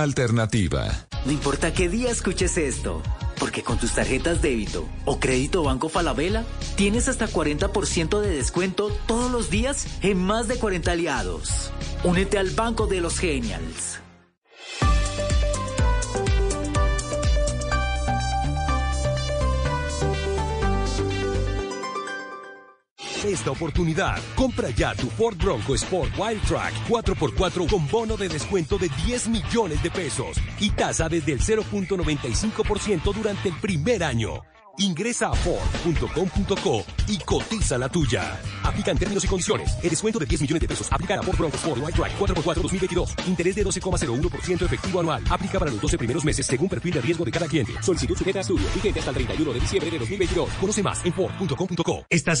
Alternativa. No importa qué día escuches esto, porque con tus tarjetas débito o crédito Banco Falabella tienes hasta 40% de descuento todos los días en más de 40 aliados. Únete al Banco de los Genials. Esta oportunidad. Compra ya tu Ford Bronco Sport Wild Track 4x4 con bono de descuento de 10 millones de pesos y tasa desde el 0.95% durante el primer año. Ingresa a Ford.com.co y cotiza la tuya. Aplican términos y condiciones. El descuento de 10 millones de pesos aplica a Ford Bronco Sport Wild Track 4x4 2022. Interés de 12,01% efectivo anual. Aplica para los 12 primeros meses según perfil de riesgo de cada cliente. Solicitud sujeta a estudio. Vigente hasta el 31 de diciembre de 2022. Conoce más en Ford.com.co. Estás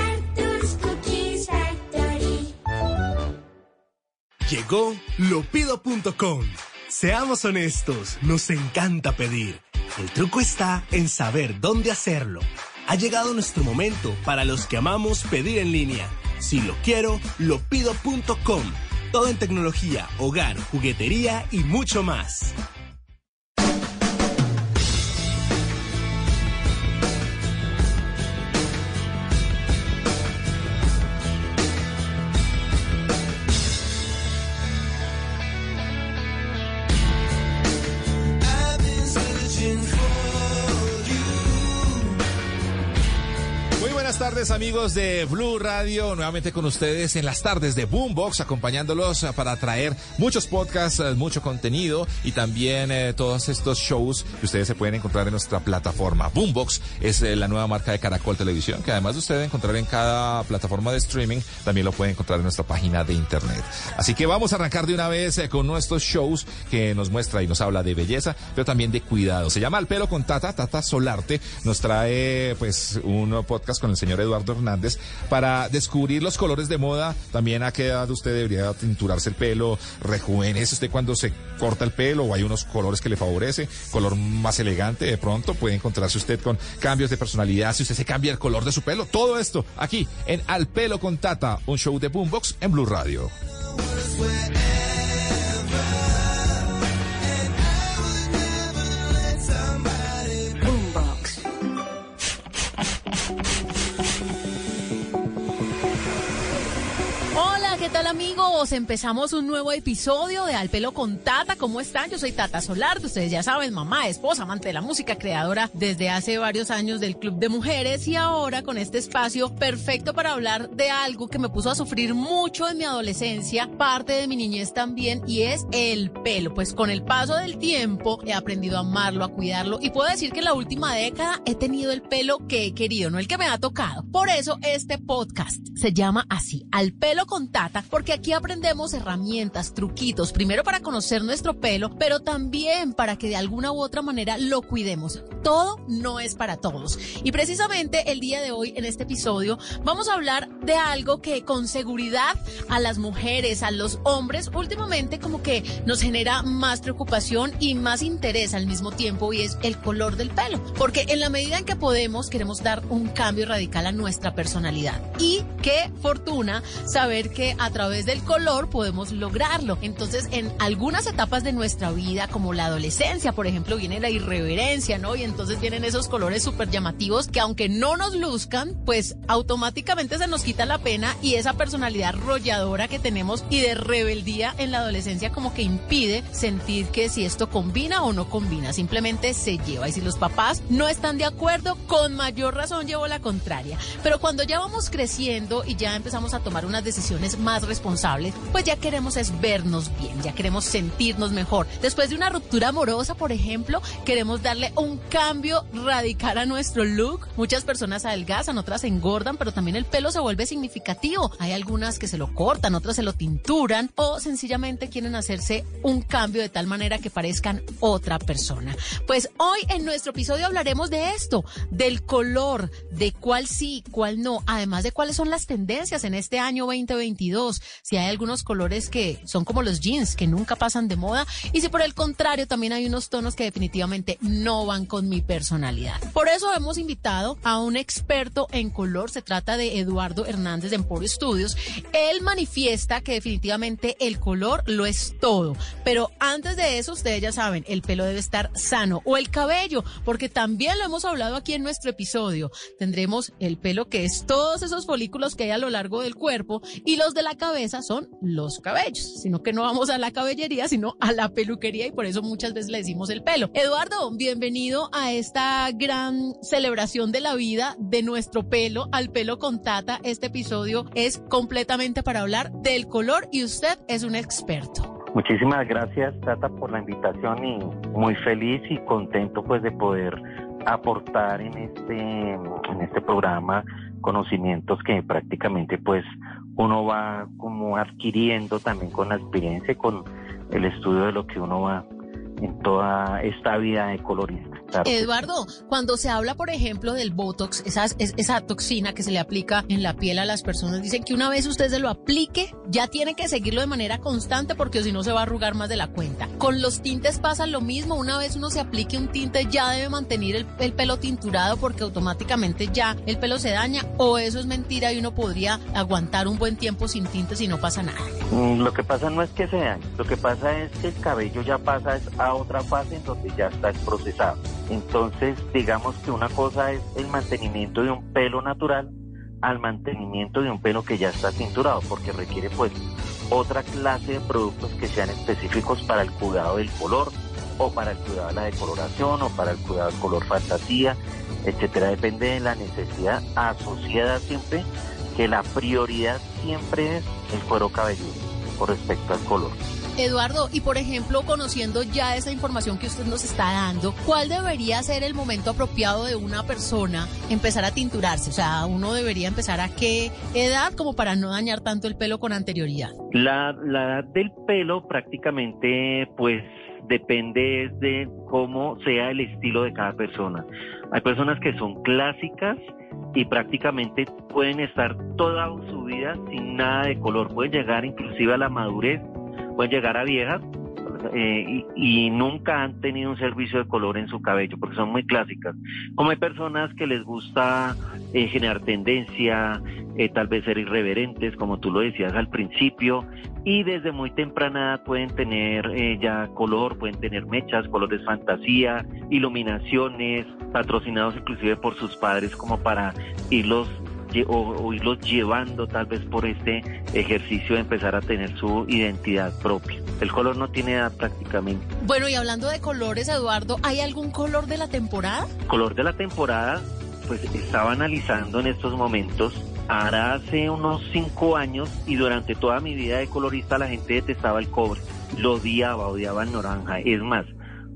Llegó lopido.com. Seamos honestos, nos encanta pedir. El truco está en saber dónde hacerlo. Ha llegado nuestro momento para los que amamos pedir en línea. Si lo quiero, lopido.com. Todo en tecnología, hogar, juguetería y mucho más. Amigos de Blue Radio, nuevamente con ustedes en las tardes de Boombox, acompañándolos para traer muchos podcasts, eh, mucho contenido y también eh, todos estos shows que ustedes se pueden encontrar en nuestra plataforma. Boombox es eh, la nueva marca de Caracol Televisión, que además de ustedes encontrar en cada plataforma de streaming, también lo pueden encontrar en nuestra página de internet. Así que vamos a arrancar de una vez con nuestros shows que nos muestra y nos habla de belleza, pero también de cuidado. Se llama El pelo con Tata, Tata Solarte, nos trae pues un podcast con el señor Eduardo Hernández para descubrir los colores de moda. También a qué edad usted debería tinturarse el pelo, rejuvenece usted cuando se corta el pelo o hay unos colores que le favorece, color más elegante de pronto puede encontrarse usted con cambios de personalidad si usted se cambia el color de su pelo. Todo esto aquí en Al Pelo con Tata, un show de Boombox en Blue Radio. ¿Qué tal amigos? Empezamos un nuevo episodio de Al Pelo con Tata. ¿Cómo están? Yo soy Tata Solarte, ustedes ya saben, mamá, esposa, amante de la música, creadora desde hace varios años del Club de Mujeres y ahora con este espacio perfecto para hablar de algo que me puso a sufrir mucho en mi adolescencia, parte de mi niñez también, y es el pelo. Pues con el paso del tiempo he aprendido a amarlo, a cuidarlo y puedo decir que en la última década he tenido el pelo que he querido, no el que me ha tocado. Por eso este podcast se llama así, Al Pelo con Tata porque aquí aprendemos herramientas, truquitos, primero para conocer nuestro pelo, pero también para que de alguna u otra manera lo cuidemos. Todo no es para todos. Y precisamente el día de hoy, en este episodio, vamos a hablar de algo que con seguridad a las mujeres, a los hombres, últimamente como que nos genera más preocupación y más interés al mismo tiempo y es el color del pelo. Porque en la medida en que podemos, queremos dar un cambio radical a nuestra personalidad. Y qué fortuna saber que a través del color podemos lograrlo. Entonces, en algunas etapas de nuestra vida, como la adolescencia, por ejemplo, viene la irreverencia, ¿no? Entonces vienen esos colores súper llamativos que aunque no nos luzcan, pues automáticamente se nos quita la pena y esa personalidad rolladora que tenemos y de rebeldía en la adolescencia como que impide sentir que si esto combina o no combina, simplemente se lleva. Y si los papás no están de acuerdo, con mayor razón llevo la contraria. Pero cuando ya vamos creciendo y ya empezamos a tomar unas decisiones más responsables, pues ya queremos es vernos bien, ya queremos sentirnos mejor. Después de una ruptura amorosa, por ejemplo, queremos darle un cambio radical a nuestro look. Muchas personas adelgazan, otras engordan, pero también el pelo se vuelve significativo. Hay algunas que se lo cortan, otras se lo tinturan o sencillamente quieren hacerse un cambio de tal manera que parezcan otra persona. Pues hoy en nuestro episodio hablaremos de esto, del color, de cuál sí, cuál no, además de cuáles son las tendencias en este año 2022, si hay algunos colores que son como los jeans, que nunca pasan de moda, y si por el contrario también hay unos tonos que definitivamente no van con mi personalidad. Por eso hemos invitado a un experto en color, se trata de Eduardo Hernández de Emporio Studios. Él manifiesta que definitivamente el color lo es todo, pero antes de eso ustedes ya saben, el pelo debe estar sano o el cabello, porque también lo hemos hablado aquí en nuestro episodio. Tendremos el pelo que es todos esos folículos que hay a lo largo del cuerpo y los de la cabeza son los cabellos, sino que no vamos a la cabellería, sino a la peluquería y por eso muchas veces le decimos el pelo. Eduardo, bienvenido a esta gran celebración de la vida de nuestro pelo, al pelo con tata. Este episodio es completamente para hablar del color y usted es un experto. Muchísimas gracias Tata por la invitación y muy feliz y contento pues de poder aportar en este en este programa conocimientos que prácticamente pues uno va como adquiriendo también con la experiencia y con el estudio de lo que uno va en toda esta vida de colorista. Eduardo, cuando se habla, por ejemplo, del Botox, esa, esa toxina que se le aplica en la piel a las personas, dicen que una vez usted se lo aplique, ya tiene que seguirlo de manera constante porque si no se va a arrugar más de la cuenta. Con los tintes pasa lo mismo, una vez uno se aplique un tinte ya debe mantener el, el pelo tinturado porque automáticamente ya el pelo se daña o eso es mentira y uno podría aguantar un buen tiempo sin tintes y no pasa nada. Mm, Lo que pasa no es que se dañe, lo que pasa es que el cabello ya pasa a otra fase en donde ya está procesado. Entonces, digamos que una cosa es el mantenimiento de un pelo natural al mantenimiento de un pelo que ya está cinturado, porque requiere pues otra clase de productos que sean específicos para el cuidado del color o para el cuidado de la decoloración o para el cuidado del color fantasía, etcétera. Depende de la necesidad asociada siempre que la prioridad siempre es el cuero cabelludo con respecto al color. Eduardo, y por ejemplo, conociendo ya esa información que usted nos está dando, ¿cuál debería ser el momento apropiado de una persona empezar a tinturarse? O sea, uno debería empezar a qué edad como para no dañar tanto el pelo con anterioridad. La, la edad del pelo prácticamente pues depende de cómo sea el estilo de cada persona. Hay personas que son clásicas y prácticamente pueden estar toda su vida sin nada de color, pueden llegar inclusive a la madurez, pueden llegar a viejas eh, y, y nunca han tenido un servicio de color en su cabello porque son muy clásicas. Como hay personas que les gusta eh, generar tendencia, eh, tal vez ser irreverentes, como tú lo decías al principio, y desde muy temprana pueden tener eh, ya color, pueden tener mechas, colores fantasía, iluminaciones, patrocinados inclusive por sus padres como para irlos o, o irlos llevando tal vez por este ejercicio de empezar a tener su identidad propia. El color no tiene edad prácticamente. Bueno, y hablando de colores, Eduardo, ¿hay algún color de la temporada? color de la temporada, pues estaba analizando en estos momentos, ahora hace unos cinco años y durante toda mi vida de colorista la gente detestaba el cobre, lo odiaba, odiaba el naranja, es más,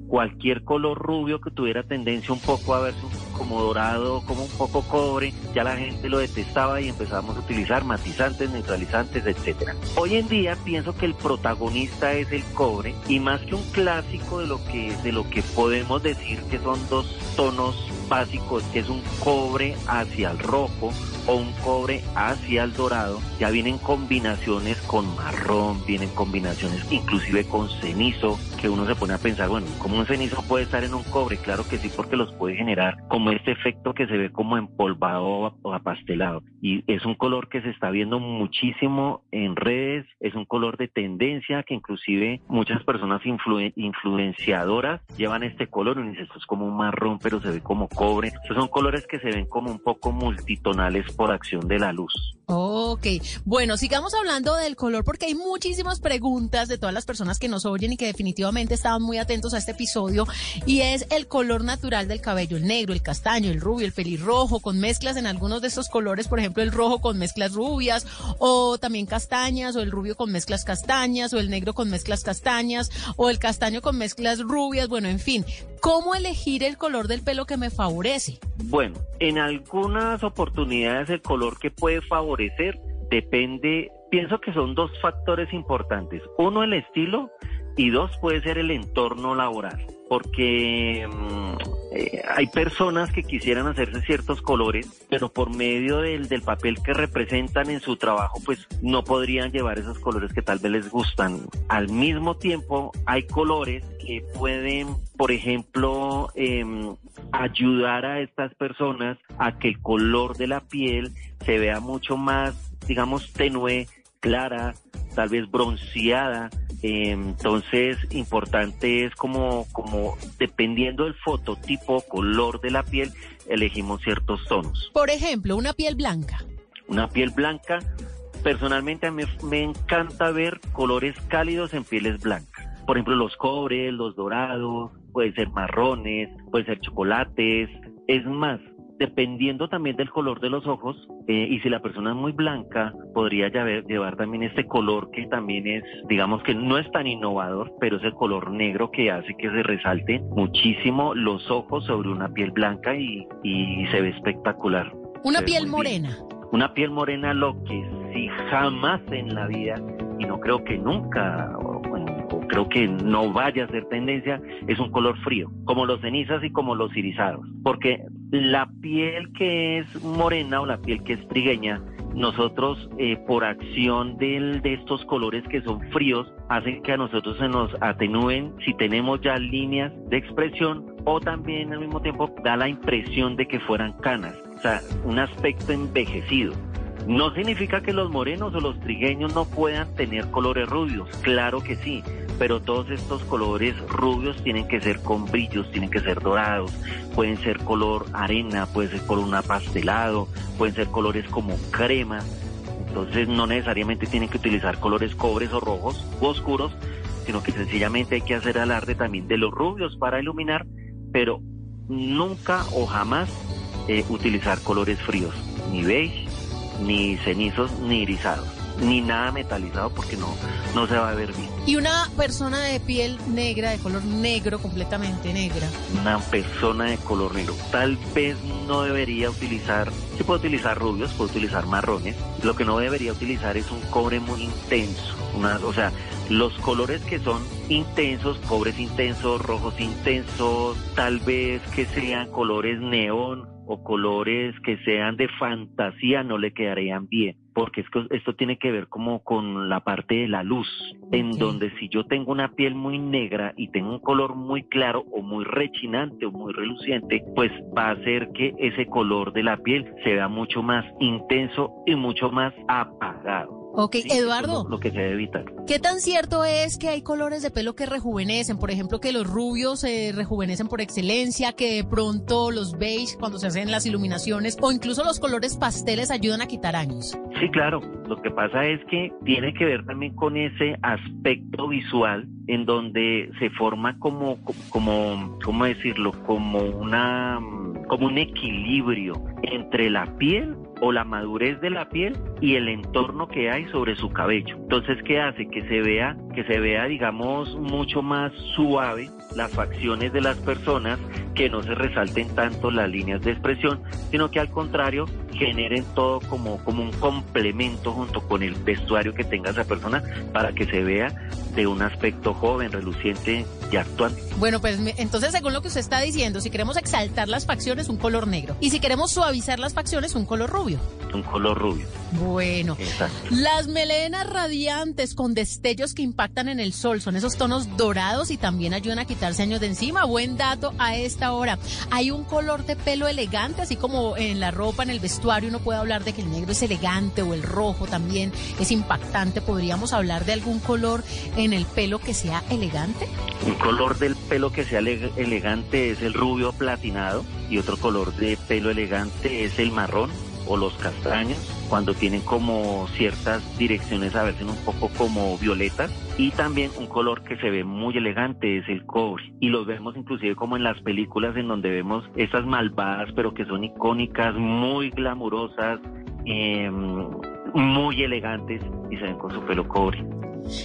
cualquier color rubio que tuviera tendencia un poco a verse como dorado, como un poco cobre, ya la gente lo detestaba y empezamos a utilizar matizantes, neutralizantes, etcétera. Hoy en día pienso que el protagonista es el cobre y más que un clásico de lo que de lo que podemos decir que son dos tonos básicos, que es un cobre hacia el rojo o un cobre hacia el dorado, ya vienen combinaciones con marrón, vienen combinaciones inclusive con cenizo, que uno se pone a pensar, bueno, ¿cómo un cenizo puede estar en un cobre? Claro que sí, porque los puede generar como este efecto que se ve como empolvado o apastelado. Y es un color que se está viendo muchísimo en redes, es un color de tendencia que inclusive muchas personas influen- influenciadoras llevan este color y esto es como un marrón, pero se ve como cobre. Estos son colores que se ven como un poco multitonales por acción de la luz. Ok, bueno, sigamos hablando del color porque hay muchísimas preguntas de todas las personas que nos oyen y que definitivamente estaban muy atentos a este episodio y es el color natural del cabello, el negro, el castaño, el rubio, el pelirrojo, con mezclas en algunos de estos colores, por ejemplo el rojo con mezclas rubias o también castañas o el rubio con mezclas castañas o el negro con mezclas castañas o el castaño con mezclas rubias, bueno, en fin, ¿cómo elegir el color del pelo que me favorece? Bueno, en algunas oportunidades el color que puede favorecer depende, pienso que son dos factores importantes. Uno, el estilo y dos, puede ser el entorno laboral. Porque mm, eh, hay personas que quisieran hacerse ciertos colores, pero por medio del, del papel que representan en su trabajo, pues no podrían llevar esos colores que tal vez les gustan. Al mismo tiempo, hay colores que pueden, por ejemplo, em, ayudar a estas personas a que el color de la piel se vea mucho más, digamos, tenue, clara, tal vez bronceada. Eh, entonces, importante es como, como dependiendo del fototipo, color de la piel, elegimos ciertos tonos. Por ejemplo, una piel blanca. Una piel blanca, personalmente a mí me encanta ver colores cálidos en pieles blancas. Por ejemplo, los cobres, los dorados, pueden ser marrones, pueden ser chocolates. Es más, dependiendo también del color de los ojos, eh, y si la persona es muy blanca, podría llevar, llevar también este color que también es, digamos que no es tan innovador, pero es el color negro que hace que se resalte muchísimo los ojos sobre una piel blanca y, y se ve espectacular. Una Se piel bien. morena. Una piel morena, lo que sí jamás en la vida, y no creo que nunca, o, bueno, creo que no vaya a ser tendencia, es un color frío, como los cenizas y como los irisados. Porque la piel que es morena o la piel que es trigueña, nosotros eh, por acción del, de estos colores que son fríos, hacen que a nosotros se nos atenúen si tenemos ya líneas de expresión o también al mismo tiempo da la impresión de que fueran canas, o sea, un aspecto envejecido. No significa que los morenos o los trigueños no puedan tener colores rubios, claro que sí, pero todos estos colores rubios tienen que ser con brillos, tienen que ser dorados, pueden ser color arena, puede ser color un apastelado, pueden ser colores como crema, entonces no necesariamente tienen que utilizar colores cobres o rojos u oscuros, sino que sencillamente hay que hacer alarde también de los rubios para iluminar, pero nunca o jamás eh, utilizar colores fríos, ni beige, ni cenizos, ni irisados, ni nada metalizado porque no, no se va a ver bien. Y una persona de piel negra, de color negro, completamente negra. Una persona de color negro tal vez no debería utilizar, sí puede utilizar rubios, puede utilizar marrones, lo que no debería utilizar es un cobre muy intenso, una, o sea, los colores que son intensos, cobres intensos, rojos intensos, tal vez que sean colores neón o colores que sean de fantasía no le quedarían bien, porque es que esto tiene que ver como con la parte de la luz, en donde si yo tengo una piel muy negra y tengo un color muy claro o muy rechinante o muy reluciente, pues va a hacer que ese color de la piel se vea mucho más intenso y mucho más apagado. Ok, Sí, Eduardo, Lo, lo que se debe evitar. ¿qué tan cierto es que hay colores de pelo que rejuvenecen? Por ejemplo, que los rubios se rejuvenecen por excelencia, que de pronto los beige cuando se hacen las iluminaciones o incluso los colores pasteles ayudan a quitar años. Sí, claro. Lo que pasa es que tiene que ver también con ese aspecto visual en donde se forma como, como, ¿cómo decirlo? Como una, como un equilibrio entre la piel o la madurez de la piel y el entorno que hay sobre su cabello. Entonces, ¿qué hace? Que se vea, que se vea, digamos, mucho más suave las facciones de las personas, que no se resalten tanto las líneas de expresión, sino que al contrario generen todo como, como un complemento junto con el vestuario que tenga esa persona para que se vea de un aspecto joven, reluciente y actual. Bueno, pues entonces según lo que usted está diciendo, si queremos exaltar las facciones, un color negro. Y si queremos suavizar las facciones, un color rubio. Un color rubio. Bueno. Las melenas radiantes con destellos que impactan en el sol son esos tonos dorados y también ayudan a quitarse años de encima. Buen dato a esta hora. Hay un color de pelo elegante, así como en la ropa, en el vestuario, uno puede hablar de que el negro es elegante o el rojo también es impactante. ¿Podríamos hablar de algún color en el pelo que sea elegante? Un color del pelo que sea elegante es el rubio platinado y otro color de pelo elegante es el marrón o los castaños cuando tienen como ciertas direcciones a veces un poco como violetas. Y también un color que se ve muy elegante es el cobre. Y los vemos inclusive como en las películas en donde vemos esas malvadas pero que son icónicas muy glamurosas em, muy elegantes y se ven con su pelo cobre.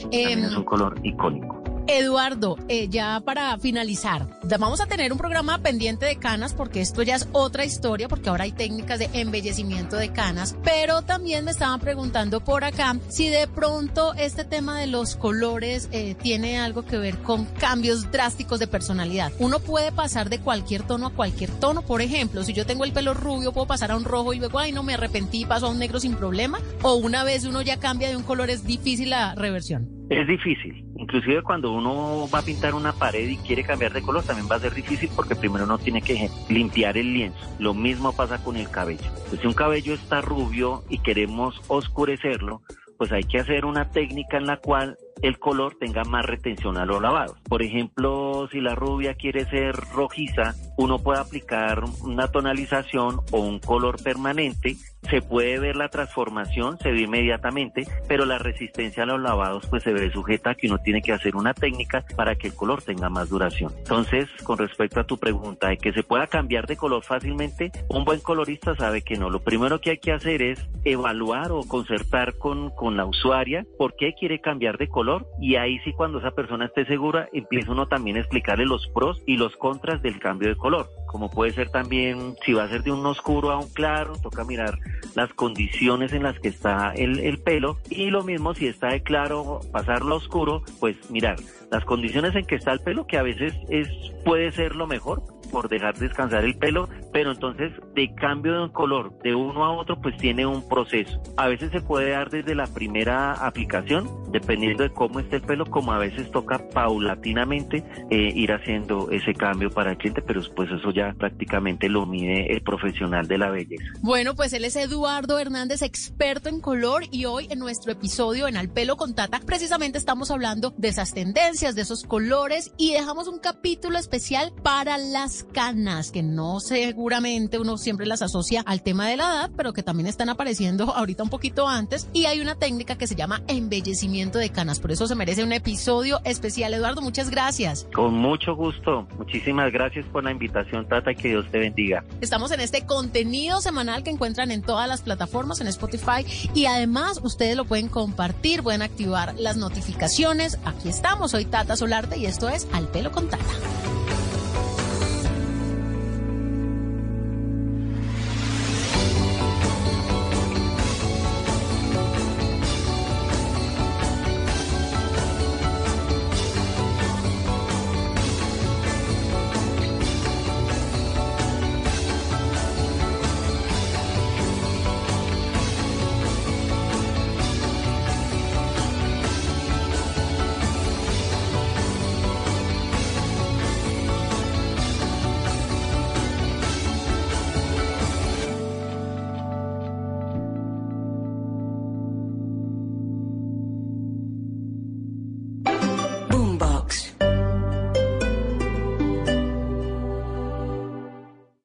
También es un color icónico Eduardo, eh, ya para finalizar, vamos a tener un programa pendiente de canas porque esto ya es otra historia, porque ahora hay técnicas de embellecimiento de canas, pero también me estaban preguntando por acá si de pronto este tema de los colores eh, tiene algo que ver con cambios drásticos de personalidad. Uno puede pasar de cualquier tono a cualquier tono, por ejemplo, si yo tengo el pelo rubio, puedo pasar a un rojo y luego, ay, no me arrepentí, paso a un negro sin problema, o una vez uno ya cambia de un color es difícil la reversión. Es difícil. Inclusive cuando uno va a pintar una pared y quiere cambiar de color, también va a ser difícil porque primero uno tiene que limpiar el lienzo. Lo mismo pasa con el cabello. Pues si un cabello está rubio y queremos oscurecerlo, pues hay que hacer una técnica en la cual el color tenga más retención a los lavados. Por ejemplo, si la rubia quiere ser rojiza, uno puede aplicar una tonalización o un color permanente. Se puede ver la transformación, se ve inmediatamente, pero la resistencia a los lavados pues se ve sujeta a que uno tiene que hacer una técnica para que el color tenga más duración. Entonces, con respecto a tu pregunta de que se pueda cambiar de color fácilmente, un buen colorista sabe que no. Lo primero que hay que hacer es evaluar o concertar con, con la usuaria por qué quiere cambiar de color y ahí sí cuando esa persona esté segura empieza uno también a explicarle los pros y los contras del cambio de color como puede ser también si va a ser de un oscuro a un claro, toca mirar las condiciones en las que está el, el pelo y lo mismo si está de claro pasarlo a oscuro, pues mirar las condiciones en que está el pelo que a veces es puede ser lo mejor por dejar descansar el pelo, pero entonces de cambio de color de uno a otro pues tiene un proceso. A veces se puede dar desde la primera aplicación, dependiendo de cómo esté el pelo, como a veces toca paulatinamente eh, ir haciendo ese cambio para el cliente, pero pues eso ya prácticamente lo mide el profesional de la belleza. Bueno, pues él es Eduardo Hernández, experto en color y hoy en nuestro episodio en Al Pelo con Tata precisamente estamos hablando de esas tendencias, de esos colores y dejamos un capítulo especial para las canas, que no seguramente uno siempre las asocia al tema de la edad, pero que también están apareciendo ahorita un poquito antes. Y hay una técnica que se llama embellecimiento de canas. Por eso se merece un episodio especial. Eduardo, muchas gracias. Con mucho gusto. Muchísimas gracias por la invitación, Tata, y que Dios te bendiga. Estamos en este contenido semanal que encuentran en todas las plataformas, en Spotify, y además ustedes lo pueden compartir, pueden activar las notificaciones. Aquí estamos, soy Tata Solarte y esto es Al Pelo con Tata.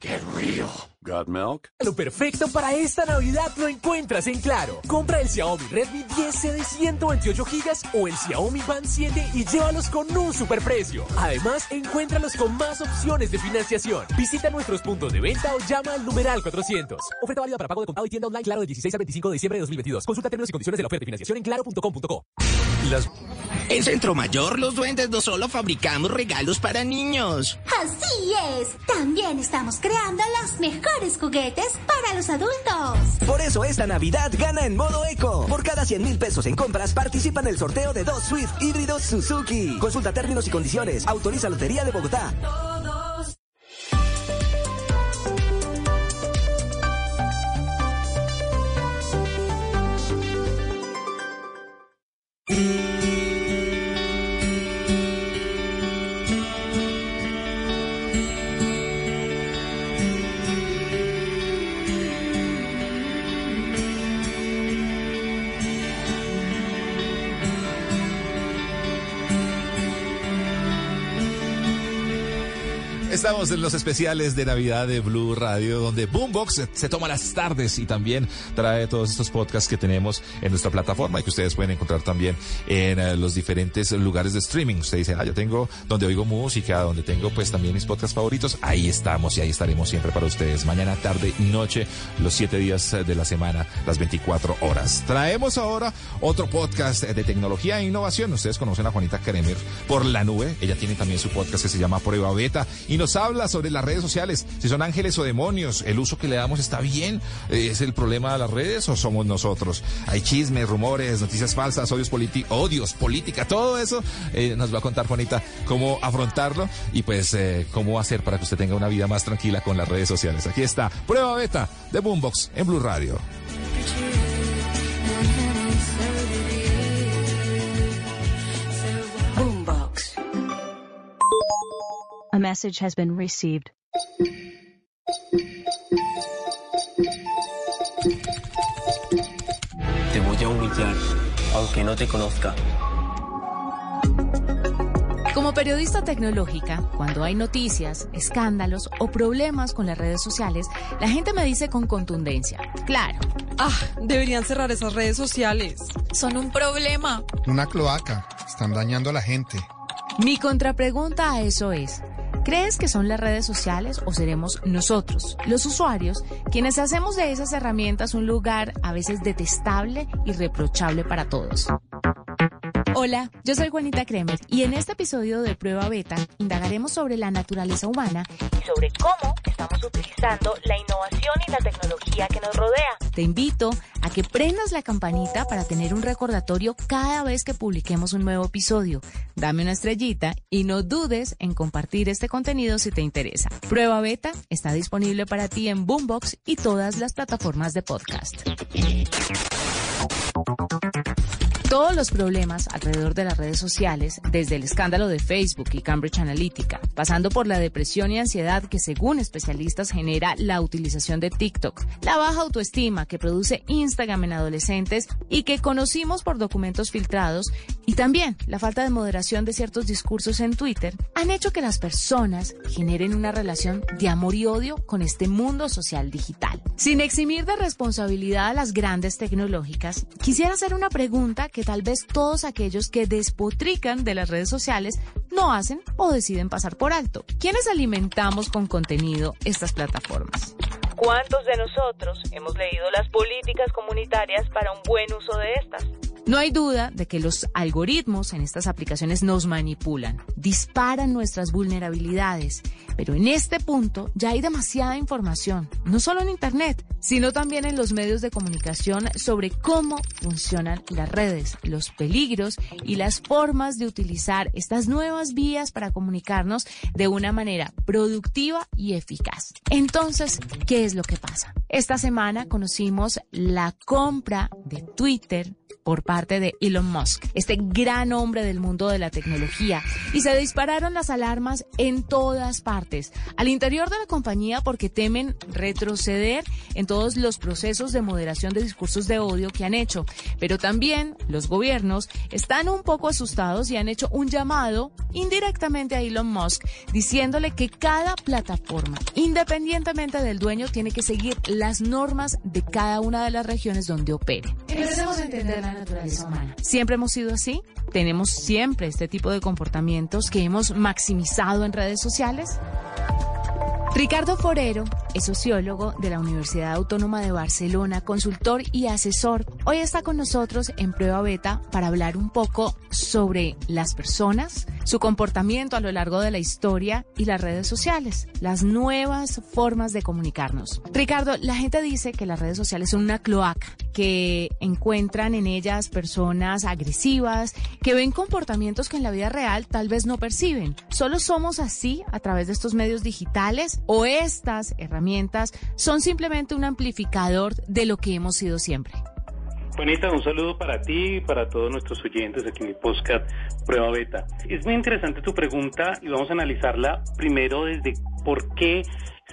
¡Qué río! ¿Got milk? Lo perfecto para esta Navidad lo encuentras en Claro. Compra el Xiaomi Redmi 10C de 128 GB o el Xiaomi Band 7 y llévalos con un superprecio. Además, encuéntralos con más opciones de financiación. Visita nuestros puntos de venta o llama al numeral 400. Oferta válida para pago de contado y tienda online Claro del 16 al 25 de diciembre de 2022. Consulta términos y condiciones de la oferta de financiación en claro.com.co. Las... En Centro Mayor, los duendes no solo fabricamos regalos para niños. Así es. También estamos creando los mejores juguetes para los adultos. Por eso esta Navidad gana en modo eco. Por cada 100 mil pesos en compras participa en el sorteo de dos Swift híbridos Suzuki. Consulta términos y condiciones. Autoriza Lotería de Bogotá. Estamos en los especiales de Navidad de Blue Radio, donde Boombox se, toma las tardes y también trae todos estos podcasts que tenemos en nuestra plataforma y que ustedes pueden encontrar también en uh, los diferentes lugares de streaming. Usted dice, ah, yo tengo donde oigo música, donde tengo pues también mis podcasts favoritos. Ahí estamos y ahí estaremos siempre para ustedes. Mañana, tarde y noche, los siete días de la semana, las 24 horas. Traemos ahora otro podcast de tecnología e innovación. Ustedes conocen a Juanita Kremer por la nube. Ella tiene también su podcast que se llama Prueba Beta y nos habla sobre las redes sociales, si son ángeles o demonios, el uso que le damos está bien, es el problema de las redes o somos nosotros. Hay chismes, rumores, noticias falsas, odios, odios política, todo eso eh, nos va a contar Juanita cómo afrontarlo y pues eh, cómo hacer para que usted tenga una vida más tranquila con las redes sociales. Aquí está, prueba beta de Boombox en Blue Radio. A message has been received. Te voy a humillar, aunque no te conozca. Como periodista tecnológica, cuando hay noticias, escándalos o problemas con las redes sociales, la gente me dice con contundencia, claro. Ah, deberían cerrar esas redes sociales. Son un problema. Una cloaca. Están dañando a la gente. Mi contrapregunta a eso es, ¿crees que son las redes sociales o seremos nosotros, los usuarios, quienes hacemos de esas herramientas un lugar a veces detestable y reprochable para todos? Hola, yo soy Juanita Kremer y en este episodio de Prueba Beta indagaremos sobre la naturaleza humana y sobre cómo estamos utilizando la innovación y la tecnología que nos rodea. Te invito a que prendas la campanita para tener un recordatorio cada vez que publiquemos un nuevo episodio. Dame una estrellita y no dudes en compartir este contenido si te interesa. Prueba Beta está disponible para ti en Boombox y todas las plataformas de podcast. Todos los problemas alrededor de las redes sociales, desde el escándalo de Facebook y Cambridge Analytica, pasando por la depresión y ansiedad que según especialistas genera la utilización de TikTok, la baja autoestima que produce Instagram en adolescentes y que conocimos por documentos filtrados, y también la falta de moderación de ciertos discursos en Twitter, han hecho que las personas generen una relación de amor y odio con este mundo social digital. Sin eximir de responsabilidad a las grandes tecnológicas, quisiera hacer una pregunta que tal vez todos aquellos que despotrican de las redes sociales no hacen o deciden pasar por alto. ¿Quiénes alimentamos con contenido estas plataformas? ¿Cuántos de nosotros hemos leído las políticas comunitarias para un buen uso de estas? No hay duda de que los algoritmos en estas aplicaciones nos manipulan, disparan nuestras vulnerabilidades, pero en este punto ya hay demasiada información, no solo en Internet, sino también en los medios de comunicación sobre cómo funcionan las redes, los peligros y las formas de utilizar estas nuevas vías para comunicarnos de una manera productiva y eficaz. Entonces, ¿qué es lo que pasa? Esta semana conocimos la compra de Twitter por parte de Elon Musk, este gran hombre del mundo de la tecnología, y se dispararon las alarmas en todas partes, al interior de la compañía porque temen retroceder en todos los procesos de moderación de discursos de odio que han hecho, pero también los gobiernos están un poco asustados y han hecho un llamado indirectamente a Elon Musk diciéndole que cada plataforma, independientemente del dueño, tiene que seguir las normas de cada una de las regiones donde opere. Empecemos a entender la Siempre hemos sido así. Tenemos siempre este tipo de comportamientos que hemos maximizado en redes sociales. Ricardo Forero es sociólogo de la Universidad Autónoma de Barcelona, consultor y asesor. Hoy está con nosotros en prueba beta para hablar un poco sobre las personas, su comportamiento a lo largo de la historia y las redes sociales, las nuevas formas de comunicarnos. Ricardo, la gente dice que las redes sociales son una cloaca, que encuentran en ellas personas agresivas, que ven comportamientos que en la vida real tal vez no perciben. ¿Solo somos así a través de estos medios digitales o estas herramientas son simplemente un amplificador de lo que hemos sido siempre? Juanita, un saludo para ti y para todos nuestros oyentes aquí en el podcast Prueba Beta. Es muy interesante tu pregunta y vamos a analizarla primero desde por qué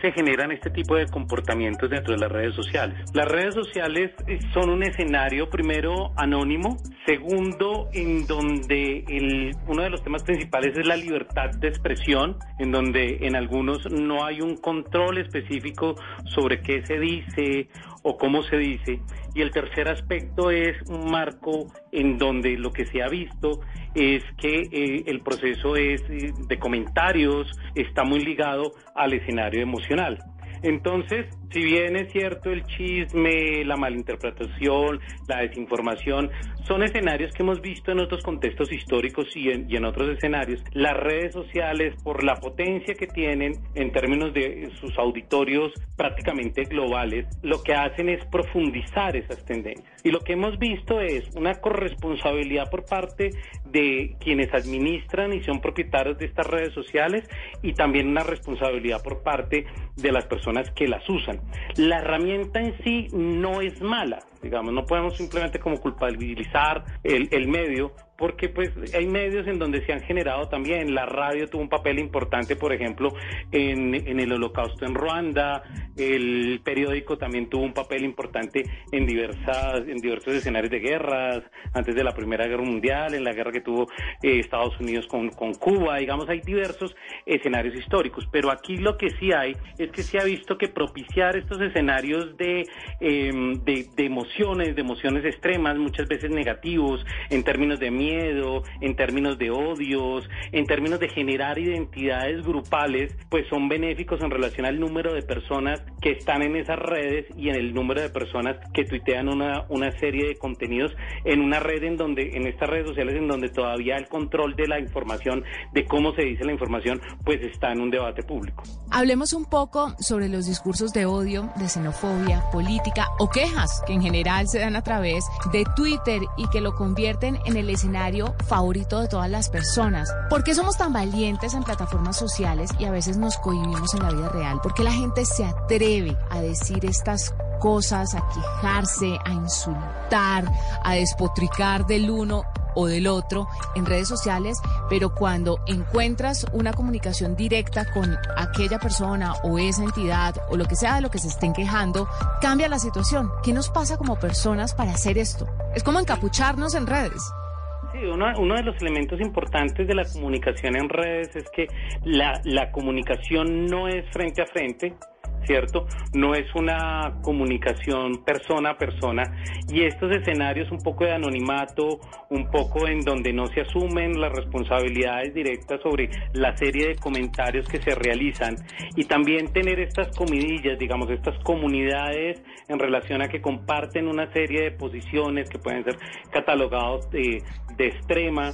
se generan este tipo de comportamientos dentro de las redes sociales. Las redes sociales eh, son un escenario, primero, anónimo, segundo, en donde el, uno de los temas principales es la libertad de expresión, en donde en algunos no hay un control específico sobre qué se dice o cómo se dice. Y el tercer aspecto es un marco en donde lo que se ha visto es que eh, el proceso es eh, de comentarios está muy ligado al escenario emocional. Entonces, si bien es cierto el chisme, la malinterpretación, la desinformación, son escenarios que hemos visto en otros contextos históricos y en, otros escenarios, las redes sociales, por la potencia que tienen en términos de sus auditorios prácticamente globales, lo que hacen es profundizar esas tendencias. Y lo que hemos visto es una corresponsabilidad por parte de quienes administran y son propietarios de estas redes sociales y también una responsabilidad por parte de las personas que las usan. La herramienta en sí no es mala, digamos, no podemos simplemente como culpabilizar el, el medio, porque pues hay medios en donde se han generado también, la radio tuvo un papel importante, por ejemplo, en, en, el holocausto en Ruanda, el periódico también tuvo un papel importante en diversas, en diversos escenarios de guerras, antes de la Primera Guerra Mundial, en la guerra que tuvo eh, Estados Unidos con, con Cuba, digamos, hay diversos escenarios históricos, pero aquí lo que sí hay es que se ha visto que propiciar estos escenarios de, em, de, de emociones, de emociones extremas, muchas veces negativos, en términos de miedo, en términos de odios, en términos de generar identidades grupales, pues son benéficos en relación al número de personas que están en esas redes y en el número de personas que tuitean una, una serie de contenidos en una red en donde, en estas redes sociales en donde todavía el control de la información, de cómo se dice la información, pues está en un debate público. Hablemos un poco sobre los discursos de odio, de xenofobia, política o quejas que en general se dan a través de Twitter y que lo convierten en el escenario favorito de todas las personas. ¿Por qué somos tan valientes en plataformas sociales y a veces nos cohibimos en la vida real? ¿Por qué la gente se atreve a decir estas cosas, a quejarse, a insultar, a despotricar del uno o del otro en redes sociales, pero cuando encuentras una comunicación directa con aquella persona o esa entidad o lo que sea de lo que se estén quejando, cambia la situación. ¿Qué nos pasa como personas para hacer esto? Es como encapucharnos en redes. Sí, uno, de los elementos importantes de la comunicación en redes es que la comunicación no es frente a frente, ¿cierto? No es una comunicación persona a persona y estos escenarios un poco de anonimato, un poco en donde no se asumen las responsabilidades directas sobre la serie de comentarios que se realizan y también tener estas comidillas, digamos, estas comunidades en relación a que comparten una serie de posiciones que pueden ser catalogados de, de extrema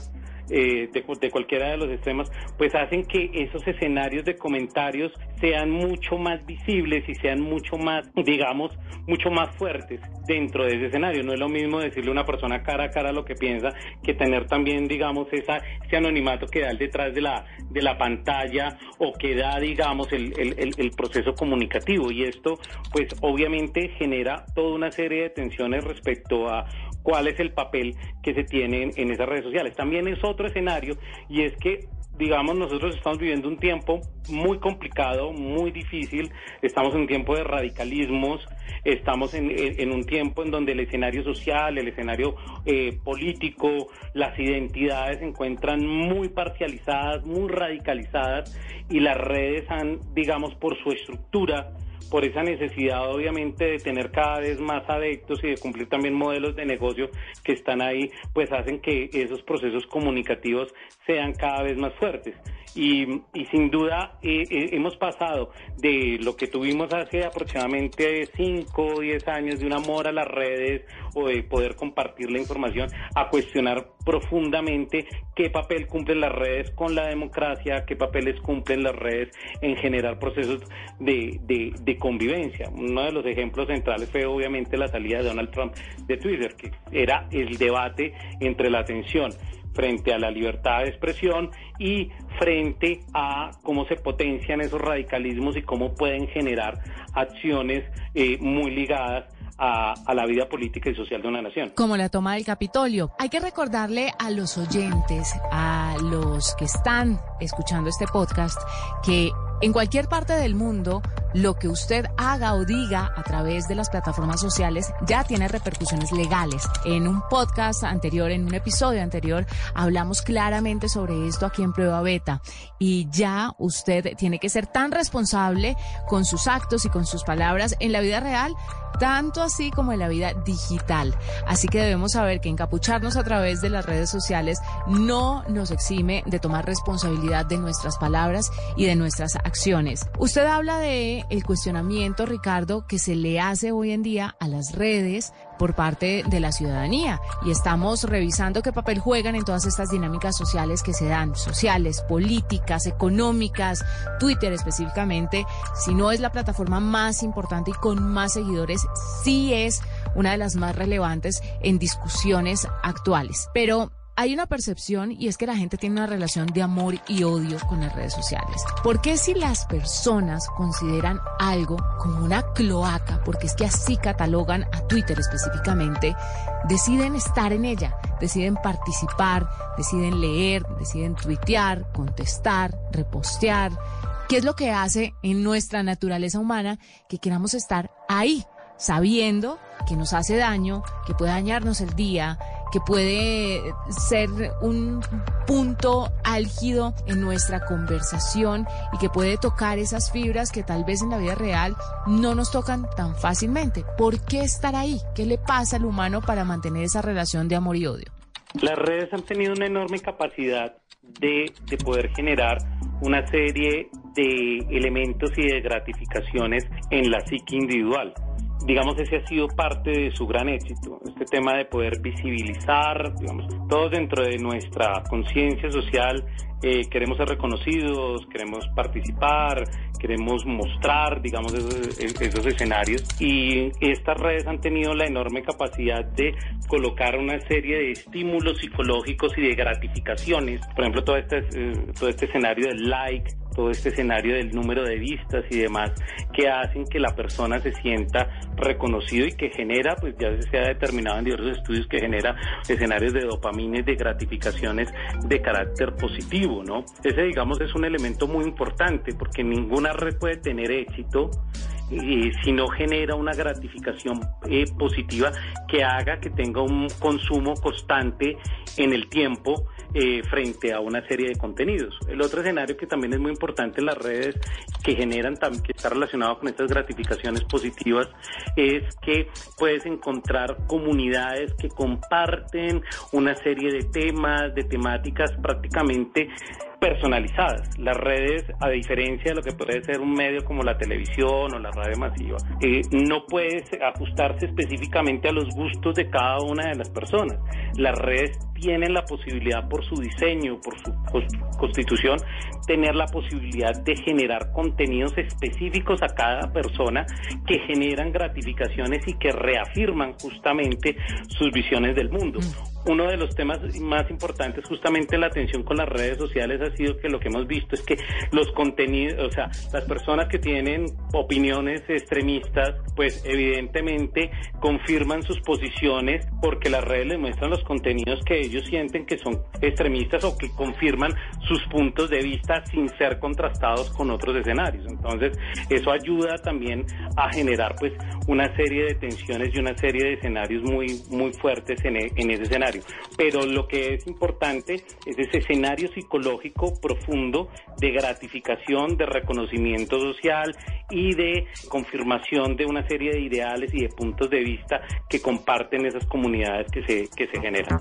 eh, de, cualquiera de los extremos, pues hacen que esos escenarios de comentarios sean mucho más visibles y sean mucho más, digamos, mucho más fuertes dentro de ese escenario. No es lo mismo decirle a una persona cara a cara lo que piensa que tener también, digamos, esa, ese anonimato que da detrás de la, de la pantalla o que da, digamos, el, el, el proceso comunicativo. Y esto, pues obviamente genera toda una serie de tensiones respecto a cuál es el papel que se tiene en, esas redes sociales. También es otro escenario y es que digamos, nosotros estamos viviendo un tiempo muy complicado, muy difícil, estamos en un tiempo de radicalismos, estamos en, en un tiempo en donde el escenario social, el escenario eh, político, las identidades se encuentran muy parcializadas, muy radicalizadas y las redes han, digamos, por su estructura, por esa necesidad obviamente de tener cada vez más adeptos y de cumplir también modelos de negocio que están ahí, pues hacen que esos procesos comunicativos sean cada vez más fuertes. Y, y sin duda eh, eh, hemos pasado de lo que tuvimos hace aproximadamente 5 o 10 años de un amor a las redes o de poder compartir la información a cuestionar profundamente qué papel cumplen las redes con la democracia, qué papeles cumplen las redes en generar procesos de, de, de convivencia. Uno de los ejemplos centrales fue obviamente la salida de Donald Trump de Twitter, que era el debate entre la atención frente a la libertad de expresión y frente a cómo se potencian esos radicalismos y cómo pueden generar acciones eh, muy ligadas a, a, la vida política y social de una nación. Como la toma del Capitolio. Hay que recordarle a los oyentes, a los que están escuchando este podcast, que en cualquier parte del mundo, lo que usted haga o diga a través de las plataformas sociales ya tiene repercusiones legales. En un podcast anterior, en un episodio anterior, hablamos claramente sobre esto aquí en Prueba Beta y ya usted tiene que ser tan responsable con sus actos y con sus palabras en la vida real tanto así como en la vida digital. Así que debemos saber que encapucharnos a través de las redes sociales no nos exime de tomar responsabilidad de nuestras palabras y de nuestras acciones. Usted habla de el cuestionamiento, Ricardo, que se le hace hoy en día a las redes por parte de la ciudadanía. Y estamos revisando qué papel juegan en todas estas dinámicas sociales que se dan, sociales, políticas, económicas, Twitter específicamente, si no es la plataforma más importante y con más seguidores, sí es una de las más relevantes en discusiones actuales. Pero hay una percepción y es que la gente tiene una relación de amor y odio con las redes sociales. ¿Por qué si las personas consideran algo como una cloaca, porque es que así catalogan a Twitter específicamente, deciden estar en ella, deciden participar, deciden leer, deciden tuitear, contestar, repostear? ¿Qué es lo que hace en nuestra naturaleza humana que queramos estar ahí, sabiendo que nos hace daño, que puede dañarnos el día, que puede ser un punto álgido en nuestra conversación y que puede tocar esas fibras que tal vez en la vida real no nos tocan tan fácilmente. ¿Por qué estar ahí? ¿Qué le pasa al humano para mantener esa relación de amor y odio? Las redes han tenido una enorme capacidad de, de poder generar una serie de elementos y de gratificaciones en la psique individual digamos, ese ha sido parte de su gran éxito, este tema de poder visibilizar, digamos, todos dentro de nuestra conciencia social eh, queremos ser reconocidos, queremos participar, queremos mostrar, digamos, esos, esos, escenarios. Y estas redes han tenido la enorme capacidad de colocar una serie de estímulos psicológicos y de gratificaciones. Por ejemplo, todo este, eh, todo este escenario del like, todo este escenario del número de vistas y demás que hacen que la persona se sienta reconocido y que genera, pues ya se ha determinado en diversos estudios que genera escenarios de dopamines, de gratificaciones de carácter positivo, ¿no? Ese, digamos, es un elemento muy importante porque ninguna red puede tener éxito eh, si no genera una gratificación eh, positiva que haga que tenga un consumo constante en el tiempo eh, frente a una serie de contenidos. El otro escenario que también es muy importante en las redes que generan, que está relacionado con estas gratificaciones positivas, es que puedes encontrar comunidades que comparten una serie de temas, de temáticas prácticamente personalizadas. Las redes, a diferencia de lo que puede ser un medio como la televisión o la radio masiva, eh, no puede ajustarse específicamente a los gustos de cada una de las personas. Las redes tienen la posibilidad por su diseño, por su constitución, tener la posibilidad de generar contenidos específicos a cada persona que generan gratificaciones y que reafirman justamente sus visiones del mundo. Uno de los temas más importantes justamente la atención con las redes sociales ha sido que lo que hemos visto es que los contenidos, o sea, las personas que tienen opiniones extremistas, pues evidentemente confirman sus posiciones porque las redes les muestran los contenidos que ellos sienten que son extremistas o que confirman sus puntos de vista sin ser contrastados con otros escenarios. Entonces, eso ayuda también a generar pues una serie de tensiones y una serie de escenarios muy muy fuertes en, e, en ese escenario. Pero lo que es importante es ese escenario psicológico profundo de gratificación, de reconocimiento social y de confirmación de una serie de ideales y de puntos de vista que comparten esas comunidades que se, que se generan.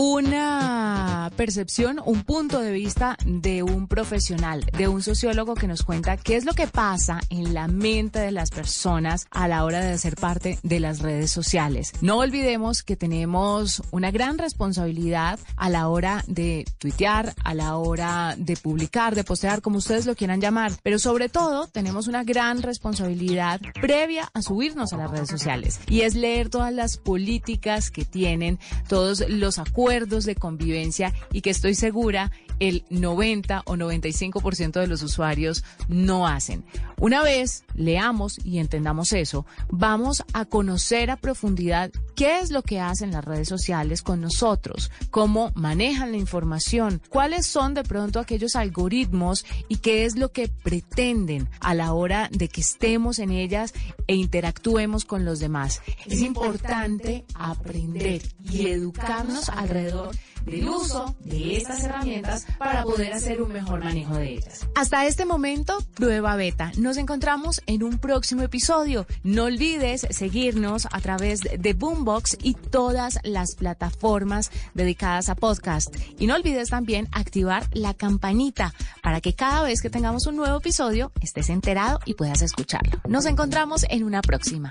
Una percepción, un punto de vista de un profesional, de un sociólogo que nos cuenta qué es lo que pasa en la mente de las personas a la hora de ser parte de las redes sociales. No olvidemos que tenemos una gran responsabilidad a la hora de tuitear, a la hora de publicar, de postear, como ustedes lo quieran llamar, pero sobre todo tenemos una gran responsabilidad previa a subirnos a las redes sociales y es leer todas las políticas que tienen, todos los acuerdos de convivencia y que estoy segura el 90 o 95% de los usuarios no hacen. Una vez leamos y entendamos eso, vamos a conocer a profundidad qué es lo que hacen las redes sociales con nosotros, cómo manejan la información, cuáles son de pronto aquellos algoritmos y qué es lo que pretenden a la hora de que estemos en ellas e interactuemos con los demás. Es importante aprender y educarnos alrededor del uso de estas herramientas para poder hacer un mejor manejo de ellas. Hasta este momento, prueba beta. Nos encontramos en un próximo episodio. No olvides seguirnos a través de Boombox y todas las plataformas dedicadas a podcast. Y no olvides también activar la campanita para que cada vez que tengamos un nuevo episodio estés enterado y puedas escucharlo. Nos encontramos en una próxima.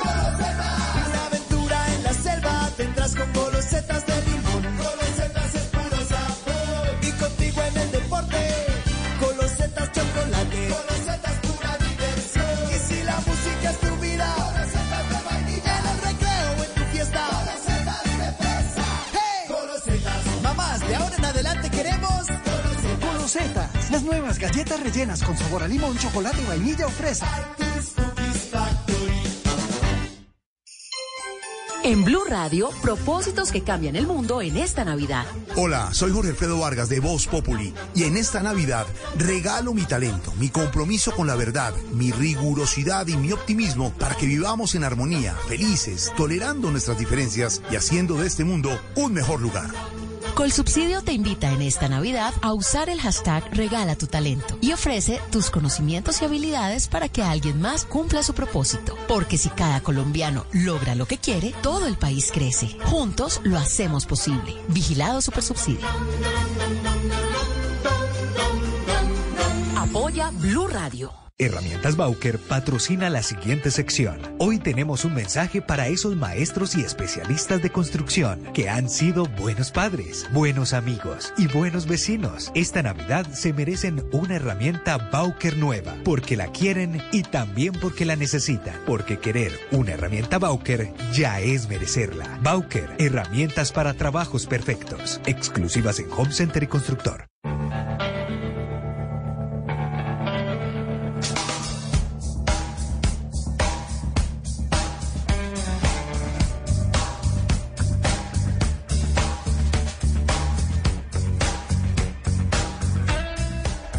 Una aventura en la selva tendrás con golosetas de limón. Golosetas es puro sabor. Y contigo en el deporte, golosetas chocolate. Golosetas pura diversión. Y si la música es tu vida, golosetas de vainilla en el recreo en tu fiesta. Golosetas de fresa. ¡Hey! Golosetas. Mamás, de ahora en adelante queremos Golosetas, las nuevas galletas rellenas con sabor a limón, chocolate, vainilla o fresa. En Blue Radio, propósitos que cambian el mundo en esta Navidad. Hola, soy Jorge Alfredo Vargas de Voz Populi y en esta Navidad regalo mi talento, mi compromiso con la verdad, mi rigurosidad y mi optimismo para que vivamos en armonía, felices, tolerando nuestras diferencias y haciendo de este mundo un mejor lugar. Colsubsidio te invita en esta Navidad a usar el hashtag Regala tu talento y ofrece tus conocimientos y habilidades para que alguien más cumpla su propósito. Porque si cada colombiano logra lo que quiere, todo el país crece. Juntos lo hacemos posible. Vigilado Supersubsidio. Apoya Blue Radio. Herramientas Bauker patrocina la siguiente sección. Hoy tenemos un mensaje para esos maestros y especialistas de construcción que han sido buenos padres, buenos amigos y buenos vecinos. Esta Navidad se merecen una herramienta Bauker nueva porque la quieren y también porque la necesitan. Porque querer una herramienta Bauker ya es merecerla. Bauker, herramientas para trabajos perfectos. Exclusivas en Home Center y Constructor.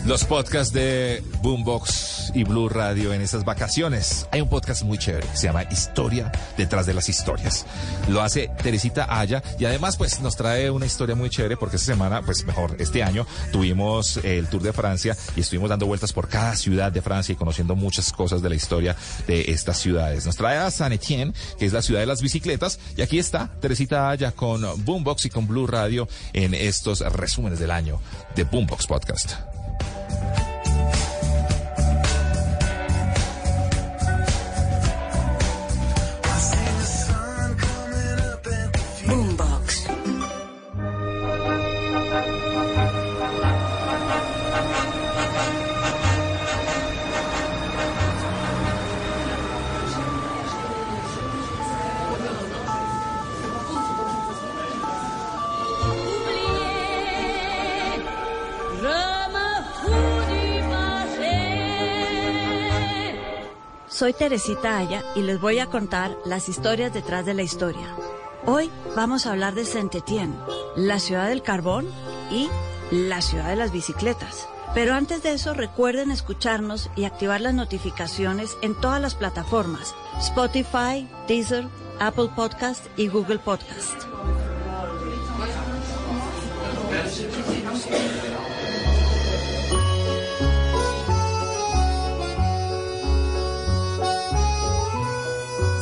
Los podcasts de Boombox y Blue Radio en estas vacaciones. Hay un podcast muy chévere se llama Historia detrás de las historias. Lo hace Teresita Aya y además pues nos trae una historia muy chévere porque esta semana, pues mejor, este año tuvimos el Tour de Francia y estuvimos dando vueltas por cada ciudad de Francia y conociendo muchas cosas de la historia de estas ciudades. Nos trae a San Etienne, que es la ciudad de las bicicletas y aquí está Teresita Aya con Boombox y con Blue Radio en estos resúmenes del año de Boombox Podcast. Soy Teresita Aya y les voy a contar las historias detrás de la historia. Hoy vamos a hablar de Saint-Étienne, la ciudad del carbón y la ciudad de las bicicletas. Pero antes de eso recuerden escucharnos y activar las notificaciones en todas las plataformas, Spotify, Deezer, Apple Podcast y Google Podcast.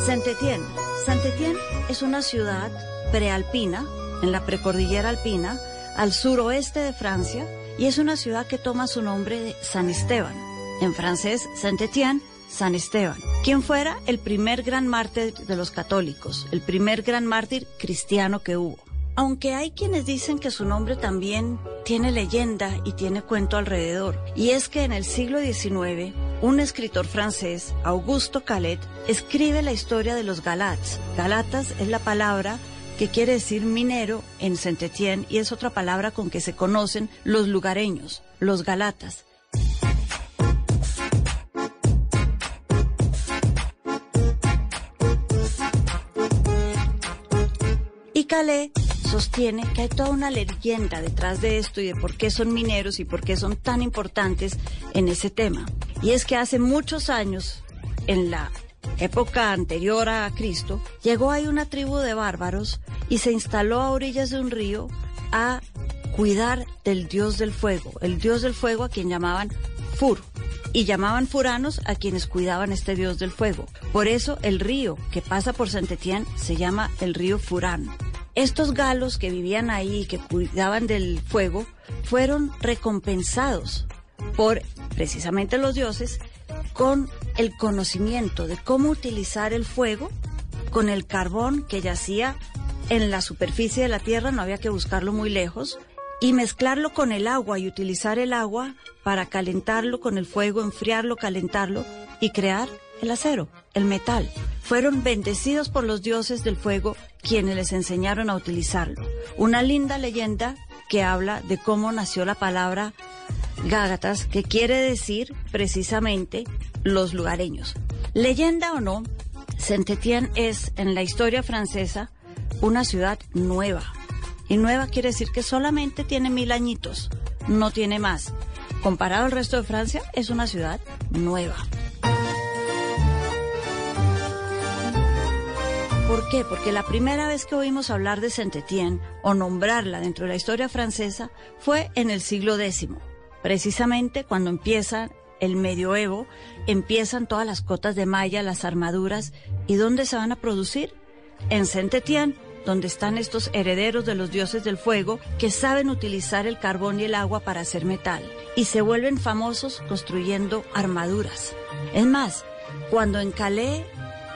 Saint-Étienne. Saint-Étienne es una ciudad prealpina, en la precordillera alpina, al suroeste de Francia, y es una ciudad que toma su nombre de San Esteban. En francés, Saint-Étienne, San Esteban, quien fuera el primer gran mártir de los católicos, el primer gran mártir cristiano que hubo. Aunque hay quienes dicen que su nombre también tiene leyenda y tiene cuento alrededor, y es que en el siglo XIX, un escritor francés, Augusto Calet, escribe la historia de los Galats. Galatas es la palabra que quiere decir minero en Saint-Étienne y es otra palabra con que se conocen los lugareños, los Galatas. Y sostiene que hay toda una leyenda detrás de esto y de por qué son mineros y por qué son tan importantes en ese tema. Y es que hace muchos años, en la época anterior a Cristo, llegó ahí una tribu de bárbaros y se instaló a orillas de un río a cuidar del dios del fuego, el dios del fuego a quien llamaban Fur. Y llamaban furanos a quienes cuidaban este dios del fuego. Por eso el río que pasa por Saint-Étienne se llama el río Furán. Estos galos que vivían ahí y que cuidaban del fuego fueron recompensados por precisamente los dioses con el conocimiento de cómo utilizar el fuego con el carbón que yacía en la superficie de la tierra, no había que buscarlo muy lejos, y mezclarlo con el agua y utilizar el agua para calentarlo con el fuego, enfriarlo, calentarlo y crear el acero, el metal. Fueron bendecidos por los dioses del fuego quienes les enseñaron a utilizarlo. Una linda leyenda que habla de cómo nació la palabra Gágatas, que quiere decir precisamente los lugareños. Leyenda o no, Saint-Étienne es en la historia francesa una ciudad nueva. Y nueva quiere decir que solamente tiene mil añitos, no tiene más. Comparado al resto de Francia, es una ciudad nueva. ¿Por qué? Porque la primera vez que oímos hablar de Saint-Étienne o nombrarla dentro de la historia francesa fue en el siglo X, precisamente cuando empieza el medioevo, empiezan todas las cotas de malla, las armaduras, ¿y dónde se van a producir? En Saint-Étienne, donde están estos herederos de los dioses del fuego que saben utilizar el carbón y el agua para hacer metal y se vuelven famosos construyendo armaduras. Es más, cuando en Calais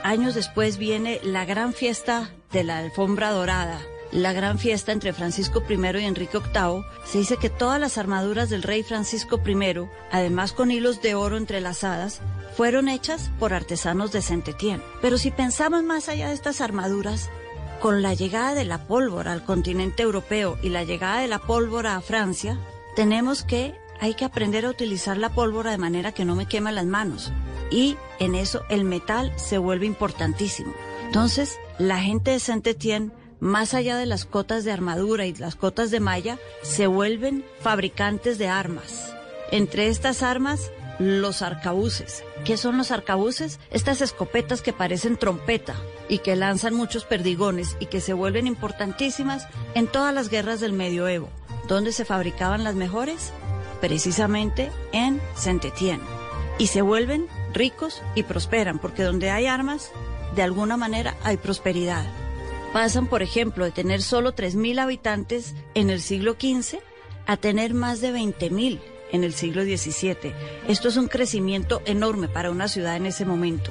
años después viene la gran fiesta de la alfombra dorada, la gran fiesta entre Francisco I y Enrique VIII, se dice que todas las armaduras del rey Francisco I, además con hilos de oro entrelazadas, fueron hechas por artesanos de Saint-Étienne. Pero si pensamos más allá de estas armaduras, con la llegada de la pólvora al continente europeo y la llegada de la pólvora a Francia, tenemos que hay que aprender a utilizar la pólvora de manera que no me quema las manos. Y en eso el metal se vuelve importantísimo. Entonces, la gente de Saint-Étienne, más allá de las cotas de armadura y las cotas de malla, se vuelven fabricantes de armas. Entre estas armas, los arcabuces. ¿Qué son los arcabuces? Estas escopetas que parecen trompeta y que lanzan muchos perdigones y que se vuelven importantísimas en todas las guerras del medioevo. ¿Dónde se fabricaban las mejores? Precisamente en Saint-Étienne. Y se vuelven ricos y prosperan, porque donde hay armas, de alguna manera hay prosperidad. Pasan, por ejemplo, de tener solo 3.000 habitantes en el siglo XV a tener más de 20.000 en el siglo XVII. Esto es un crecimiento enorme para una ciudad en ese momento.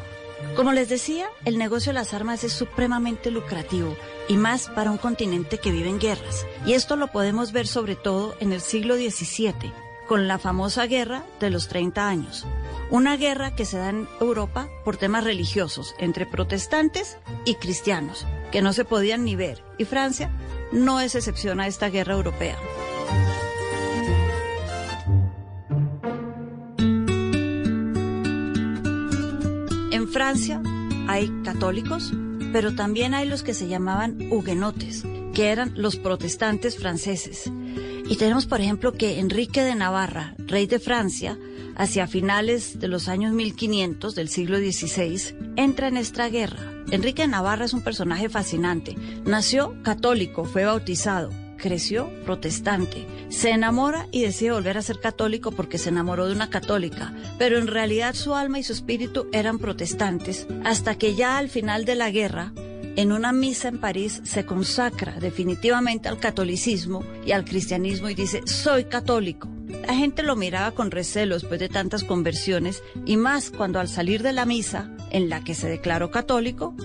Como les decía, el negocio de las armas es supremamente lucrativo y más para un continente que vive en guerras. Y esto lo podemos ver sobre todo en el siglo XVII, con la famosa guerra de los 30 años. Una guerra que se da en Europa por temas religiosos entre protestantes y cristianos, que no se podían ni ver. Y Francia no es excepción a esta guerra europea. En Francia hay católicos, pero también hay los que se llamaban huguenotes, que eran los protestantes franceses. Y tenemos, por ejemplo, que Enrique de Navarra, rey de Francia, hacia finales de los años 1500 del siglo XVI, entra en esta guerra. Enrique de Navarra es un personaje fascinante. Nació católico, fue bautizado, creció protestante, se enamora y decide volver a ser católico porque se enamoró de una católica, pero en realidad su alma y su espíritu eran protestantes, hasta que ya al final de la guerra, en una misa en París, se consacra definitivamente al catolicismo y al cristianismo y dice, soy católico. La gente lo miraba con recelo después de tantas conversiones y más cuando al salir de la misa, en la que se declaró católico,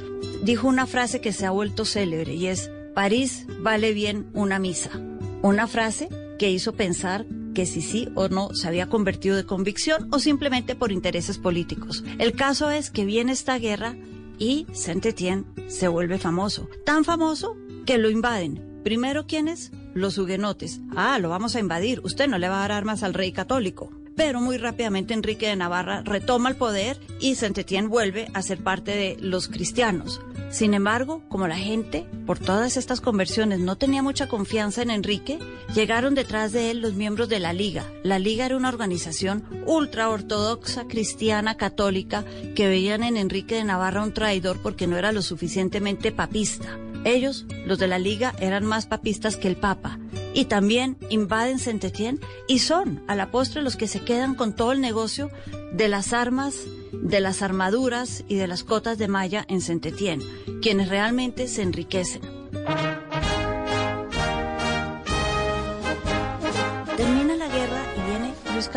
dijo una frase que se ha vuelto célebre y es, París vale bien una misa. Una frase que hizo pensar que si sí o no se había convertido de convicción o simplemente por intereses políticos. El caso es que viene esta guerra y Saint-Étienne se vuelve famoso. Tan famoso que lo invaden. Primero, ¿quiénes? Los huguenotes. Ah, lo vamos a invadir. Usted no le va a dar armas al rey católico. Pero muy rápidamente Enrique de Navarra retoma el poder y Saint-Étienne vuelve a ser parte de los cristianos. Sin embargo, como la gente, por todas estas conversiones, no tenía mucha confianza en Enrique, llegaron detrás de él los miembros de la Liga. La Liga era una organización ultra ortodoxa, cristiana, católica, que veían en Enrique de Navarra un traidor porque no era lo suficientemente papista. Ellos, los de la Liga, eran más papistas que el Papa. Y también invaden Saint-Étienne y son, a la postre, los que se quedan con todo el negocio de las armas, de las armaduras y de las cotas de malla en Saint-Étienne, quienes realmente se enriquecen.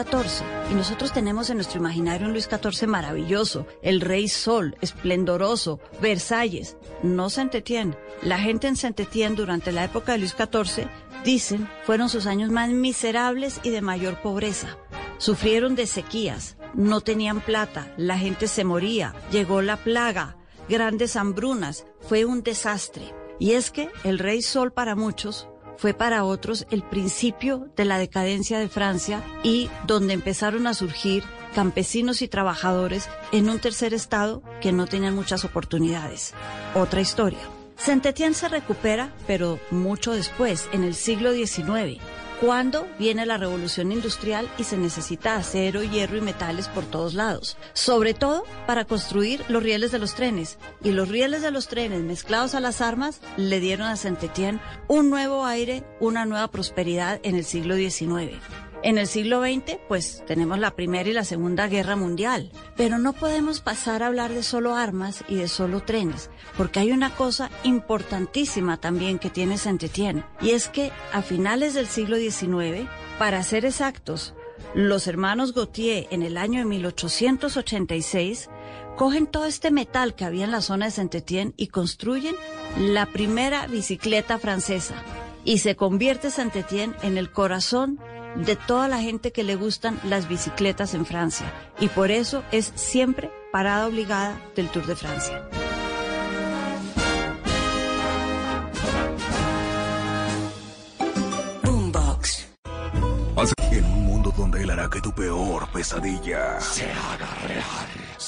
XIV. Y nosotros tenemos en nuestro imaginario un Luis XIV maravilloso, el rey sol, esplendoroso, Versalles. No Saint-Étienne. La gente en Saint-Étienne durante la época de Luis XIV, dicen, fueron sus años más miserables y de mayor pobreza. Sufrieron de sequías, no tenían plata, la gente se moría, llegó la plaga, grandes hambrunas, fue un desastre. Y es que el rey sol para muchos fue para otros el principio de la decadencia de Francia y donde empezaron a surgir campesinos y trabajadores en un tercer estado que no tenían muchas oportunidades. Otra historia. Saint-Étienne se recupera, pero mucho después, en el siglo XIX, cuando viene la revolución industrial y se necesita acero, hierro y metales por todos lados, sobre todo para construir los rieles de los trenes. Y los rieles de los trenes mezclados a las armas le dieron a Saint-Étienne un nuevo aire, una nueva prosperidad en el siglo XIX. En el siglo XX, pues tenemos la Primera y la Segunda Guerra Mundial, pero no podemos pasar a hablar de solo armas y de solo trenes, porque hay una cosa importantísima también que tiene Saint-Étienne, y es que a finales del siglo XIX, para ser exactos, los hermanos Gautier en el año de 1886 cogen todo este metal que había en la zona de Saint-Étienne y construyen la primera bicicleta francesa. Y se convierte Saint-Étienne en el corazón de toda la gente que le gustan las bicicletas en Francia y por eso es siempre parada obligada del Tour de Francia. Boombox. En un mundo donde él hará que tu peor pesadilla se haga real.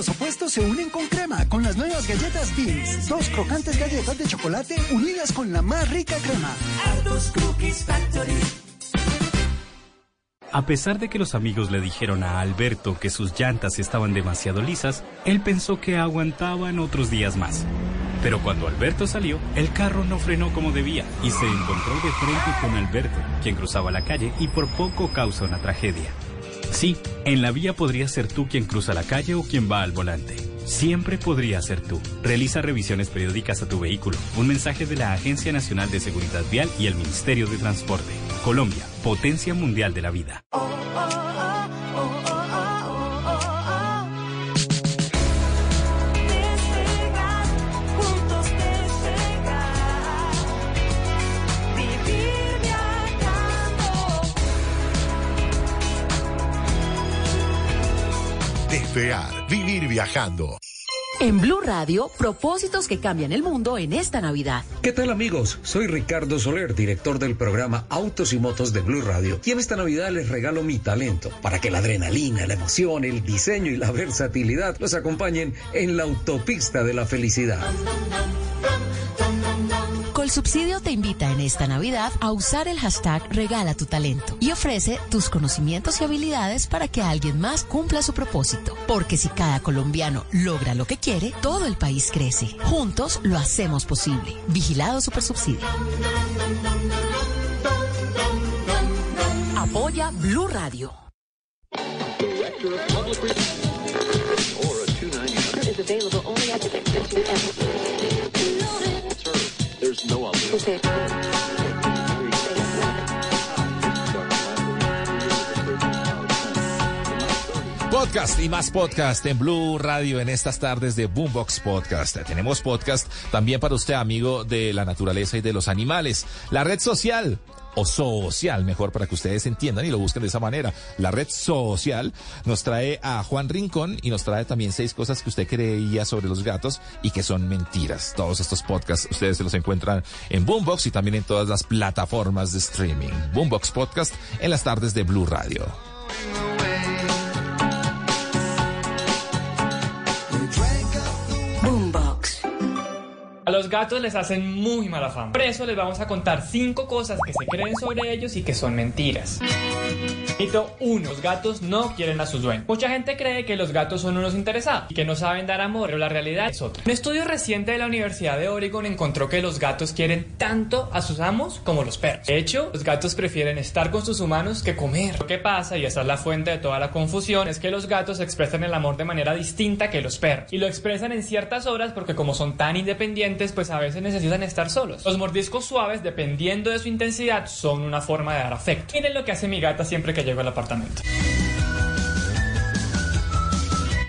Los opuestos se unen con crema con las nuevas galletas Beans. Dos crocantes galletas de chocolate unidas con la más rica crema. Aldos Cookies Factory. A pesar de que los amigos le dijeron a Alberto que sus llantas estaban demasiado lisas, él pensó que aguantaban otros días más. Pero cuando Alberto salió, el carro no frenó como debía y se encontró de frente con Alberto, quien cruzaba la calle y por poco causa una tragedia. Sí, en la vía podría ser tú quien cruza la calle o quien va al volante. Siempre podría ser tú. Realiza revisiones periódicas a tu vehículo. Un mensaje de la Agencia Nacional de Seguridad Vial y el Ministerio de Transporte. Colombia, potencia mundial de la vida. Despegar, Vivir viajando. En Blue Radio, propósitos que cambian el mundo en esta Navidad. ¿Qué tal amigos? Soy Ricardo Soler, director del programa Autos y Motos de Blue Radio. Y en esta Navidad les regalo mi talento para que la adrenalina, la emoción, el diseño y la versatilidad los acompañen en la autopista de la felicidad. Colsubsidio te invita en esta Navidad a usar el hashtag Regala tu talento y ofrece tus conocimientos y habilidades para que alguien más cumpla su propósito. Porque si cada colombiano logra lo que quiere, todo el país crece. Juntos lo hacemos posible. Vigilado Supersubsidio. Apoya Blue Radio. Podcast y más podcast en Blue Radio en estas tardes de Boombox Podcast. Tenemos podcast también para usted, amigo de la naturaleza y de los animales. La red social o social, mejor para que ustedes entiendan y lo busquen de esa manera. La red social nos trae a Juan Rincón y nos trae también seis cosas que usted creía sobre los gatos y que son mentiras. Todos estos podcasts ustedes se los encuentran en Boombox y también en todas las plataformas de streaming. Boombox Podcast en las tardes de Blue Radio. A los gatos les hacen muy mala fama. Por eso les vamos a contar cinco cosas que se creen sobre ellos y que son mentiras. Mito 1. Los gatos no quieren a sus dueños. Mucha gente cree que los gatos son unos interesados y que no saben dar amor, pero la realidad es otra. Un estudio reciente de la Universidad de Oregon encontró que los gatos quieren tanto a sus amos como los perros. De hecho, los gatos prefieren estar con sus humanos que comer. Lo que pasa, y esa es la fuente de toda la confusión, es que los gatos expresan el amor de manera distinta que los perros. Y lo expresan en ciertas horas porque como son tan independientes, pues a veces necesitan estar solos. Los mordiscos suaves, dependiendo de su intensidad, son una forma de dar afecto. Miren lo que hace mi gata siempre que llego al apartamento.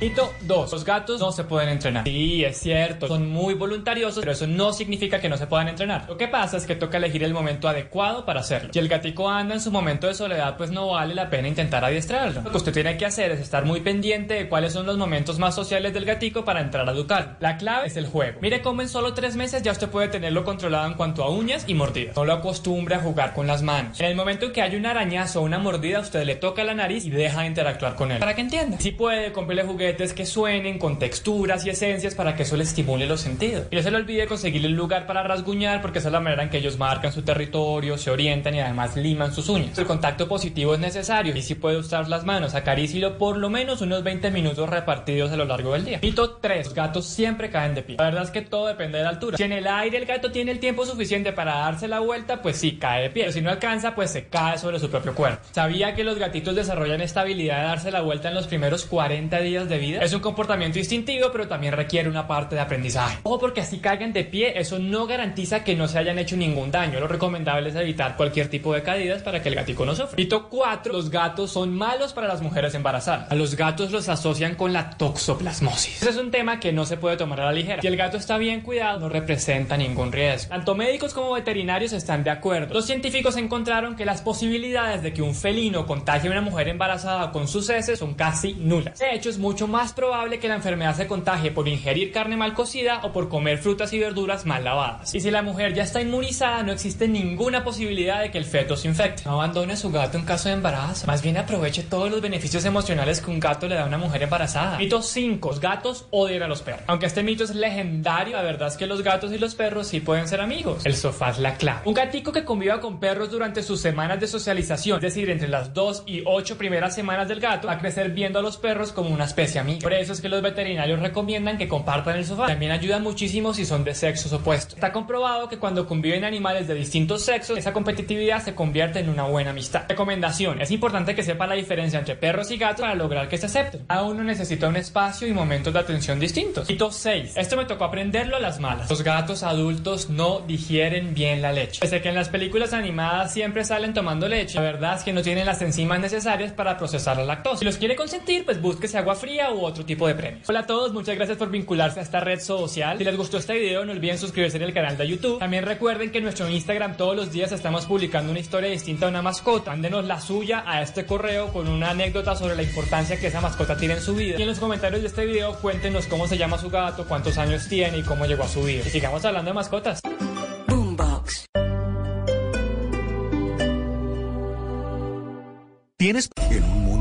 Mito 2. Los gatos no se pueden entrenar. Sí, es cierto. Son muy voluntariosos, pero eso no significa que no se puedan entrenar. Lo que pasa es que toca elegir el momento adecuado para hacerlo. Si el gatico anda en su momento de soledad, pues no vale la pena intentar adiestrarlo. Lo que usted tiene que hacer es estar muy pendiente de cuáles son los momentos más sociales del gatico para entrar a educar. La clave es el juego. Mire cómo en solo tres meses ya usted puede tenerlo controlado en cuanto a uñas y mordidas. No lo acostumbre a jugar con las manos. En el momento en que hay un arañazo o una mordida, usted le toca la nariz y deja de interactuar con él. Para que entienda. Si puede, cómprele juguetes que suenen con texturas y esencias para que eso le estimule los sentidos. Y no se le olvide conseguirle un lugar para rasguñar porque esa es la manera en que ellos marcan su territorio, se orientan y además liman sus uñas. El contacto positivo es necesario y si puede usar las manos, acarícielo por lo menos unos 20 minutos repartidos a lo largo del día. Mito 3. Los gatos siempre caen de pie. La verdad es que todo depende de la altura. Si en el aire el gato tiene el tiempo suficiente para darse la vuelta, pues sí, cae de pie. Pero si no alcanza, pues se cae sobre su propio cuerpo. ¿Sabía que los gatitos desarrollan esta habilidad de darse la vuelta en los primeros 40 días de vida. Es un comportamiento instintivo, pero también requiere una parte de aprendizaje. Ojo porque así caigan de pie, eso no garantiza que no se hayan hecho ningún daño. Lo recomendable es evitar cualquier tipo de caídas para que el gatico no sufra. Hito 4. Los gatos son malos para las mujeres embarazadas. A los gatos los asocian con la toxoplasmosis. Ese es un tema que no se puede tomar a la ligera. Si el gato está bien cuidado, no representa ningún riesgo. Tanto médicos como veterinarios están de acuerdo. Los científicos encontraron que las posibilidades de que un felino contagie a una mujer embarazada con sus heces son casi nulas. De hecho, es mucho más probable que la enfermedad se contagie por ingerir carne mal cocida o por comer frutas y verduras mal lavadas. Y si la mujer ya está inmunizada, no existe ninguna posibilidad de que el feto se infecte. No abandone a su gato en caso de embarazo. Más bien aproveche todos los beneficios emocionales que un gato le da a una mujer embarazada. Mito 5. Los gatos odian a los perros. Aunque este mito es legendario, la verdad es que los gatos y los perros sí pueden ser amigos. El sofá es la clave. Un gatico que conviva con perros durante sus semanas de socialización, es decir, entre las 2 y 8 primeras semanas del gato, va a crecer viendo a los perros como una especie amiga. Por eso es que los veterinarios recomiendan que compartan el sofá. También ayudan muchísimo si son de sexos opuestos. Está comprobado que cuando conviven animales de distintos sexos, esa competitividad se convierte en una buena amistad. Recomendación. Es importante que sepa la diferencia entre perros y gatos para lograr que se acepten. Cada uno necesita un espacio y momentos de atención distintos. Hito 6. Esto me tocó aprenderlo a las malas. Los gatos adultos no digieren bien la leche. Pese que en las películas animadas siempre salen tomando leche, la verdad es que no tienen las enzimas necesarias para procesar la lactosa. Si los quiere consentir, pues búsquese agua fría u otro tipo de premios. Hola a todos, muchas gracias por vincularse a esta red social. Si les gustó este video, no olviden suscribirse en el canal de YouTube. También recuerden que en nuestro Instagram todos los días estamos publicando una historia distinta a una mascota. Mándenos la suya a este correo con una anécdota sobre la importancia que esa mascota tiene en su vida. Y en los comentarios de este video cuéntenos cómo se llama su gato, cuántos años tiene y cómo llegó a su vida. Y sigamos hablando de mascotas. Boombox. ¿Tienes? En un mundo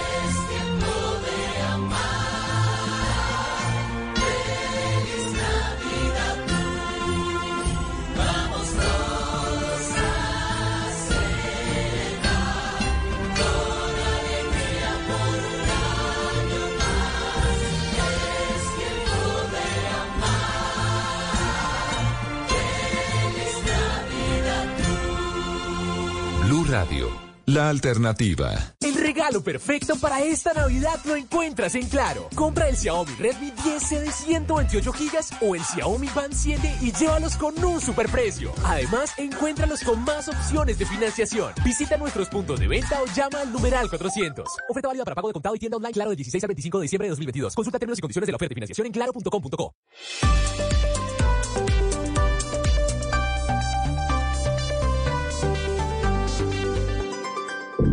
Radio, la alternativa. El regalo perfecto para esta Navidad lo encuentras en Claro. Compra el Xiaomi Redmi 10C de 128 GB o el Xiaomi Band 7 y llévalos con un superprecio. Además, encuéntralos con más opciones de financiación. Visita nuestros puntos de venta o llama al numeral 400. Oferta válida para pago de contado y tienda online Claro del 16 al 25 de diciembre de 2022. Consulta términos y condiciones de la oferta y financiación en claro.com.co.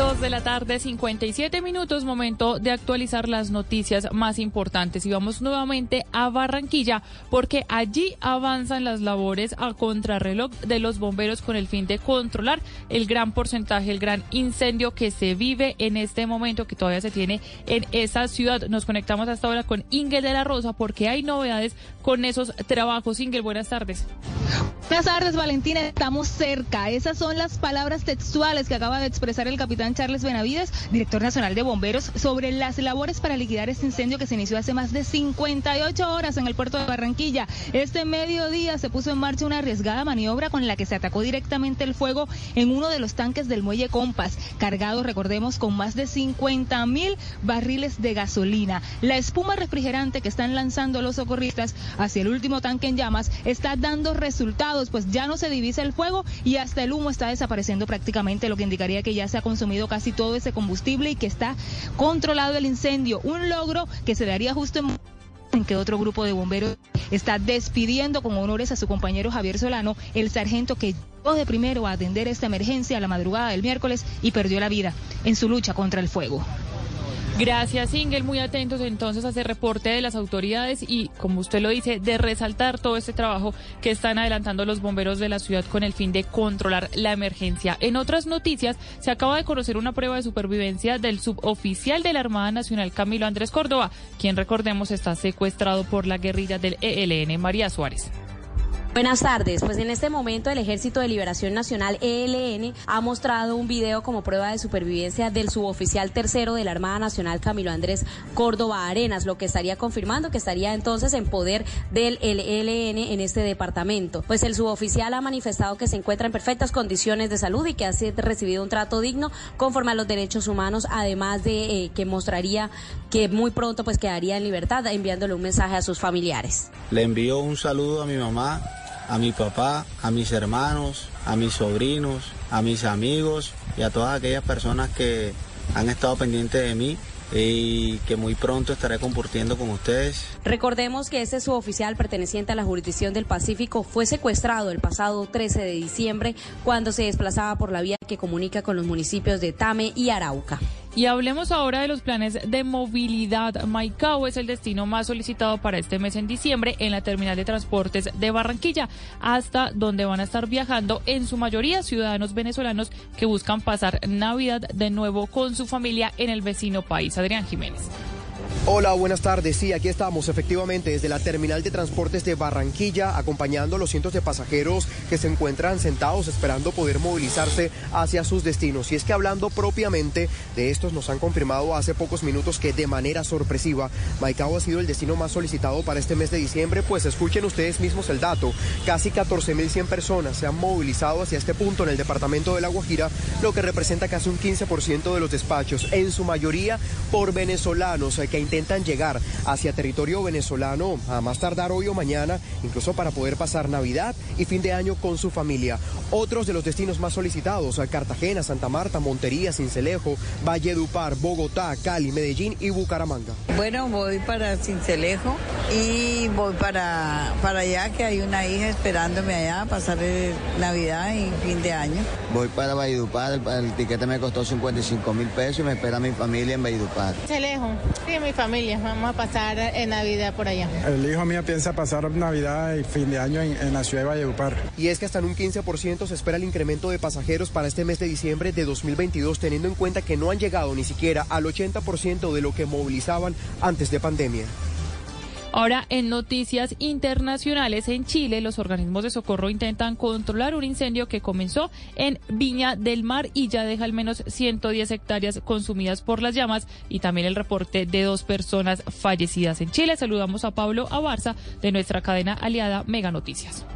Dos de la tarde, 57 minutos, momento de actualizar las noticias más importantes. Y vamos nuevamente a Barranquilla, porque allí avanzan las labores a contrarreloj de los bomberos con el fin de controlar el gran porcentaje, el gran incendio que se vive en este momento, que todavía se tiene en esa ciudad. Nos conectamos hasta ahora con Ingel de la Rosa, porque hay novedades con esos trabajos. Ingel, buenas tardes. Buenas tardes, Valentina. Estamos cerca. Esas son las palabras textuales que acaba de expresar el capitán Charles Benavides, director nacional de bomberos, sobre las labores para liquidar este incendio que se inició hace más de 58 horas en el puerto de Barranquilla. Este mediodía se puso en marcha una arriesgada maniobra con la que se atacó directamente el fuego en uno de los tanques del muelle Compas, cargado, recordemos, con más de 50 mil barriles de gasolina. La espuma refrigerante que están lanzando los socorristas hacia el último tanque en llamas está dando resultados, pues ya no se divisa el fuego y hasta el humo está desapareciendo prácticamente, lo que indicaría que ya se ha consumido casi todo ese combustible y que está controlado el incendio. Un logro que se daría justo en que otro grupo de bomberos está despidiendo con honores a su compañero Javier Solano, el sargento que llegó de primero a atender esta emergencia a la madrugada del miércoles y perdió la vida en su lucha contra el fuego. Gracias, Ingel. Muy atentos entonces a ese reporte de las autoridades y, como usted lo dice, de resaltar todo este trabajo que están adelantando los bomberos de la ciudad con el fin de controlar la emergencia. En otras noticias, se acaba de conocer una prueba de supervivencia del suboficial de la Armada Nacional, Camilo Andrés Córdoba, quien, recordemos, está secuestrado por la guerrilla del ELN, María Suárez. Buenas tardes. Pues en este momento el Ejército de Liberación Nacional ELN ha mostrado un video como prueba de supervivencia del suboficial tercero de la Armada Nacional Camilo Andrés Córdoba Arenas, lo que estaría confirmando que estaría entonces en poder del ELN en este departamento. Pues el suboficial ha manifestado que se encuentra en perfectas condiciones de salud y que ha recibido un trato digno conforme a los derechos humanos, además de eh, que mostraría que muy pronto pues quedaría en libertad enviándole un mensaje a sus familiares. Le envío un saludo a mi mamá a mi papá, a mis hermanos, a mis sobrinos, a mis amigos y a todas aquellas personas que han estado pendientes de mí y que muy pronto estaré compartiendo con ustedes. Recordemos que este suboficial perteneciente a la jurisdicción del Pacífico fue secuestrado el pasado 13 de diciembre cuando se desplazaba por la vía que comunica con los municipios de Tame y Arauca. Y hablemos ahora de los planes de movilidad. Maicao es el destino más solicitado para este mes en diciembre en la terminal de transportes de Barranquilla, hasta donde van a estar viajando en su mayoría ciudadanos venezolanos que buscan pasar Navidad de nuevo con su familia en el vecino país. Adrián Jiménez. Hola, buenas tardes. Sí, aquí estamos efectivamente desde la terminal de transportes de Barranquilla, acompañando a los cientos de pasajeros que se encuentran sentados esperando poder movilizarse hacia sus destinos. Y es que hablando propiamente de estos, nos han confirmado hace pocos minutos que de manera sorpresiva, Maicao ha sido el destino más solicitado para este mes de diciembre. Pues escuchen ustedes mismos el dato. Casi 14.100 personas se han movilizado hacia este punto en el departamento de La Guajira, lo que representa casi un 15% de los despachos, en su mayoría por venezolanos que intentan llegar hacia territorio venezolano a más tardar hoy o mañana, incluso para poder pasar Navidad y fin de año con su familia. Otros de los destinos más solicitados, Cartagena, Santa Marta, Montería, Cincelejo, Valledupar, Bogotá, Cali, Medellín y Bucaramanga. Bueno, voy para Cincelejo y voy para, para allá, que hay una hija esperándome allá a pasar Navidad y fin de año. Voy para Valledupar, el, el tiquete me costó 55 mil pesos y me espera mi familia en Valledupar. Cincelejo, sí, mi familia, vamos a pasar en Navidad por allá. El hijo mío piensa pasar Navidad y fin de año en, en la ciudad de Valledupar. Y es que hasta en un 15% se espera el incremento de pasajeros para este mes de diciembre de 2022, teniendo en cuenta que no han llegado ni siquiera al 80% de lo que movilizaban antes de pandemia. Ahora, en noticias internacionales, en Chile, los organismos de socorro intentan controlar un incendio que comenzó en Viña del Mar y ya deja al menos 110 hectáreas consumidas por las llamas y también el reporte de dos personas fallecidas en Chile. Saludamos a Pablo Abarza de nuestra cadena aliada Mega Noticias.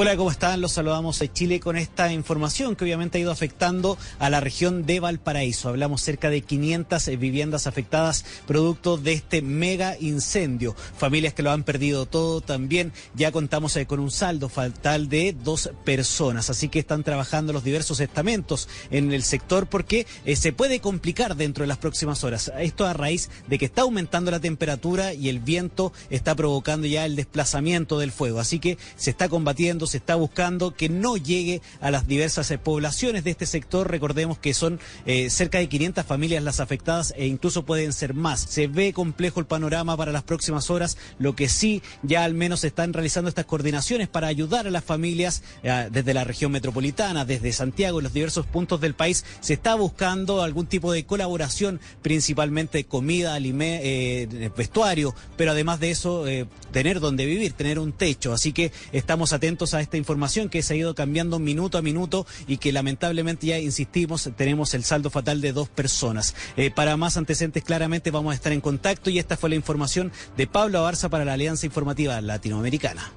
Hola, ¿cómo están? Los saludamos de Chile con esta información que obviamente ha ido afectando a la región de Valparaíso. Hablamos cerca de 500 viviendas afectadas producto de este mega incendio. Familias que lo han perdido todo también. Ya contamos eh, con un saldo fatal de dos personas. Así que están trabajando los diversos estamentos en el sector porque eh, se puede complicar dentro de las próximas horas. Esto a raíz de que está aumentando la temperatura y el viento está provocando ya el desplazamiento del fuego. Así que se está combatiendo se está buscando que no llegue a las diversas eh, poblaciones de este sector. Recordemos que son eh, cerca de 500 familias las afectadas e incluso pueden ser más. Se ve complejo el panorama para las próximas horas, lo que sí ya al menos se están realizando estas coordinaciones para ayudar a las familias eh, desde la región metropolitana, desde Santiago, en los diversos puntos del país. Se está buscando algún tipo de colaboración, principalmente comida, alime, vestuario, pero además de eso, tener donde vivir, tener un techo. Así que estamos atentos a esta información que se ha ido cambiando minuto a minuto y que lamentablemente ya insistimos, tenemos el saldo fatal de dos personas. Eh, para más antecedentes, claramente vamos a estar en contacto y esta fue la información de Pablo Abarza para la Alianza Informativa Latinoamericana.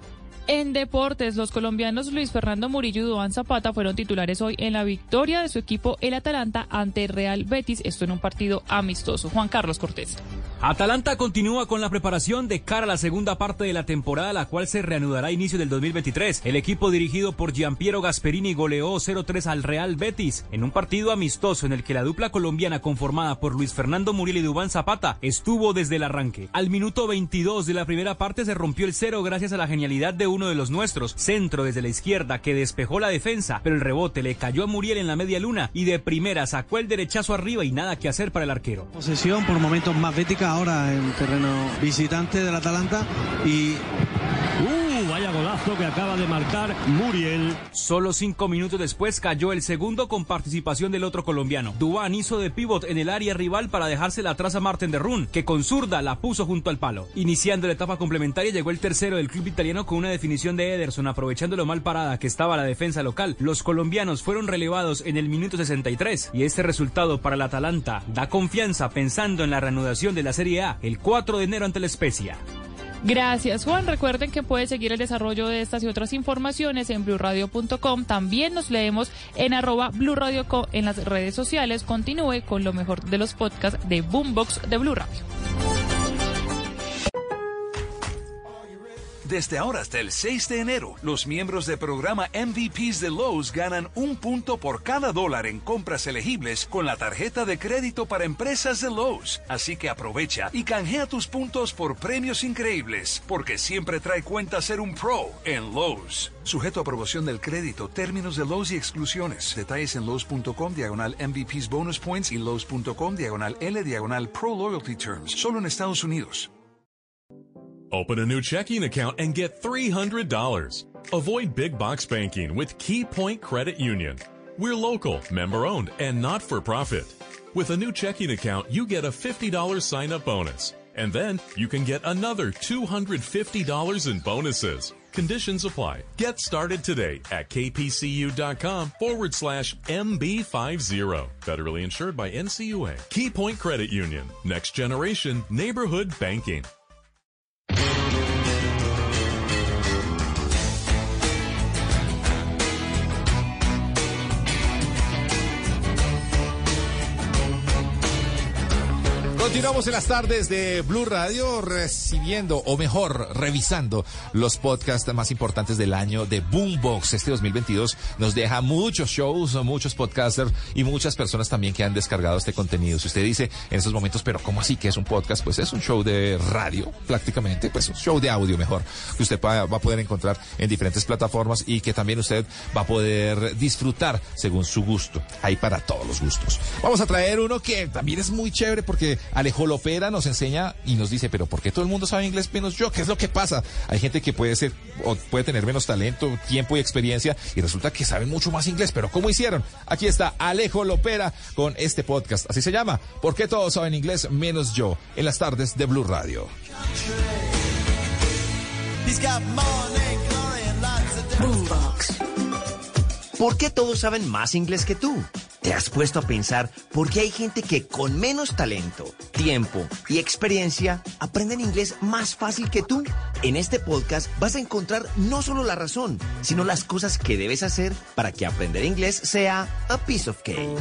En deportes, los colombianos Luis Fernando Murillo y Duan Zapata fueron titulares hoy en la victoria de su equipo el Atalanta ante Real Betis, esto en un partido amistoso. Juan Carlos Cortés. Atalanta continúa con la preparación de cara a la segunda parte de la temporada, la cual se reanudará a inicio del 2023. El equipo dirigido por Giampiero Gasperini goleó 0-3 al Real Betis en un partido amistoso en el que la dupla colombiana conformada por Luis Fernando Muriel y Dubán Zapata estuvo desde el arranque. Al minuto 22 de la primera parte se rompió el cero gracias a la genialidad de uno de los nuestros, centro desde la izquierda que despejó la defensa, pero el rebote le cayó a Muriel en la media luna y de primera sacó el derechazo arriba y nada que hacer para el arquero. Posesión por momentos más bética ahora en terreno visitante del Atalanta y ¡Uh! Que acaba de marcar Muriel. Solo cinco minutos después cayó el segundo con participación del otro colombiano. Dubán hizo de pivot en el área rival para dejársela atrás a Marten de Run, que con zurda la puso junto al palo. Iniciando la etapa complementaria llegó el tercero del club italiano con una definición de Ederson, aprovechando lo mal parada que estaba la defensa local. Los colombianos fueron relevados en el minuto 63 y este resultado para el Atalanta da confianza pensando en la reanudación de la Serie A el 4 de enero ante la Especia. Gracias, Juan. Recuerden que puede seguir el desarrollo de estas y otras informaciones en blurradio.com. También nos leemos en arroba blurradioco en las redes sociales. Continúe con lo mejor de los podcasts de Boombox de Blue Radio. Desde ahora hasta el 6 de enero, los miembros del programa MVPs de Lowe's ganan un punto por cada dólar en compras elegibles con la tarjeta de crédito para empresas de Lowe's. Así que aprovecha y canjea tus puntos por premios increíbles, porque siempre trae cuenta ser un pro en Lowe's. Sujeto a aprobación del crédito, términos de Lowe's y exclusiones. Detalles en Lowe's.com diagonal MVPs bonus points y Lowe's.com diagonal L diagonal Pro Loyalty Terms. Solo en Estados Unidos. Open a new checking account and get $300. Avoid big box banking with KeyPoint Credit Union. We're local, member owned, and not for profit. With a new checking account, you get a $50 sign up bonus. And then you can get another $250 in bonuses. Conditions apply. Get started today at kpcu.com forward slash MB50. Federally insured by NCUA. Key Point Credit Union. Next generation neighborhood banking. Continuamos en las tardes de Blue Radio recibiendo, o mejor, revisando los podcasts más importantes del año de Boombox. Este 2022 nos deja muchos shows, muchos podcasters y muchas personas también que han descargado este contenido. Si usted dice en esos momentos, pero ¿cómo así que es un podcast? Pues es un show de radio, prácticamente, pues un show de audio mejor, que usted va a poder encontrar en diferentes plataformas y que también usted va a poder disfrutar según su gusto. Hay para todos los gustos. Vamos a traer uno que también es muy chévere porque Alejo Lopera nos enseña y nos dice, pero ¿por qué todo el mundo sabe inglés menos yo? ¿Qué es lo que pasa? Hay gente que puede ser o puede tener menos talento, tiempo y experiencia y resulta que saben mucho más inglés, pero ¿cómo hicieron? Aquí está Alejo Lopera con este podcast, así se llama, ¿por qué todos saben inglés menos yo? En las tardes de Blue Radio. Boombox. ¿Por qué todos saben más inglés que tú? ¿Te has puesto a pensar por qué hay gente que con menos talento, tiempo y experiencia aprenden inglés más fácil que tú? En este podcast vas a encontrar no solo la razón, sino las cosas que debes hacer para que aprender inglés sea a piece of cake.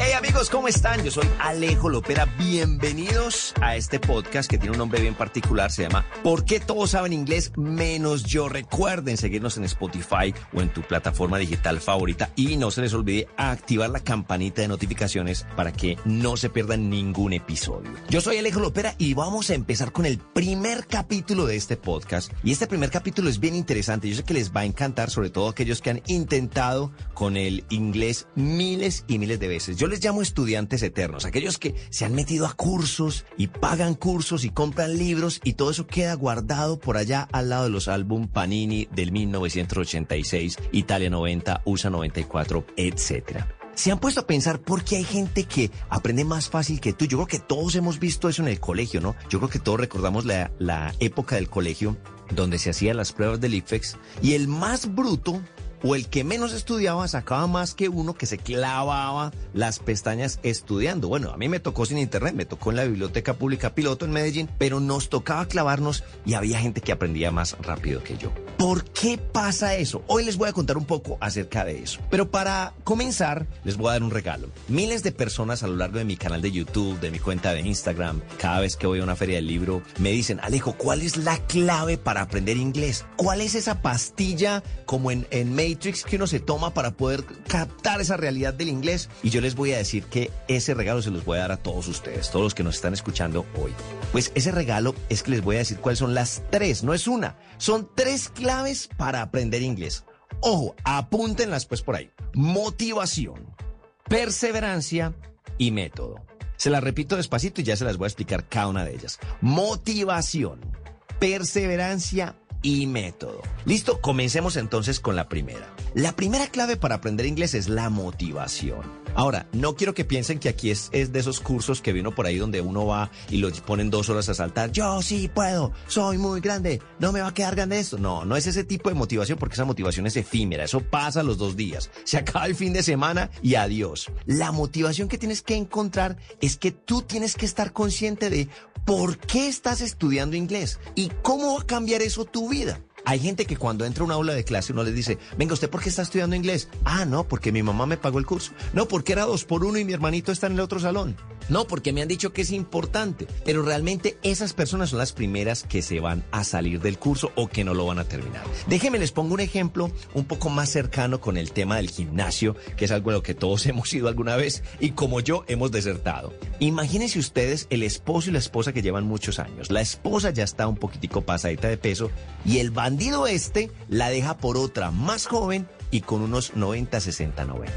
Hey amigos, ¿cómo están? Yo soy Alejo Lopera. Bienvenidos a este podcast que tiene un nombre bien particular. Se llama ¿Por qué todos saben inglés menos yo? Recuerden seguirnos en Spotify o en tu plataforma digital favorita y no se les olvide activar la campanita de notificaciones para que no se pierdan ningún episodio. Yo soy Alejo Lopera y vamos a empezar con el primer capítulo de este podcast. Y este primer capítulo es bien interesante. Yo sé que les va a encantar, sobre todo aquellos que han intentado con el inglés miles y miles de veces. Yo les llamo estudiantes eternos, aquellos que se han metido a cursos y pagan cursos y compran libros y todo eso queda guardado por allá al lado de los álbum Panini del 1986, Italia 90, USA 94, etcétera. ¿Se han puesto a pensar por qué hay gente que aprende más fácil que tú? Yo creo que todos hemos visto eso en el colegio, ¿no? Yo creo que todos recordamos la, la época del colegio donde se hacían las pruebas del IFEX y el más bruto o el que menos estudiaba sacaba más que uno que se clavaba las pestañas estudiando. Bueno, a mí me tocó sin internet, me tocó en la Biblioteca Pública Piloto en Medellín, pero nos tocaba clavarnos y había gente que aprendía más rápido que yo. ¿Por qué pasa eso? Hoy les voy a contar un poco acerca de eso. Pero para comenzar, les voy a dar un regalo. Miles de personas a lo largo de mi canal de YouTube, de mi cuenta de Instagram, cada vez que voy a una feria del libro, me dicen, Alejo, ¿cuál es la clave para aprender inglés? ¿Cuál es esa pastilla como en, en Matrix que uno se toma para poder captar esa realidad del inglés? Y yo les voy a decir que ese regalo se los voy a dar a todos ustedes, todos los que nos están escuchando hoy. Pues ese regalo es que les voy a decir cuáles son las tres, no es una, son tres claves para aprender inglés. Ojo, apúntenlas pues por ahí. Motivación, perseverancia y método. Se las repito despacito y ya se las voy a explicar cada una de ellas. Motivación, perseverancia y método. Listo, comencemos entonces con la primera. La primera clave para aprender inglés es la motivación. Ahora, no quiero que piensen que aquí es, es de esos cursos que vino por ahí donde uno va y lo ponen dos horas a saltar. Yo sí puedo, soy muy grande, no me va a quedar grande esto. No, no es ese tipo de motivación porque esa motivación es efímera, eso pasa los dos días. Se acaba el fin de semana y adiós. La motivación que tienes que encontrar es que tú tienes que estar consciente de por qué estás estudiando inglés y cómo va a cambiar eso tu vida. Hay gente que cuando entra a un aula de clase uno les dice, venga, ¿usted por qué está estudiando inglés? Ah, no, porque mi mamá me pagó el curso. No, porque era dos por uno y mi hermanito está en el otro salón. No, porque me han dicho que es importante. Pero realmente esas personas son las primeras que se van a salir del curso o que no lo van a terminar. Déjenme les pongo un ejemplo un poco más cercano con el tema del gimnasio, que es algo a lo que todos hemos ido alguna vez y como yo hemos desertado. Imagínense ustedes el esposo y la esposa que llevan muchos años. La esposa ya está un poquitico pasadita de peso y el bandido este la deja por otra más joven y con unos 90, 60, 90.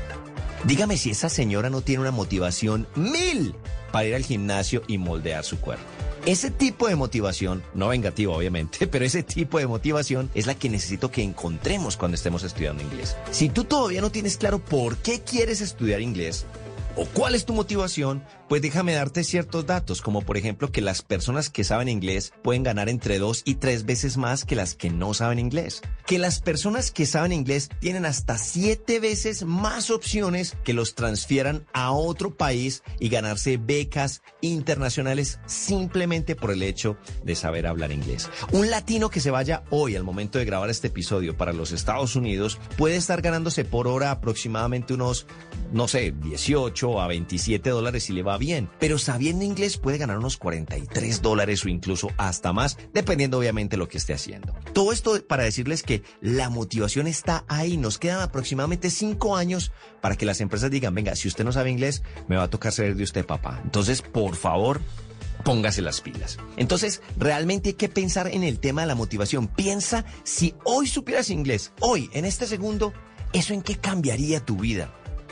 Dígame si esa señora no tiene una motivación mil para ir al gimnasio y moldear su cuerpo. Ese tipo de motivación, no vengativa obviamente, pero ese tipo de motivación es la que necesito que encontremos cuando estemos estudiando inglés. Si tú todavía no tienes claro por qué quieres estudiar inglés, o cuál es tu motivación, pues déjame darte ciertos datos, como por ejemplo que las personas que saben inglés pueden ganar entre dos y tres veces más que las que no saben inglés. Que las personas que saben inglés tienen hasta siete veces más opciones que los transfieran a otro país y ganarse becas internacionales simplemente por el hecho de saber hablar inglés. Un latino que se vaya hoy al momento de grabar este episodio para los Estados Unidos puede estar ganándose por hora aproximadamente unos, no sé, 18 a 27 dólares si le va bien, pero sabiendo inglés puede ganar unos 43 dólares o incluso hasta más, dependiendo obviamente lo que esté haciendo. Todo esto para decirles que la motivación está ahí. Nos quedan aproximadamente 5 años para que las empresas digan, venga, si usted no sabe inglés, me va a tocar saber de usted, papá. Entonces, por favor, póngase las pilas. Entonces, realmente hay que pensar en el tema de la motivación. Piensa si hoy supieras inglés, hoy, en este segundo, ¿eso en qué cambiaría tu vida?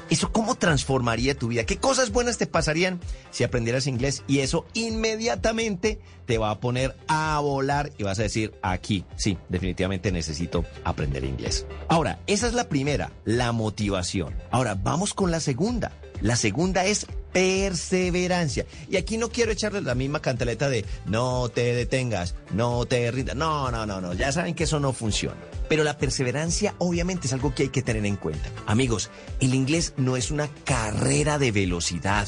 ¿Eso cómo transformaría tu vida? ¿Qué cosas buenas te pasarían si aprendieras inglés? Y eso inmediatamente te va a poner a volar y vas a decir, aquí, sí, definitivamente necesito aprender inglés. Ahora, esa es la primera, la motivación. Ahora, vamos con la segunda. La segunda es perseverancia. Y aquí no quiero echarle la misma cantaleta de no te detengas, no te rindas. No, no, no, no. Ya saben que eso no funciona. Pero la perseverancia obviamente es algo que hay que tener en cuenta. Amigos, el inglés no es una carrera de velocidad,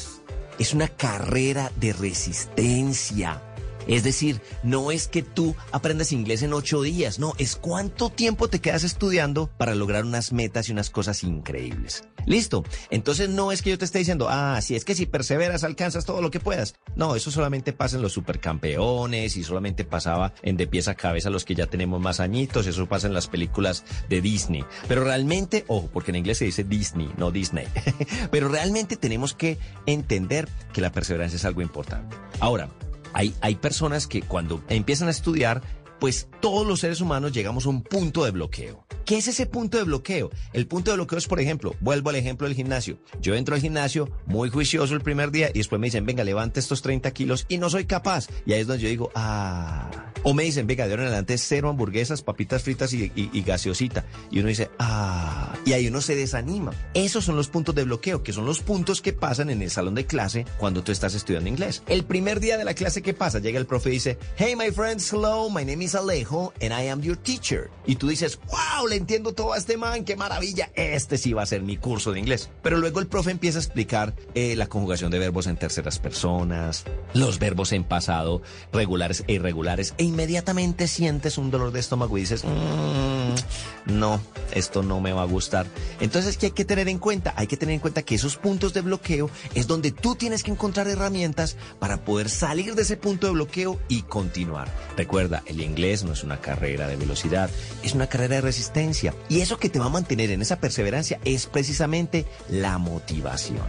es una carrera de resistencia. Es decir, no es que tú aprendas inglés en ocho días, no, es cuánto tiempo te quedas estudiando para lograr unas metas y unas cosas increíbles. Listo. Entonces no es que yo te esté diciendo, ah, si es que si perseveras alcanzas todo lo que puedas. No, eso solamente pasa en los supercampeones y solamente pasaba en de pies a cabeza los que ya tenemos más añitos, eso pasa en las películas de Disney. Pero realmente, ojo, porque en inglés se dice Disney, no Disney. Pero realmente tenemos que entender que la perseverancia es algo importante. Ahora, hay, hay personas que cuando empiezan a estudiar, pues todos los seres humanos llegamos a un punto de bloqueo. ¿Qué es ese punto de bloqueo? El punto de bloqueo es, por ejemplo, vuelvo al ejemplo del gimnasio. Yo entro al gimnasio muy juicioso el primer día y después me dicen, venga, levante estos 30 kilos y no soy capaz. Y ahí es donde yo digo, ah. O me dicen, venga, de ahora en adelante cero hamburguesas, papitas fritas y, gaseosita. Y uno dice, ah. Y ahí uno se desanima. Esos son los puntos de bloqueo, que son los puntos que pasan en el salón de clase cuando tú estás estudiando inglés. El primer día de la clase, ¿qué pasa? Llega el profe y dice, hey, my friends, hello, my name is is Alejo and I am your teacher. Y tú dices, wow, le entiendo todo a este man, qué maravilla. Este sí va a ser mi curso de inglés. Pero luego el profe empieza a explicar eh, la conjugación de verbos en terceras personas, los verbos en pasado, regulares e irregulares, e inmediatamente sientes un dolor de estómago y dices, "Mm, no, esto no me va a gustar. Entonces, ¿qué hay que tener en cuenta? Hay que tener en cuenta que esos puntos de bloqueo es donde tú tienes que encontrar herramientas para poder salir de ese punto de bloqueo y continuar. Recuerda, el inglés no es una carrera de velocidad, es una carrera de resistencia. Y eso que te va a mantener en esa perseverancia es precisamente la motivación.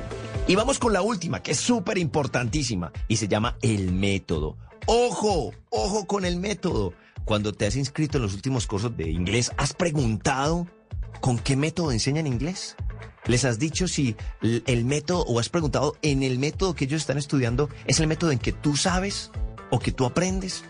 Y vamos con la última, que es súper importantísima, y se llama el método. Ojo, ojo con el método. Cuando te has inscrito en los últimos cursos de inglés, ¿has preguntado con qué método enseñan inglés? ¿Les has dicho si el método o has preguntado en el método que ellos están estudiando es el método en que tú sabes o que tú aprendes?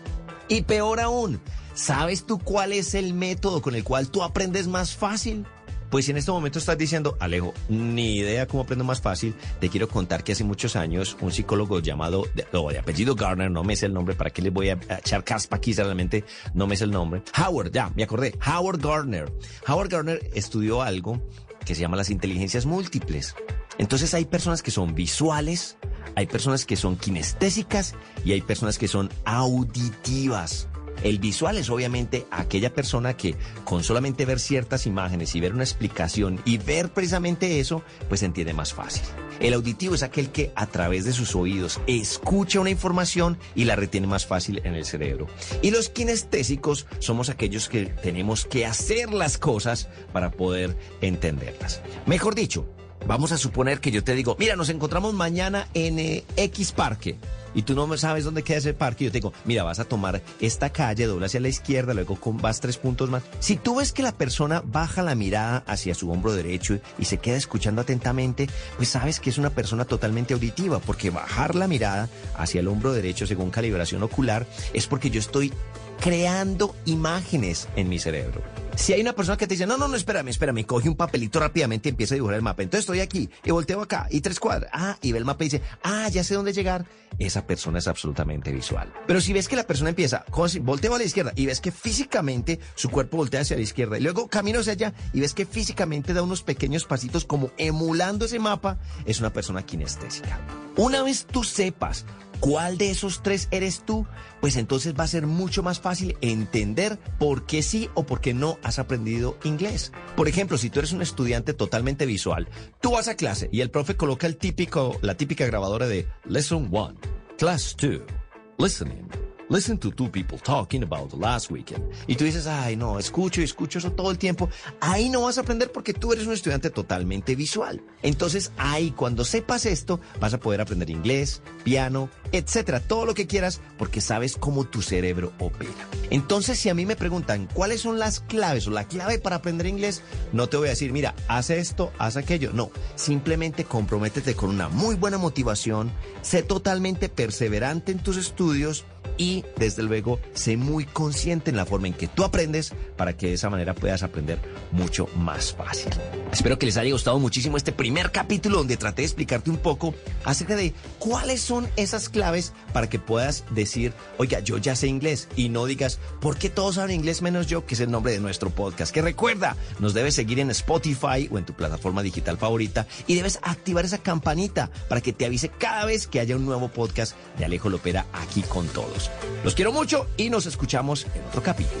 Y peor aún, ¿sabes tú cuál es el método con el cual tú aprendes más fácil? Pues en este momento estás diciendo, Alejo, ni idea cómo aprendo más fácil, te quiero contar que hace muchos años un psicólogo llamado, de, de apellido Garner, no me sé el nombre, ¿para qué les voy a echar caspa aquí? Realmente no me sé el nombre. Howard, ya, me acordé, Howard Garner. Howard Garner estudió algo que se llama las inteligencias múltiples. Entonces hay personas que son visuales, hay personas que son kinestésicas y hay personas que son auditivas. El visual es obviamente aquella persona que con solamente ver ciertas imágenes y ver una explicación y ver precisamente eso, pues entiende más fácil. El auditivo es aquel que a través de sus oídos escucha una información y la retiene más fácil en el cerebro. Y los kinestésicos somos aquellos que tenemos que hacer las cosas para poder entenderlas. Mejor dicho, Vamos a suponer que yo te digo, mira, nos encontramos mañana en eh, X parque. Y tú no sabes dónde queda ese parque. Yo te digo, mira, vas a tomar esta calle, dobla hacia la izquierda, luego vas tres puntos más. Si tú ves que la persona baja la mirada hacia su hombro derecho y se queda escuchando atentamente, pues sabes que es una persona totalmente auditiva, porque bajar la mirada hacia el hombro derecho según calibración ocular es porque yo estoy creando imágenes en mi cerebro. Si hay una persona que te dice, no, no, no, espérame, espérame, coge un papelito rápidamente y empieza a dibujar el mapa. Entonces estoy aquí y volteo acá y tres cuadras. Ah, y ve el mapa y dice, ah, ya sé dónde llegar. Esa persona es absolutamente visual. Pero si ves que la persona empieza, volteo a la izquierda y ves que físicamente su cuerpo voltea hacia la izquierda y luego camino hacia allá y ves que físicamente da unos pequeños pasitos como emulando ese mapa, es una persona kinestésica. Una vez tú sepas cuál de esos tres eres tú, pues entonces va a ser mucho más fácil entender por qué sí o por qué no has aprendido inglés. Por ejemplo, si tú eres un estudiante totalmente visual, tú vas a clase y el profe coloca el típico, la típica grabadora de Lesson 1, Class 2, Listening. Listen to two people talking about the last weekend. Y tú dices, ay, no, escucho y escucho eso todo el tiempo. Ahí no vas a aprender porque tú eres un estudiante totalmente visual. Entonces, ahí, cuando sepas esto, vas a poder aprender inglés, piano, etcétera, todo lo que quieras, porque sabes cómo tu cerebro opera. Entonces, si a mí me preguntan cuáles son las claves o la clave para aprender inglés, no te voy a decir, mira, haz esto, haz aquello. No, simplemente comprométete con una muy buena motivación, sé totalmente perseverante en tus estudios y desde luego sé muy consciente en la forma en que tú aprendes para que de esa manera puedas aprender mucho más fácil. Espero que les haya gustado muchísimo este primer capítulo donde traté de explicarte un poco acerca de cuáles son esas claves para que puedas decir, oiga, yo ya sé inglés y no digas, ¿por qué todos saben inglés menos yo? Que es el nombre de nuestro podcast. Que recuerda, nos debes seguir en Spotify o en tu plataforma digital favorita y debes activar esa campanita para que te avise cada vez que haya un nuevo podcast de Alejo Lopera aquí con todos. Los quiero mucho y nos escuchamos en otro capítulo.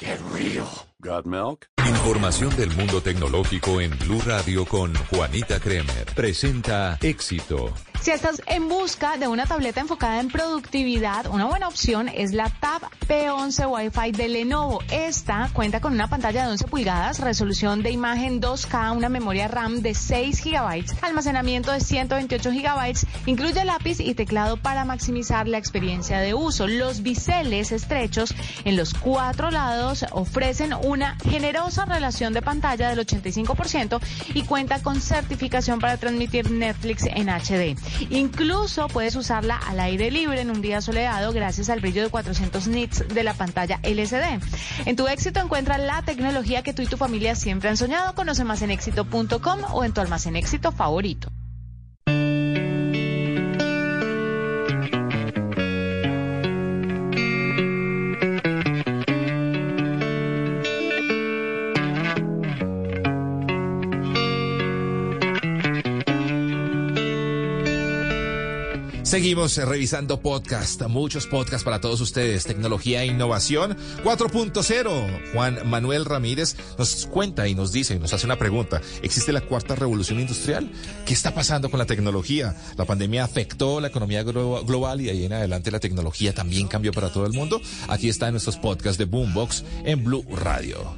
Qué real. Got milk? Información del mundo tecnológico en Blue Radio con Juanita Kremer. Presenta Éxito. Si estás en busca de una tableta enfocada en productividad, una buena opción es la Tab P11 Wi-Fi de Lenovo. Esta cuenta con una pantalla de 11 pulgadas, resolución de imagen 2K, una memoria RAM de 6 GB, almacenamiento de 128 GB, incluye lápiz y teclado para maximizar la experiencia de uso. Los biseles estrechos en los cuatro lados ofrecen una generosa relación de pantalla del 85% y cuenta con certificación para transmitir Netflix en HD. Incluso puedes usarla al aire libre en un día soleado gracias al brillo de 400 nits de la pantalla LCD. En tu éxito encuentra la tecnología que tú y tu familia siempre han soñado. Conoce más en éxito.com o en tu almacén éxito favorito. Seguimos revisando podcast, muchos podcasts para todos ustedes. Tecnología e innovación 4.0. Juan Manuel Ramírez nos cuenta y nos dice y nos hace una pregunta. ¿Existe la cuarta revolución industrial? ¿Qué está pasando con la tecnología? La pandemia afectó la economía glo- global y de ahí en adelante la tecnología también cambió para todo el mundo. Aquí están nuestros podcasts de Boombox en Blue Radio.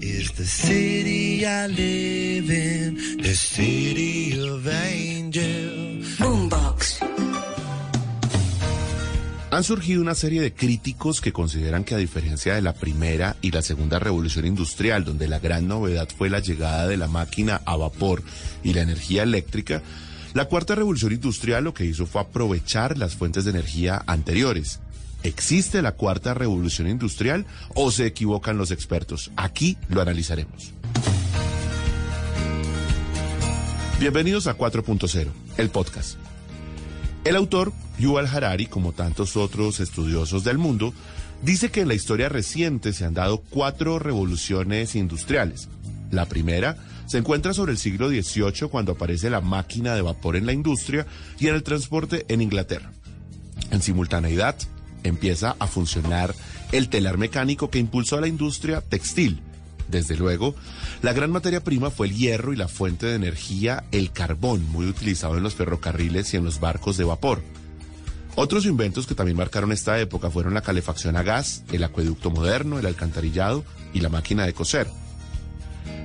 Is the city I live in, the city of angels. Boombox. Han surgido una serie de críticos que consideran que a diferencia de la primera y la segunda revolución industrial, donde la gran novedad fue la llegada de la máquina a vapor y la energía eléctrica, la cuarta revolución industrial lo que hizo fue aprovechar las fuentes de energía anteriores. ¿Existe la cuarta revolución industrial o se equivocan los expertos? Aquí lo analizaremos. Bienvenidos a 4.0, el podcast. El autor, Yuval Harari, como tantos otros estudiosos del mundo, dice que en la historia reciente se han dado cuatro revoluciones industriales. La primera se encuentra sobre el siglo XVIII cuando aparece la máquina de vapor en la industria y en el transporte en Inglaterra. En simultaneidad, empieza a funcionar el telar mecánico que impulsó a la industria textil. Desde luego, la gran materia prima fue el hierro y la fuente de energía, el carbón, muy utilizado en los ferrocarriles y en los barcos de vapor. Otros inventos que también marcaron esta época fueron la calefacción a gas, el acueducto moderno, el alcantarillado y la máquina de coser.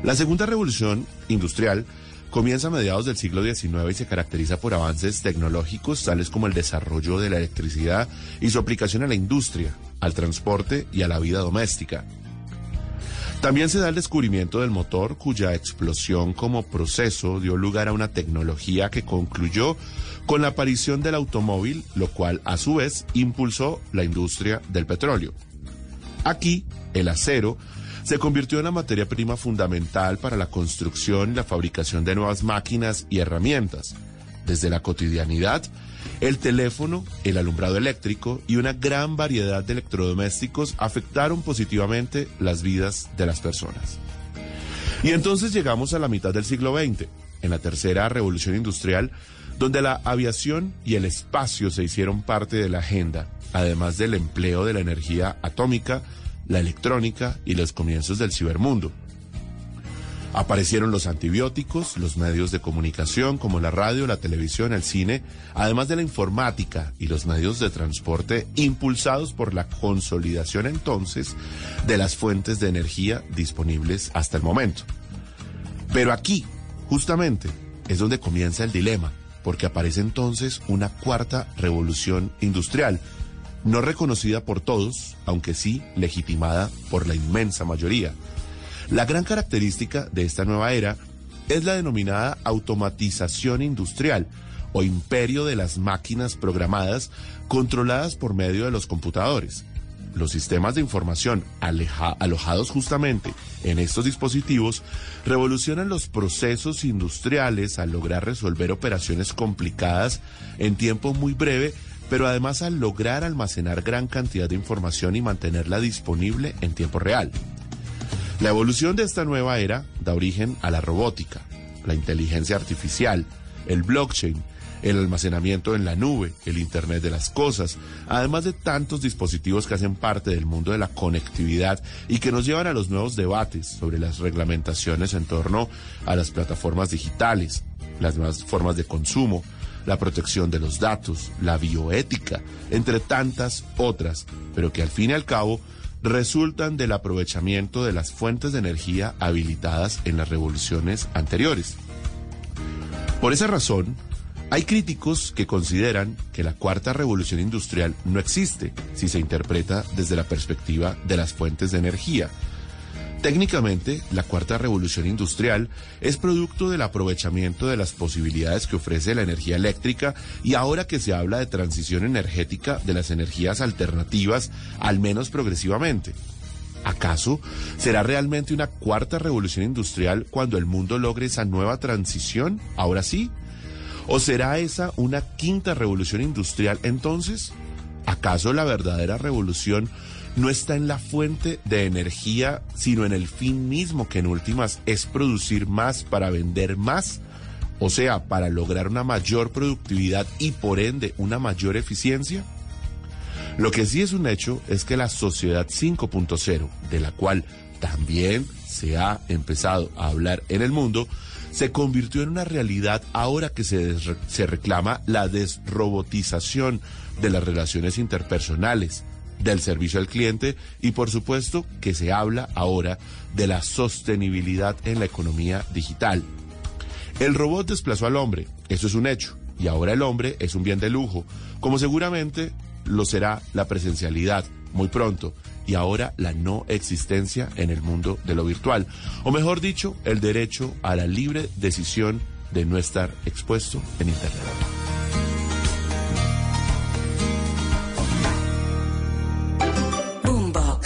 La segunda revolución industrial comienza a mediados del siglo XIX y se caracteriza por avances tecnológicos tales como el desarrollo de la electricidad y su aplicación a la industria, al transporte y a la vida doméstica. También se da el descubrimiento del motor cuya explosión como proceso dio lugar a una tecnología que concluyó con la aparición del automóvil, lo cual a su vez impulsó la industria del petróleo. Aquí, el acero se convirtió en la materia prima fundamental para la construcción y la fabricación de nuevas máquinas y herramientas, desde la cotidianidad, el teléfono, el alumbrado eléctrico y una gran variedad de electrodomésticos afectaron positivamente las vidas de las personas. Y entonces llegamos a la mitad del siglo XX, en la tercera revolución industrial, donde la aviación y el espacio se hicieron parte de la agenda, además del empleo de la energía atómica, la electrónica y los comienzos del cibermundo. Aparecieron los antibióticos, los medios de comunicación como la radio, la televisión, el cine, además de la informática y los medios de transporte impulsados por la consolidación entonces de las fuentes de energía disponibles hasta el momento. Pero aquí, justamente, es donde comienza el dilema, porque aparece entonces una cuarta revolución industrial, no reconocida por todos, aunque sí legitimada por la inmensa mayoría. La gran característica de esta nueva era es la denominada automatización industrial o imperio de las máquinas programadas controladas por medio de los computadores. Los sistemas de información alojados justamente en estos dispositivos revolucionan los procesos industriales al lograr resolver operaciones complicadas en tiempo muy breve pero además al lograr almacenar gran cantidad de información y mantenerla disponible en tiempo real. La evolución de esta nueva era da origen a la robótica, la inteligencia artificial, el blockchain, el almacenamiento en la nube, el Internet de las Cosas, además de tantos dispositivos que hacen parte del mundo de la conectividad y que nos llevan a los nuevos debates sobre las reglamentaciones en torno a las plataformas digitales, las nuevas formas de consumo, la protección de los datos, la bioética, entre tantas otras, pero que al fin y al cabo resultan del aprovechamiento de las fuentes de energía habilitadas en las revoluciones anteriores. Por esa razón, hay críticos que consideran que la cuarta revolución industrial no existe si se interpreta desde la perspectiva de las fuentes de energía. Técnicamente, la cuarta revolución industrial es producto del aprovechamiento de las posibilidades que ofrece la energía eléctrica y ahora que se habla de transición energética de las energías alternativas, al menos progresivamente. ¿Acaso será realmente una cuarta revolución industrial cuando el mundo logre esa nueva transición? Ahora sí. ¿O será esa una quinta revolución industrial entonces? ¿Acaso la verdadera revolución no está en la fuente de energía, sino en el fin mismo, que en últimas es producir más para vender más? O sea, para lograr una mayor productividad y por ende una mayor eficiencia? Lo que sí es un hecho es que la sociedad 5.0, de la cual también se ha empezado a hablar en el mundo, se convirtió en una realidad ahora que se, se reclama la desrobotización de las relaciones interpersonales, del servicio al cliente y por supuesto que se habla ahora de la sostenibilidad en la economía digital. El robot desplazó al hombre, eso es un hecho, y ahora el hombre es un bien de lujo, como seguramente lo será la presencialidad muy pronto y ahora la no existencia en el mundo de lo virtual, o mejor dicho, el derecho a la libre decisión de no estar expuesto en Internet.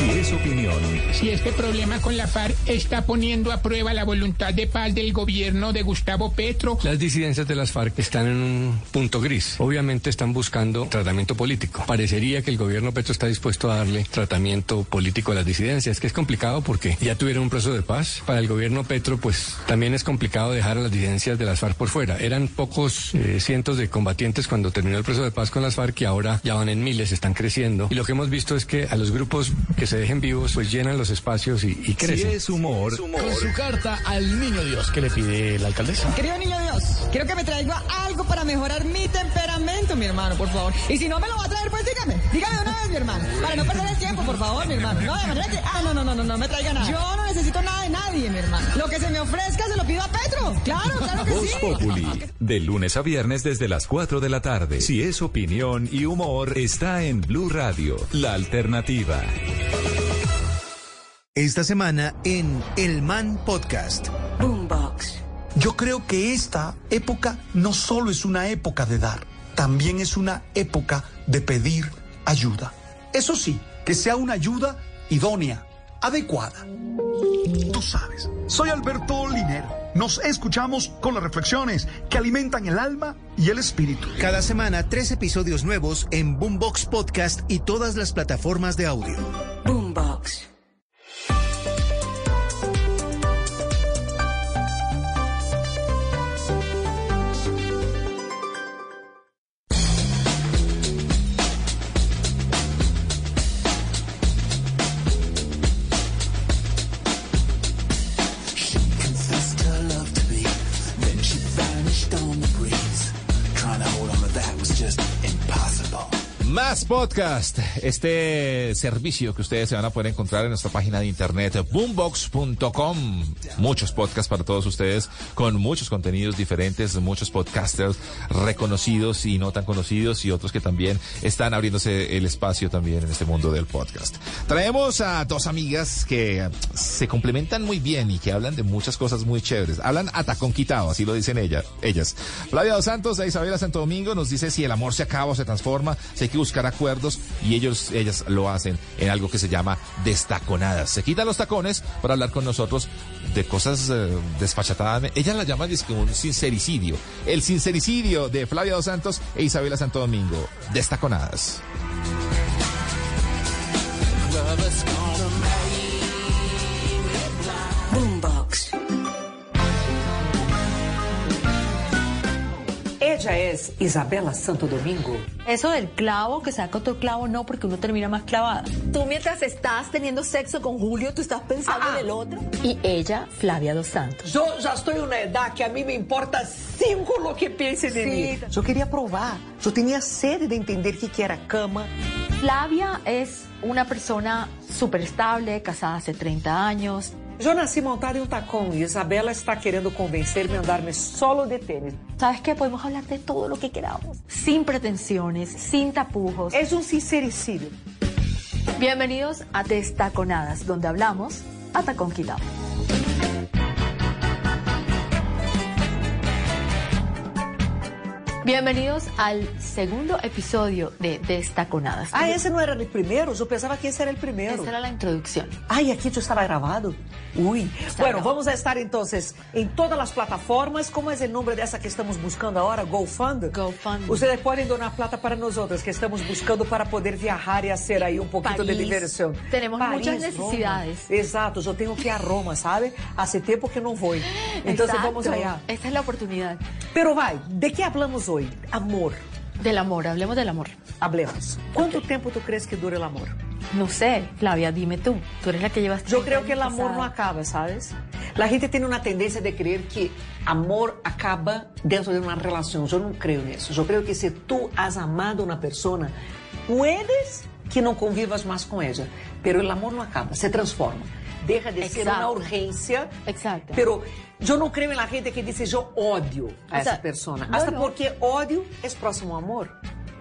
Si es opinión, Si este problema con la FARC está poniendo a prueba la voluntad de paz del gobierno de Gustavo Petro, Las disidencias de las FARC están en un punto gris. Obviamente están buscando tratamiento político. Parecería que el gobierno Petro está dispuesto a darle tratamiento político a las disidencias, que es complicado porque ya tuvieron un proceso de paz. Para el gobierno Petro, pues también es complicado dejar a las disidencias de las FARC por fuera. Eran pocos eh, cientos de combatientes cuando terminó el proceso de paz con las FARC y ahora ya van en miles, están creciendo. Y lo que hemos visto es que a los grupos que se dejen vivos, pues llenan los espacios y, y crecen. es humor, con su carta al niño Dios que le pide la alcaldesa. Querido niño Dios, quiero que me traiga algo para mejorar mi temperamento, mi hermano, por favor. Y si no me lo va a traer, pues dígame. Dígame una vez, mi hermano. Para no perder el tiempo, por favor, mi hermano. No, de manera que. Ah, no, no, no, no, no me traiga nada. Yo no necesito nada de nadie, mi hermano. Lo que se me ofrezca se lo pido a Petro. Claro, claro que Voz sí. Populi, de lunes a viernes desde las 4 de la tarde. Si es opinión y humor, está en Blue Radio, la alternativa. Esta semana en El Man Podcast. Boombox. Yo creo que esta época no solo es una época de dar, también es una época de pedir ayuda. Eso sí, que sea una ayuda idónea, adecuada. Tú sabes, soy Alberto Linero. Nos escuchamos con las reflexiones que alimentan el alma y el espíritu. Cada semana tres episodios nuevos en Boombox Podcast y todas las plataformas de audio. Boombox. Podcast, este servicio que ustedes se van a poder encontrar en nuestra página de internet boombox.com. Muchos podcasts para todos ustedes con muchos contenidos diferentes, muchos podcasters reconocidos y no tan conocidos y otros que también están abriéndose el espacio también en este mundo del podcast. Traemos a dos amigas que se complementan muy bien y que hablan de muchas cosas muy chéveres. Hablan a tacón quitado, así lo dicen ella, ellas. Flavia Dos Santos de Isabela Santo Domingo nos dice si el amor se acaba o se transforma, si hay que buscar y ellos, ellas lo hacen en algo que se llama destaconadas. Se quitan los tacones para hablar con nosotros de cosas eh, desfachatadas. Ella la llama dice, un sincericidio. El sincericidio de Flavia Dos Santos e Isabela Santo Domingo. Destaconadas. Boombox. Ella es Isabela Santo Domingo. Eso del clavo que saca otro clavo no porque uno termina más clavada. Tú mientras estás teniendo sexo con Julio, tú estás pensando Ah. en el otro. Y ella, Flavia Dos Santos. Yo ya estoy en una edad que a mí me importa cinco lo que piensen de Sí. mí. Yo quería probar. Yo tenía sed de entender qué era cama. Flavia es una persona súper estable, casada hace 30 años. Yo nací montada en un tacón y Isabela está queriendo convencerme a andarme solo de tenis. ¿Sabes qué? Podemos hablar de todo lo que queramos. Sin pretensiones, sin tapujos. Es un sincericidio. Bienvenidos a Destaconadas, donde hablamos a tacón quitado. Bienvenidos al segundo episodio de Destaconadas. Ah, esse não era o primeiro? Eu pensava que esse era o primeiro. Esa era la introducción. Ai, aqui já estava gravado? Ui. Está bueno, grabado. vamos a estar entonces en todas las plataformas. ¿Cómo es el nombre de esa que estamos buscando ahora? GoFund. GoFund. Ustedes pueden donar plata para nosotros que estamos buscando para poder viajar y hacer ahí un poquito de París. diversión. Tenemos muchas necesidades. Roma. Exato, yo tengo que ir a Roma, ¿sabe? Hace tiempo que no voy. Entonces Exacto. vamos allá. Esta es la oportunidad. Pero vai, ¿de qué hablamos hoy? Amor. Del amor, hablemos del amor. Hablemos. ¿Cuánto tiempo tú crees que dura el amor? No sé, Flavia, dime tú. Tú eres la que llevas. Yo 30 creo que el amor no acaba, ¿sabes? La gente tiene una tendencia de creer que amor acaba dentro de una relación. Yo no creo en eso. Yo creo que si tú has amado a una persona, puedes que no convivas más con ella, pero el amor no acaba, se transforma. Deja de ser una Exacto. urgencia. Exacto. Pero yo no creo en la gente que dice yo odio a esa Exacto. persona. No, Hasta no. porque odio es próximo a amor.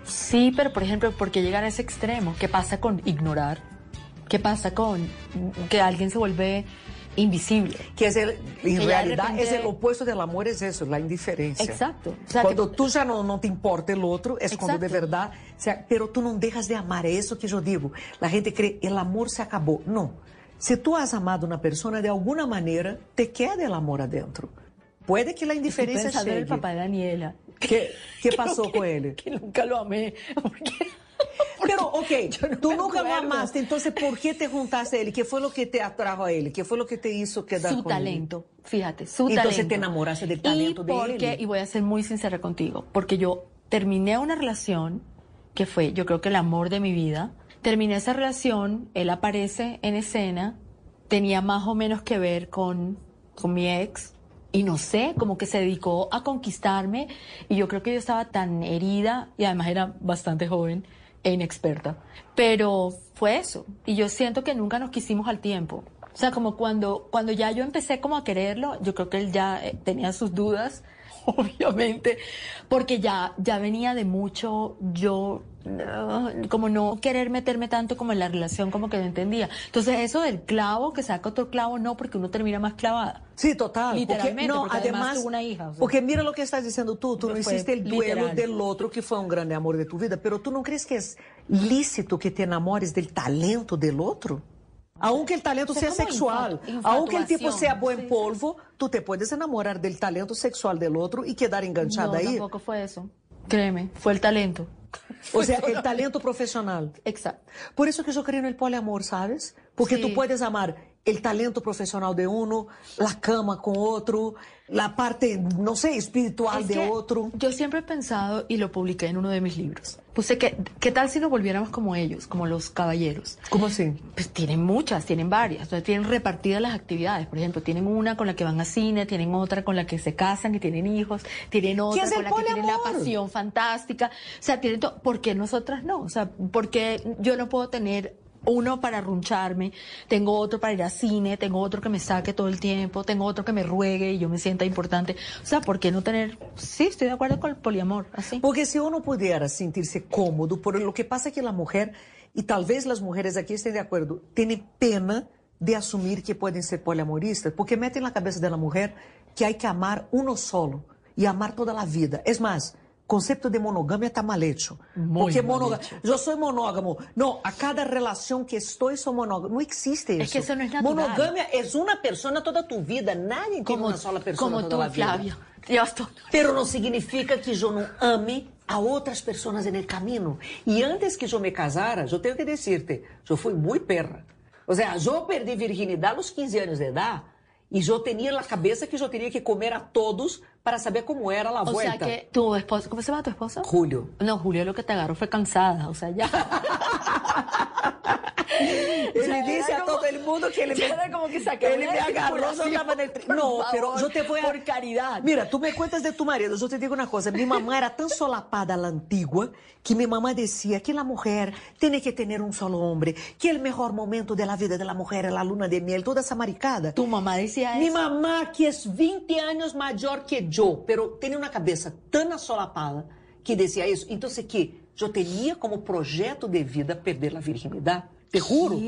Sí, pero por ejemplo, ¿por qué llegar a ese extremo? ¿Qué pasa con ignorar? ¿Qué pasa con que alguien se vuelve invisible? Que es el, en realidad repente- es el opuesto del amor, es eso, la indiferencia. Exacto. O sea, Cuando que- tú ya no, no te importa el otro, es cuando de Exacto. verdad, o sea, pero tú no dejas de amar, es eso que yo digo. La gente cree, el amor se acabó. No. Si tú has amado una persona, de alguna manera, te queda el amor adentro. Puede que la indiferencia en el llegue. papá de Daniela. ¿Qué, qué Que pasó no- con él? Que nunca lo amé. Pero, ok, tú nunca lo amaste, entonces, ¿por qué te juntaste a él? ¿Qué fue lo que te atrajo a él? ¿Qué fue lo que te hizo quedar Su con él? talento, fíjate, su Entonces talento. te enamoraste del talento y de porque, él. Y voy a ser muy sincera contigo, porque yo terminé una relación que fue, yo creo que el amor de mi vida. Terminé esa relación, él aparece en escena, tenía más o menos que ver con, con mi ex. Y no sé, como que se dedicó a conquistarme y yo creo que yo estaba tan herida y además era bastante joven e inexperta. Pero fue eso. Y yo siento que nunca nos quisimos al tiempo. O sea, como cuando, cuando ya yo empecé como a quererlo, yo creo que él ya eh, tenía sus dudas, obviamente, porque ya, ya venía de mucho yo, eh, como no querer meterme tanto como en la relación, como que no entendía. Entonces eso del clavo, que saca otro clavo, no, porque uno termina más clavada. Sí, total. Literalmente, porque, no, porque además además, tuvo una hija, o sea. porque mira lo que estás diciendo tú, tú no hiciste el duelo literal. del otro que fue un grande amor de tu vida, pero tú no crees que es lícito que te enamores del talento del otro? Aunque el talento O sea, sea sexual, aunque el tipo sea buen polvo, tú te puedes enamorar del talento sexual del otro y quedar enganchada no, ahí. tampoco fue eso. Créeme, fue el talento. O sea, el talento profesional. Exacto. Por eso que yo creo en el poliamor, ¿sabes? Porque Sí. tú puedes amar el talento profesional de uno, la cama con otro, la parte, no sé, espiritual Es de otro. Yo siempre he pensado, y lo publiqué en uno de mis libros, puse que, ¿qué tal si nos volviéramos como ellos, como los caballeros? ¿Cómo así? Pues tienen muchas, tienen varias, entonces tienen repartidas las actividades. Por ejemplo, tienen una con la que van a cine, tienen otra con la que se casan y tienen hijos, tienen otra con la que tienen la pasión fantástica. O sea, tienen todo. ¿Por qué nosotras no? O sea, ¿por qué yo no puedo tener uno para runcharme, tengo otro para ir al cine, tengo otro que me saque todo el tiempo, tengo otro que me ruegue y yo me sienta importante. O sea, ¿por qué no tener? Sí, estoy de acuerdo con el poliamor, así. Porque si uno pudiera sentirse cómodo, por lo que pasa que la mujer, y tal vez las mujeres aquí estén de acuerdo, tienen pena de asumir que pueden ser poliamoristas, porque la cabeza de la mujer que hay que amar uno solo y amar toda la vida. Es más, concepto de monogamia está mal hecho. Muy porque mal monoga- hecho. yo soy monógamo. No, a cada relación que estoy soy monógamo. No existe eso. Es que eso no es natural. Monogamia es una persona toda tu vida. Nadie tiene Como- una sola persona como toda tú, la vida. Flavia. Yo estoy- Pero no significa que yo no ame a outras pessoas en el camino. E antes que eu me casara, eu tenho que decirte, eu fui muito perra. O sea, eu perdi virginidade aos 15 anos de edad e eu tinha na cabeça que eu teria que comer a todos para saber como era a O vuelta. sea que tu esposo, ¿cómo se llama tu esposo? Julio. No, Julio lo que te agarró fue cansada, o sea, ya. Ya disse era a como- todo el mundo que ele me, como que se la me Por No, pero eu te voy a... por caridad. Mira, tu me cuentas de tu marido, eu te digo uma coisa, minha mamá era tão solapada a la antigua que minha mamá decía que la mujer tiene que tener un solo hombre, que el mejor momento de la vida de la mujer es la luna de miel, toda esa maricada. Tu mamá decía Mi eso. mamá, que es 20 anos maior que eu, pero tenía uma cabeça tão assolapada que decía isso. Então, que eu tinha como projeto de vida perder a virginidade. Te juro.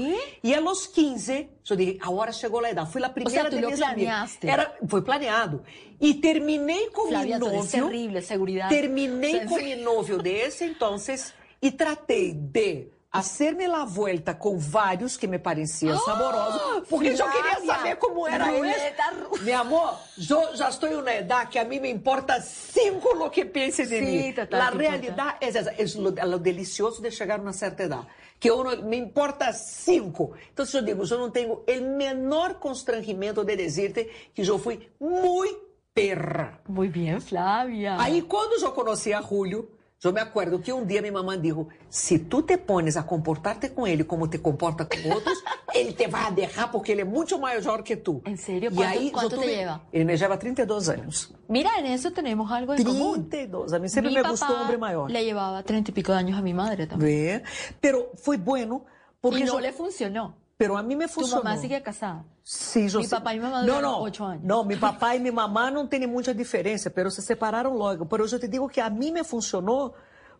E a los 15, eu dije, agora chegou a idade. Fui a primeira de minhas amigas. planeaste. Era, foi planeado. E terminei com Flavia, eres novio. terrible, seguridad. Terminei Sí, com mi novio de esse entonces e tratei de hacerme la vuelta com vários que me pareciam saborosos, porque eu queria saber como era ruleta isso. Mi amor, eu já estou em uma idade que a mim me importa cinco lo que pense de mim. total, a realidade é essa, é lo, é delicioso de chegar a uma certa idade. Que eu não, me importa cinco. Então, se eu digo, eu não tenho o menor constrangimento de dizer-te que eu fui muito perra. Muy bien, Flavia. Aí, quando eu conheci a Julio, eu me acuerdo que um dia minha mamãe disse: se tu te pones a comportar-te com ele como te comporta com outros, ele te vai deixar porque ele é muito maior que tu. ¿En serio? ¿Cuánto- aí, cuánto eu te tuve- lleva? Ele me lleva 32 anos. Mira, en eso tenemos algo en común. 32. A mí sempre Mi me papá gustou um homem maior. Le llevaba treinta y pico de años a mi madre también. Vê? Pero foi bueno porque y no eu- le funcionó. Pero a mí me Tu funcionou. mamá sigue casada. Sim, eu Mi sei. papá e minha mamá Não, duraram não. oito anos. Não, meu papai e minha mamã não tem muita diferença, pero se separaram logo. Pero eu te digo que a mim me funcionou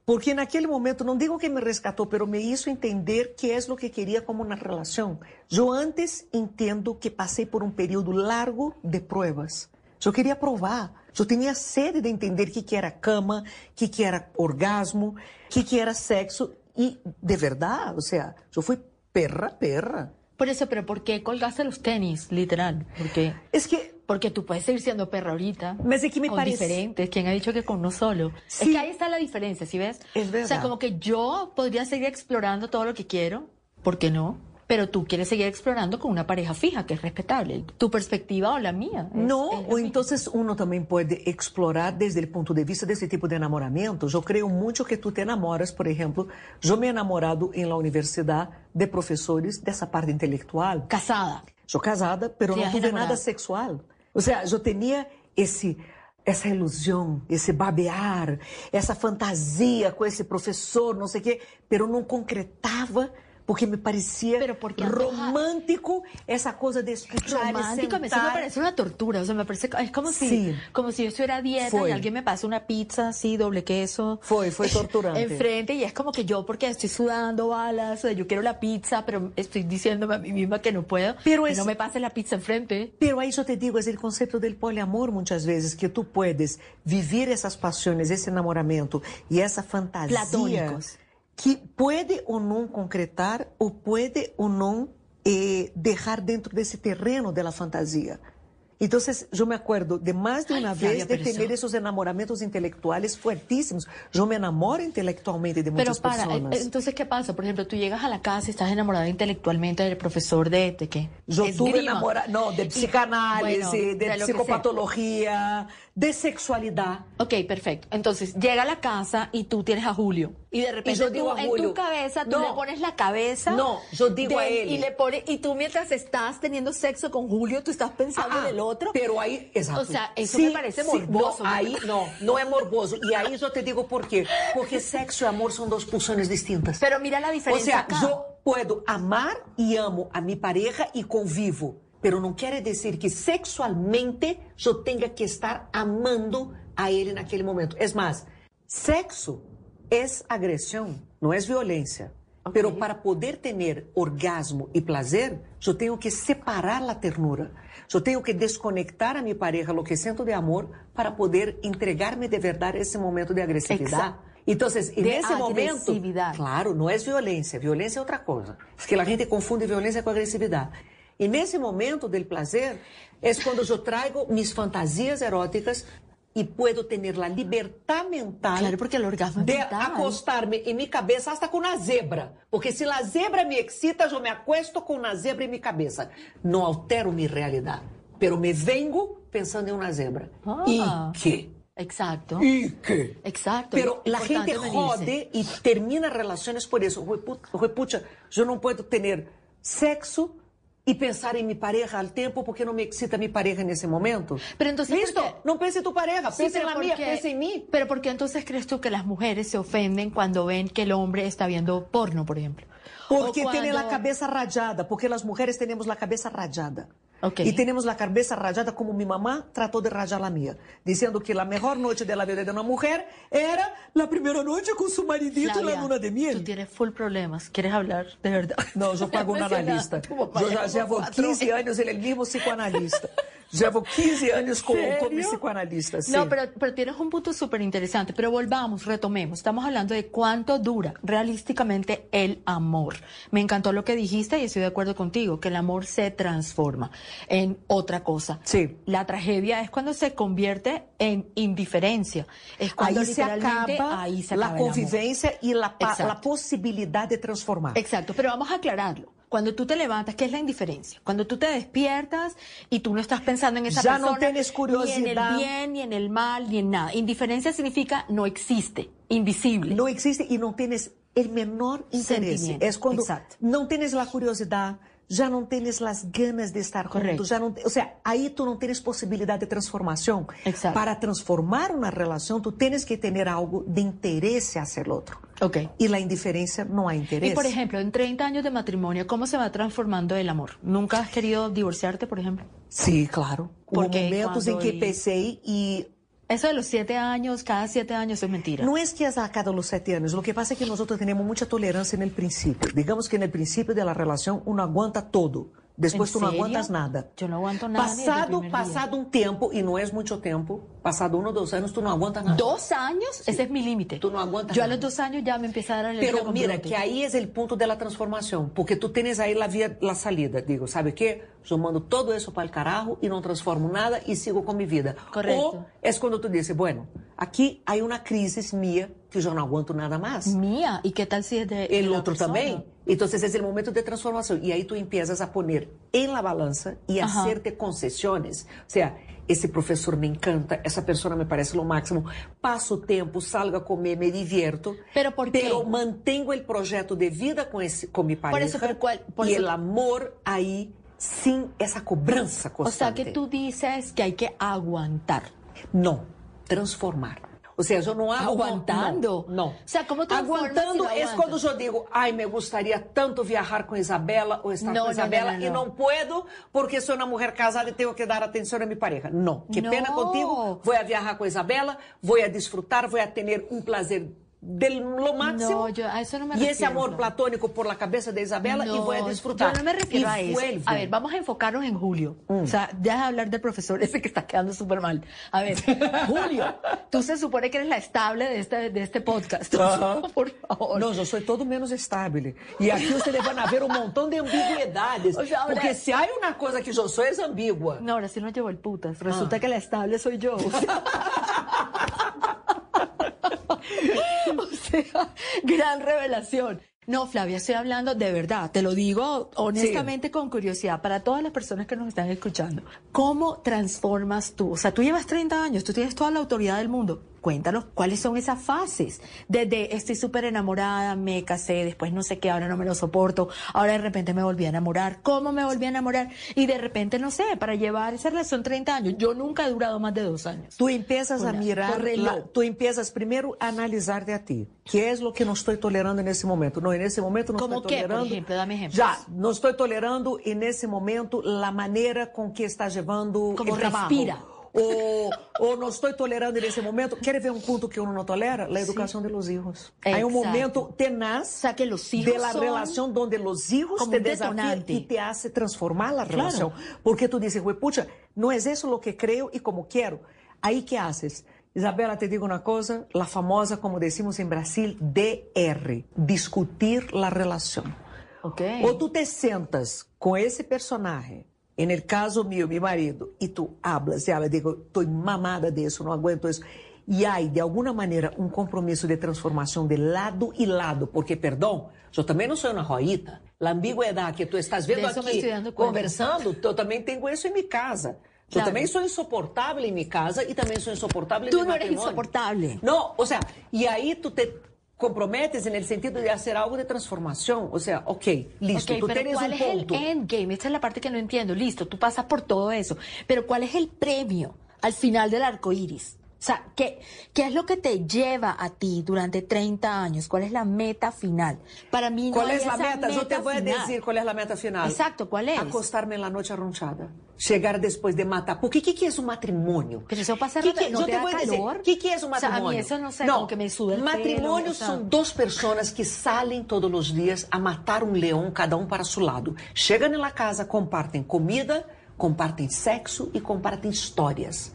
porque naquele momento, não digo que me resgatou, pero me hizo entender que é o que queria como uma relação. Eu antes entendo que passei por um período largo de pruebas. Eu queria provar. Eu tinha sede de entender o que, que era cama, o que, que era orgasmo, o que, que era sexo. E, de verdade, ou seja, eu fui perra, perra. Por eso, pero ¿por qué colgaste los tenis, literal? Porque es que porque tú puedes seguir siendo perra ahorita. Es que me con parece- diferentes. ¿Quién ha dicho que con uno solo? Sí. Es que ahí está la diferencia, ¿sí ves? Es O sea, verdad. como que yo podría seguir explorando todo lo que quiero, ¿por qué no? Pero tú quieres seguir explorando con una pareja fija, que es respetable. Tu perspectiva o la mía. es- Não, es ou então uno também pode explorar desde o ponto de vista desse tipo de enamoramento. Eu creio muito que tu te enamoras, por exemplo, eu me he enamorado em la universidade de professores dessa parte intelectual. Casada. Sou casada, pero has tuve enamorado. nada sexual. Ou seja, eu tinha esse essa ilusão, esse babear, essa fantasia com esse professor, não sei o quê, pero não concretava porque me parecia romântico essa coisa de escuchar romántico, me parece una tortura, o sea, me parece, es como si, Sí. como si yo estuviera a dieta Fue. y alguien me pasa una pizza así, doble queso. Fue, fue torturante. Enfrente y es como que yo, porque estoy sudando balas, o sea, yo quiero la pizza, pero estoy diciéndome a mí misma que no puedo, Pero que es- no me pase la pizza enfrente. Pero aí eu te digo, é o conceito del poliamor muitas vezes, que tu puedes viver essas paixões, esse enamoramento e essa fantasia Platônicos. Que pode ou não concretar ou pode ou não eh, deixar dentro desse terreno da fantasia. Entonces, yo me acuerdo de más de una Ay, vez de pero tener esos enamoramientos intelectuales fuertísimos. Yo me enamoro intelectualmente de Pero muchas para, personas. eh, entonces, ¿qué pasa? Por ejemplo, tú llegas a la casa y estás enamorada intelectualmente del profesor de, ¿de qué? Yo tuve Esgrima. enamorada, no, de Y- psicanálisis, bueno, de, lo que sea. psicopatología, de sexualidad. Ok, perfecto. Entonces, llega a la casa y tú tienes a Julio. Y de repente yo tú, digo a en Julio, tu cabeza tú no. le pones la cabeza. No, yo digo a él. Y le pones, y tú mientras estás teniendo sexo con Julio, tú estás pensando Ah, en el otro. Pero ahí, exacto. O sea, eso Sí, me parece sí, morboso. No, ahí no, no es morboso. Y ahí yo te digo por qué. Porque sexo y amor son dos pulsiones distintas. Pero mira la O diferencia sea, acá. yo puedo amar y amo a mi pareja y convivo. Pero no quiere decir que sexualmente yo tenga que estar amando a él en aquel momento. Es más, sexo es agresión, no es violencia. Pero para poder tener orgasmo y placer, yo tengo que separar la ternura. Yo tengo que desconectar a mi pareja lo que siento de amor para poder entregarme de verdad ese momento de agresividad. Exacto. Entonces, en De ese momento, agresividad. claro, no es violencia, violencia es otra cosa. Es que la gente confunde violencia con agresividad. En ese momento del placer es cuando yo traigo mis fantasías eróticas y puedo tener la libertad mental Claro, porque el orgasmo de mental. acostarme en mi cabeza hasta con una zebra. Porque si la zebra me excita, yo me acuesto con una zebra en mi cabeza. No altero mi realidad, pero me vengo pensando en una zebra. Ah. ¿Y qué? Exacto. ¿Y qué? Exacto. Pero la gente jode y termina relaciones por eso. Repucha, yo no puedo tener sexo y pensar en mi pareja al tiempo porque no me excita mi pareja en ese momento. Pero entonces, Listo, no piense en tu pareja, Sí, piensa en la ¿por mía, piensa en mí. Pero ¿por qué entonces crees tú que las mujeres se ofenden cuando ven que el hombre está viendo porno, por ejemplo? Porque O tienen la cuando- cabeza rayada, porque las mujeres tenemos la cabeza rayada. Ok. Y tenemos la cabeza rayada como mi mamá trató de rayar la mía, diciendo que la mejor noche de la vida de una mujer era la primera noche con su maridito en la Flavia, luna de miel. Tú tienes full problemas. ¿Quieres hablar de verdad? No, yo pago un analista. Tu ya já como llevo cuatro 15 anos en el mismo psicoanalista. Llevo 15 años ¿Serio? psicoanalista. sí. No, pero, pero tienes un punto súper interesante. Pero volvamos, retomemos. Estamos hablando de cuánto dura realísticamente el amor. Me encantó lo que dijiste y estoy de acuerdo contigo, que el amor se transforma en otra cosa. Sí. La tragedia es cuando se convierte en indiferencia. Es cuando Ahí se literalmente acaba ahí se la acaba amor. convivencia y la, la posibilidad de transformar. Exacto, pero vamos a aclararlo. Cuando tú te levantas, ¿qué es la indiferencia? Cuando tú te despiertas y tú no estás pensando en esa Ya no persona, tienes ni en curiosidad. el bien, ni en el mal, ni en nada. Indiferencia significa no existe, invisible. No existe y no tienes el menor interés. Es cuando exacto. no tienes la curiosidad, ya no tienes las ganas de estar juntos. Ya no, o sea, ahí tú no tienes posibilidad de transformación. Exacto. Para transformar una relación, tú tienes que tener algo de interés hacia el otro. Ok. Y la indiferencia no hay interés. Y por ejemplo, en 30 años de matrimonio, ¿cómo se va transformando el amor? ¿Nunca has querido divorciarte, por ejemplo? Sí, claro. Hubo Porque momentos en que el- y Eso de los siete años, cada siete años es mentira. No es que es a cada los siete años, lo que pasa es que nosotros tenemos mucha tolerancia en el principio. Digamos que en el principio de la relación uno aguanta todo, después ¿En tú no serio? aguantas nada. Yo no aguanto nada Pasado, día. pasado un tiempo, y no es mucho tiempo, pasado uno o dos años, tú no aguantas nada. ¿Dos años? Ese es mi límite. Tú no aguantas Yo a nada. los dos años ya me empieza a dar alergia Pero mira, brotes. que ahí es el punto de la transformación, porque tú tienes ahí la vía, la salida. Digo, ¿sabe qué? Yo mando todo eso para el carajo y no transformo nada y sigo con mi vida. Correcto. O es cuando tú dices, bueno, aquí hay una crisis mía que yo no aguanto nada más. Mía, ¿y qué tal si es de, de el la otro persona? también. Entonces es el momento de transformación y ahí tú empiezas a poner en la balanza y a Ajá. hacerte concesiones. O sea, esse professor me encanta, essa pessoa me parece lo máximo. Passo tempo, salgo a comer, me divierto. Pero por quê? Pero mantengo el projeto de vida com, esse, com mi pareja. eso, pero cuál- por y eso- el amor ahí sin esa cobranza O sea constante. que tú dices que hay que aguantar. No, transformar. O sea, yo no hago... Aguantando. No. no. O sea, ¿cómo transformas Aguantando si no es aguantas? quando eu digo, ai, me gustaría tanto viajar com Isabela ou estar No, com no, Isabela no, no, e no. não puedo porque sou uma mulher casada e tenho que dar atenção a minha pareja. Não. Que No. pena contigo, vou a viajar com Isabela, vou a disfrutar, vou a ter um prazer de lo máximo. No, yo a eso no me y ese amor platónico por la cabeza de Isabela y No, voy a disfrutar. Yo no me refiero Y a eso. vuelve. A ver, vamos a enfocarnos en Julio. O sea, deja de hablar del profesor ese que está quedando súper mal. A ver, Julio, tú se supone que eres la estable de este, de este podcast. Ajá. Por favor. No, yo soy todo menos estable. Y aquí ustedes van a ver un montón de ambigüedades. O sea, ahora- porque si hay una cosa que yo soy es ambigua. No, ahora sí nos llevó el putas. Resulta Ah. que la estable soy yo. O sea, o sea, gran revelación. No, Flavia, estoy hablando de verdad, te lo digo honestamente con curiosidad para todas las personas que nos están escuchando. ¿Cómo transformas tú? O sea, tú llevas 30 años, tú tienes toda la autoridad del mundo. Cuéntanos cuáles son esas fases. Desde estoy súper enamorada, me casé, después no sé qué, ahora no me lo soporto, ahora de repente me volví a enamorar. ¿Cómo me volví a enamorar? Y de repente, no sé, para llevar esa relación 30 años. Yo nunca he durado más de dos años. Tú empiezas a Por- mirar, por reloj. la- tú empiezas primero a analizarte a ti. ¿Qué es lo que no estoy tolerando en ese momento? No, en ese momento no ¿Cómo estoy qué, por tolerando. ejemplo? Dame ejemplos. Ya, no estoy tolerando en ese momento la manera con que está llevando Como el trabajo. Respira. O, o no estoy tolerando en ese momento. ¿Quieres ver un punto que uno no tolera? La educación de los hijos. Hay un Exacto. momento tenaz O sea, que los hijos de la son relación donde los hijos como te desafían detonante. y te hace transformar la Claro. relación. Porque tú dices, pucha, no es eso lo que creo y como quiero. Ahí, ¿qué haces? Isabela, te digo una cosa, la famosa, como decimos en Brasil, DR, discutir la relación. Ok. O tú te sentas con ese personaje, en el caso mío, mi marido, y tú hablas y hablas, digo, estoy mamada de eso, no aguento eso. Y hay, de alguna manera, un compromiso de transformación de lado y lado, porque, perdón, yo también no soy una joyita. La ambigüedad que tú estás viendo aquí, conversando, yo también tengo eso en mi casa. Yo Claro. también soy insoportable en mi casa y también soy insoportable en Tú mi no eres matrimonio. insoportable. No, o sea, y ahí tú te comprometes en el sentido de hacer algo de transformación. O sea, ok, listo, Ok, tú pero tienes ¿cuál un es punto. el endgame? Esta es la parte que no entiendo. Listo, tú pasas por todo eso. Pero ¿cuál es el premio al final del arco iris? O sea, ¿qué, ¿qué es lo que te lleva a ti durante 30 años? ¿Cuál es la meta final? Para mí no ¿Cuál es la esa meta? Yo te voy a final. decir cuál es la meta final. Exacto, ¿cuál es? Acostarme en la noche arronchada. Llegar después de matar. Porque ¿qué, qué es un matrimonio? Pero eso pasa ¿Qué, qué- ¿no yo te te voy a decir, calor? ¿qué, qué es un O sea, a mí matrimonio? eso no sé, como que me suda el pelo, Matrimonios o sea. son dos personas que salen todos los días a matar un león, cada um para su lado. Chegam na casa, compartem comida, compartem sexo e compartem histórias.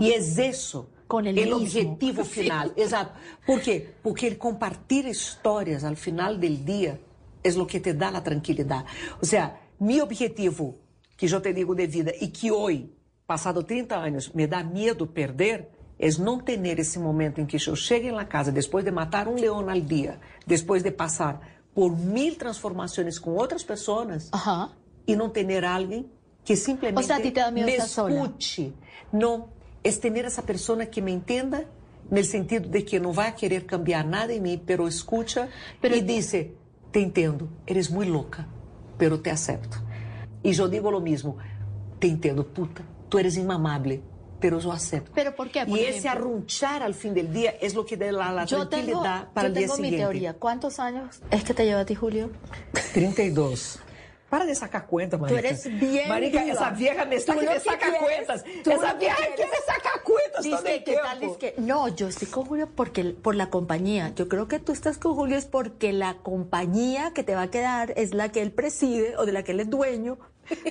E é isso Com el el mismo. objetivo final. Exato. Por quê? Porque el compartir histórias al final del día es lo que te da la tranquilidad. O sea, mi objetivo, que yo te digo de vida e que hoy, passado 30 anos, me dá medo perder, es não ter esse momento em que eu chegue na casa depois de matar um leão al dia, depois de passar por mil transformações com outras pessoas e não ter alguém que simplesmente O sea, a me escute. Não, es tener essa pessoa que me entenda no sentido de que não vai querer cambiar nada em mim, pero escucha e dice, te entendo, eres muito louca, pero te acepto. E eu digo lo mismo, te entendo, puta, tu eres inmamable, pero eu acepto. ¿Pero por qué? Por y ese ejemplo. arrunchar al fin del día es lo que da la, la Yo tengo, tranquilidad para yo el día tengo mi siguiente. teoría. ¿Cuántos años es que te lleva a ti, Julio? 32. Para de sacar cuenta, Tú Marica. eres bien Marica, viva. esa vieja me Tú lo me saca quieres, cuentas. tú Esa vieja quieres. quiere sacar cuentas todo Dice el que tal, dice que no, yo estoy con Julio porque por la compañía. Yo creo que tú estás con Julio es porque la compañía que te va a quedar es la que él preside o de la que él es dueño.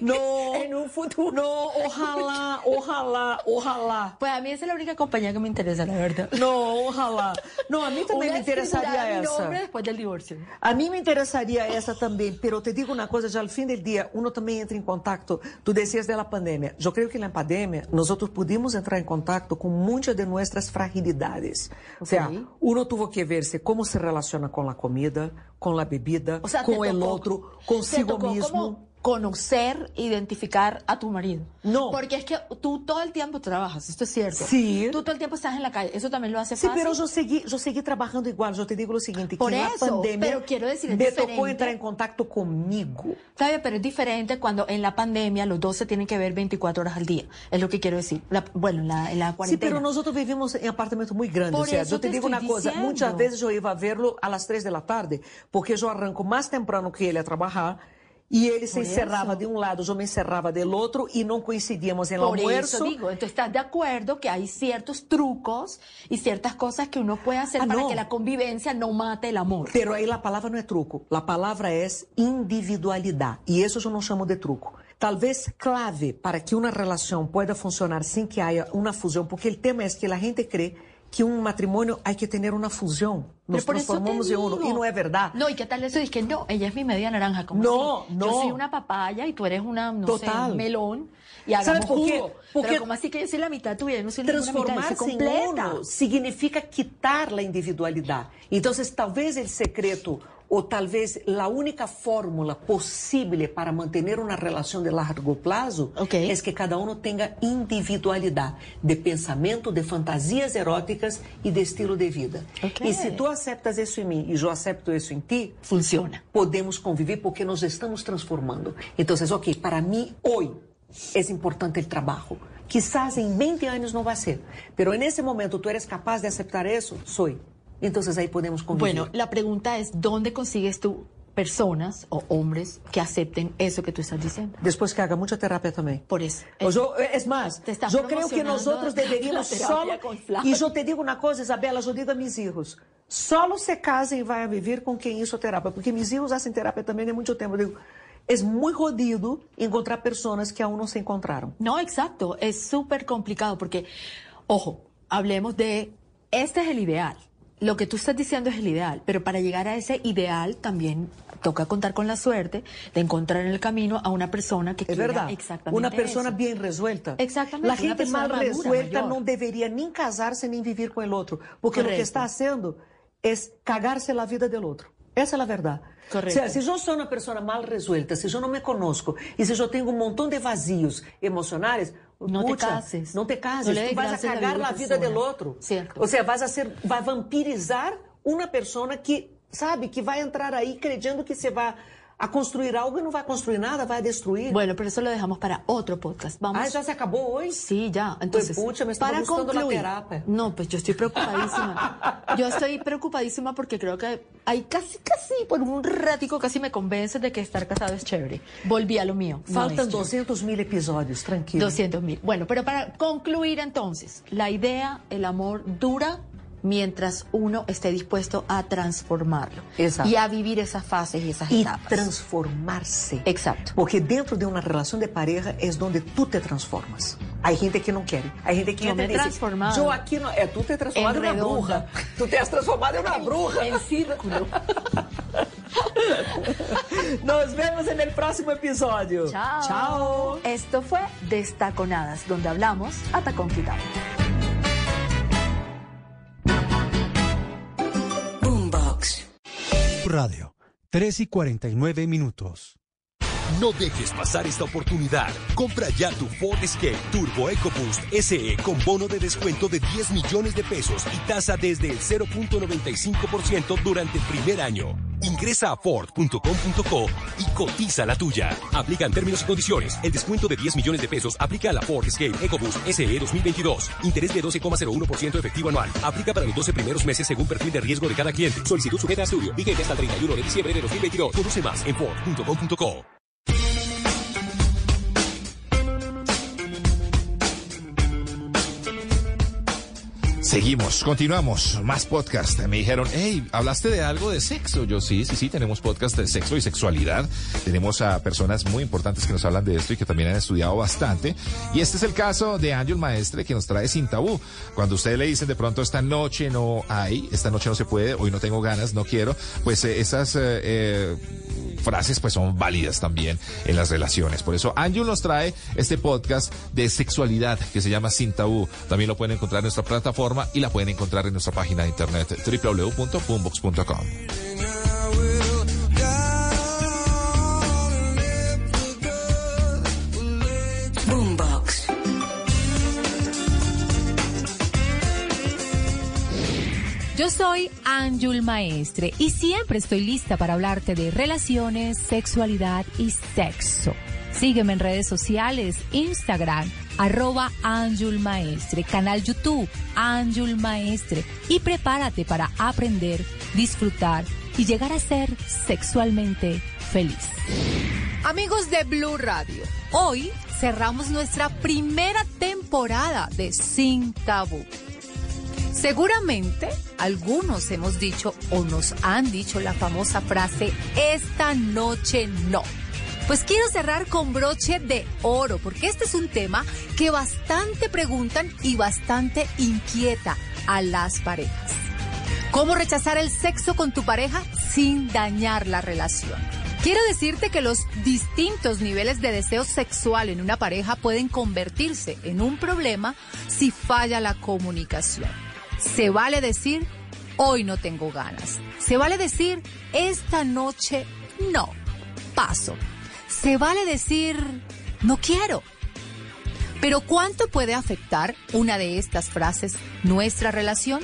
No, en un futuro. No, ojalá, ojalá, ojalá. Pues a mí esa es la única compañía que me interesa, la verdad. No, ojalá. No, a mí también me interesaría a esa. nombre después del divorcio. A mí me interesaría esa también, pero te digo una cosa, ya al fin del día uno también entra en contacto, tú decías de la pandemia, yo creo que en la pandemia nosotros pudimos entrar en contacto con muchas de nuestras fragilidades. O sea, uno tuvo que verse cómo se relaciona con la comida, con la bebida, O sea, tocó- otro, te consigo mismo. como conocer, identificar a tu marido. No. Porque es que tú todo el tiempo trabajas, esto es cierto. Sí. Tú todo el tiempo estás en la calle, eso también lo hace Sí, fácil. pero yo seguí, yo seguí trabajando igual. Yo te digo lo siguiente, Por que eso, la pandemia pero quiero decir, es me diferente. tocó entrar en contacto conmigo. Está bien, pero es diferente cuando en la pandemia los dos se tienen que ver 24 horas al día. Es lo que quiero decir. La- bueno, en la, en la Sí, cuarentena. pero nosotros vivimos en apartamentos muy grandes. Por o sea, eso yo te, te digo una cosa, muchas veces yo iba a verlo a las 3 de la tarde, porque yo arranco más temprano que él a trabajar Y ele se encerraba eso. de un lado, yo me encerraba del otro y no coincidíamos en el Por almuerzo. eso digo, entonces estás de acuerdo que hay ciertos trucos y ciertas cosas que uno puede hacer Ah, para no. que la convivencia no mate el amor. Pero aí a palavra não é truco, a palavra é individualidade. E isso eu não chamo de truco. Talvez clave para que uma relação pueda funcionar sem que haja uma fusão, porque o tema é que a gente crê que um matrimônio hay que ter uma fusão. Nos por eso te transformamos em uno digo. e não é verdade. No, ¿y qué tal eso? Dice que no, ella es mi media naranja. como No, así? no. Yo soy una papaya y tú eres una, no Total. sé, un melón y ¿Sabe hagamos por qué? jugo. Porque- Pero como así que yo soy la mitad tuya, yo no soy ninguna mitad, completa. uno significa quitar a individualidade. Então, talvez o secreto ou talvez a única fórmula possível para manter uma relação de largo prazo é que cada um tenha individualidade de pensamento, de fantasias eróticas e de estilo de vida. E se tu aceptas isso em mim e eu acepto isso em ti, funciona. Podemos conviver porque nos estamos transformando. Então, ok, para mim hoje é importante o trabalho. Quizás em 20 anos não vai ser, pero nesse momento tu eres capaz de aceptar isso? Então aí podemos conviver. Bueno, la pregunta es, ¿dónde consigues tú personas o hombres que acepten eso que tú estás diciendo? Después que haga mucha terapia também. Por eso. O yo- es más, yo creo que nosotros deberíamos solo... con. E eu te digo uma coisa, Isabela, eu digo a meus filhos, solo se casem e vai a viver com quem hizo terapia, porque meus filhos hacen terapia também há muito tempo. Eu digo, é muito jodido encontrar pessoas que aún não se encontraram. No, exacto, es súper complicado porque, ojo, hablemos de, este es el ideal. Lo que tú estás diciendo es el ideal, pero para llegar a ese ideal también toca contar con la suerte de encontrar en el camino a una persona que É quiera verdade. exactamente Uma pessoa eso. bem resuelta. Exactamente, A uma gente mal madura, resuelta maior. não deveria nem casar-se nem viver com o outro, porque o que Correcto. está haciendo é cagar-se na vida do outro. Essa é a verdade. Correcto. Se, se eu sou uma pessoa mal resuelta, se eu não me conosco e se eu tenho um montão de vazios emocionais, No te pucha, cases. Não te cases, No le tu des vas a gracias a la cagar vida na de vida persona. do outro. Cierto. Ou seja, vas a ser, vai vampirizar uma pessoa que, sabe, que vai entrar aí crendo que você vai a construir algo e não vai construir nada, vai destruir. Bueno, pero eso lo dejamos para otro podcast. Vamos. Ah, ya se acabó hoy. Sí, ya. Entonces, Pues, pucha, me estaba para gustando la concluir. terapia. No, pues yo estoy preocupadísima. yo estoy preocupadísima porque creo que hay casi, casi, por un ratico, casi me convences de que estar casado es chévere. Volví a lo mío. no Faltan chévere. 200 mil episodios, tranquilo. 200 mil. Bueno, pero para concluir entonces, la idea, el amor dura mientras uno esté dispuesto a transformarlo Exacto. y a vivir esas fases y esas E etapas. transformar-se. Exacto. Porque dentro de uma relação de pareja é onde tu te transformas. Há gente que não quer. Há gente que entra me e transformado. Eu aqui não... É, tu te transformado En uma redonda. bruja. Tu te has transformado em uma bruja. En círculo. Nos vemos en el próximo episodio. Chao. Chao. Esto fue Destaconadas, donde hablamos a tacón quitado. Radio, 3 y 49 minutos. No dejes pasar esta oportunidad. Compra ya tu Ford Escape Turbo EcoBoost SE con bono de descuento de 10 millones de pesos y tasa desde el 0.95% durante el primer año. Ingresa a Ford.com.co y cotiza la tuya. Aplican términos y condiciones. El descuento de 10 millones de pesos aplica a la Ford Escape EcoBoost SE 2022. Interés de 12,01% efectivo anual. Aplica para los 12 primeros meses según perfil de riesgo de cada cliente. Solicitud sujeta a estudio. Vigente hasta el 31 de diciembre de 2022. Conoce más en Ford.com.co. Seguimos, continuamos, más podcast. Me dijeron, hey, ¿hablaste de algo de sexo? Yo sí, sí, sí, tenemos podcast de sexo y sexualidad. Tenemos a personas muy importantes que nos hablan de esto y que también han estudiado bastante. Y este es el caso de Ángel Maestre que nos trae sin tabú. Cuando ustedes le dicen de pronto esta noche no hay, esta noche no se puede, hoy no tengo ganas, no quiero, pues eh, esas eh, eh, frases pues son válidas también en las relaciones. Por eso Ángel nos trae este podcast de sexualidad que se llama Sin Tabú. También lo pueden encontrar en nuestra plataforma y la pueden encontrar en nuestra página de internet www.boombox.com. Boombox. Yo soy Anjul Maestre y siempre estoy lista para hablarte de relaciones, sexualidad y sexo. Sígueme en redes sociales, Instagram, arroba Anjul Maestre, canal YouTube, Anjul Maestre y prepárate para aprender, disfrutar y llegar a ser sexualmente feliz. Amigos de Blue Radio, hoy cerramos nuestra primera temporada de Sin Tabú. Seguramente algunos hemos dicho o nos han dicho la famosa frase, esta noche no. Pues quiero cerrar con broche de oro, porque este es un tema que bastante preguntan y bastante inquieta a las parejas. ¿Cómo rechazar el sexo con tu pareja sin dañar la relación? Quiero decirte que los distintos niveles de deseo sexual en una pareja pueden convertirse en un problema si falla la comunicación. Se vale decir, hoy no tengo ganas. Se vale decir, esta noche no. Paso. Se vale decir, no quiero. Pero ¿cuánto puede afectar una de estas frases nuestra relación?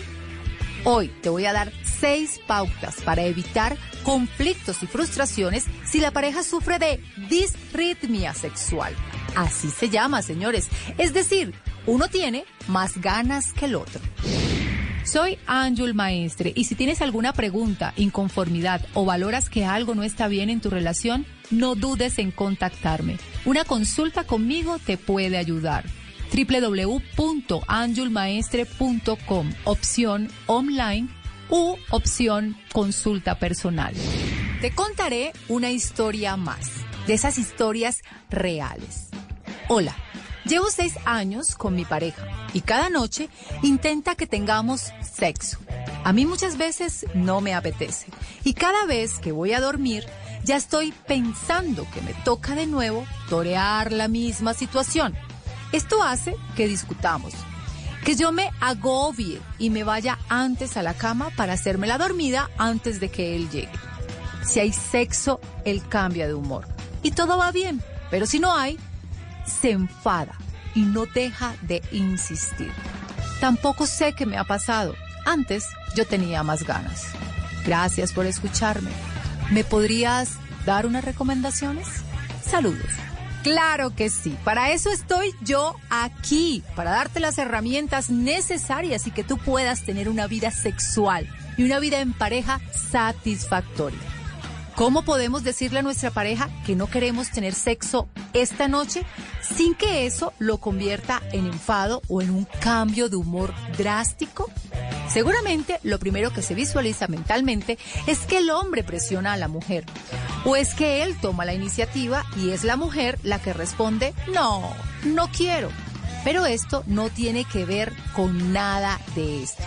Hoy te voy a dar seis pautas para evitar conflictos y frustraciones si la pareja sufre de disritmia sexual. Así se llama, señores. Es decir, uno tiene más ganas que el otro. Soy Ángel Maestre y si tienes alguna pregunta, inconformidad o valoras que algo no está bien en tu relación, no dudes en contactarme. Una consulta conmigo te puede ayudar www.angelmaestre.com, opción online u opción consulta personal. Te contaré una historia más, de esas historias reales. Hola, llevo seis años con mi pareja y cada noche intenta que tengamos sexo. A mí muchas veces no me apetece y cada vez que voy a dormir ya estoy pensando que me toca de nuevo torear la misma situación. Esto hace que discutamos, que yo me agobie y me vaya antes a la cama para hacerme la dormida antes de que él llegue. Si hay sexo, él cambia de humor. Y todo va bien, pero si no hay, se enfada y no deja de insistir. Tampoco sé qué me ha pasado. Antes yo tenía más ganas. Gracias por escucharme. ¿Me podrías dar unas recomendaciones? Saludos. Claro que sí. Para eso estoy yo aquí, para darte las herramientas necesarias y que tú puedas tener una vida sexual y una vida en pareja satisfactoria. ¿Cómo podemos decirle a nuestra pareja que no queremos tener sexo esta noche sin que eso lo convierta en enfado o en un cambio de humor drástico? Seguramente lo primero que se visualiza mentalmente es que el hombre presiona a la mujer o es que él toma la iniciativa y es la mujer la que responde no, no quiero. Pero esto no tiene que ver con nada de esto.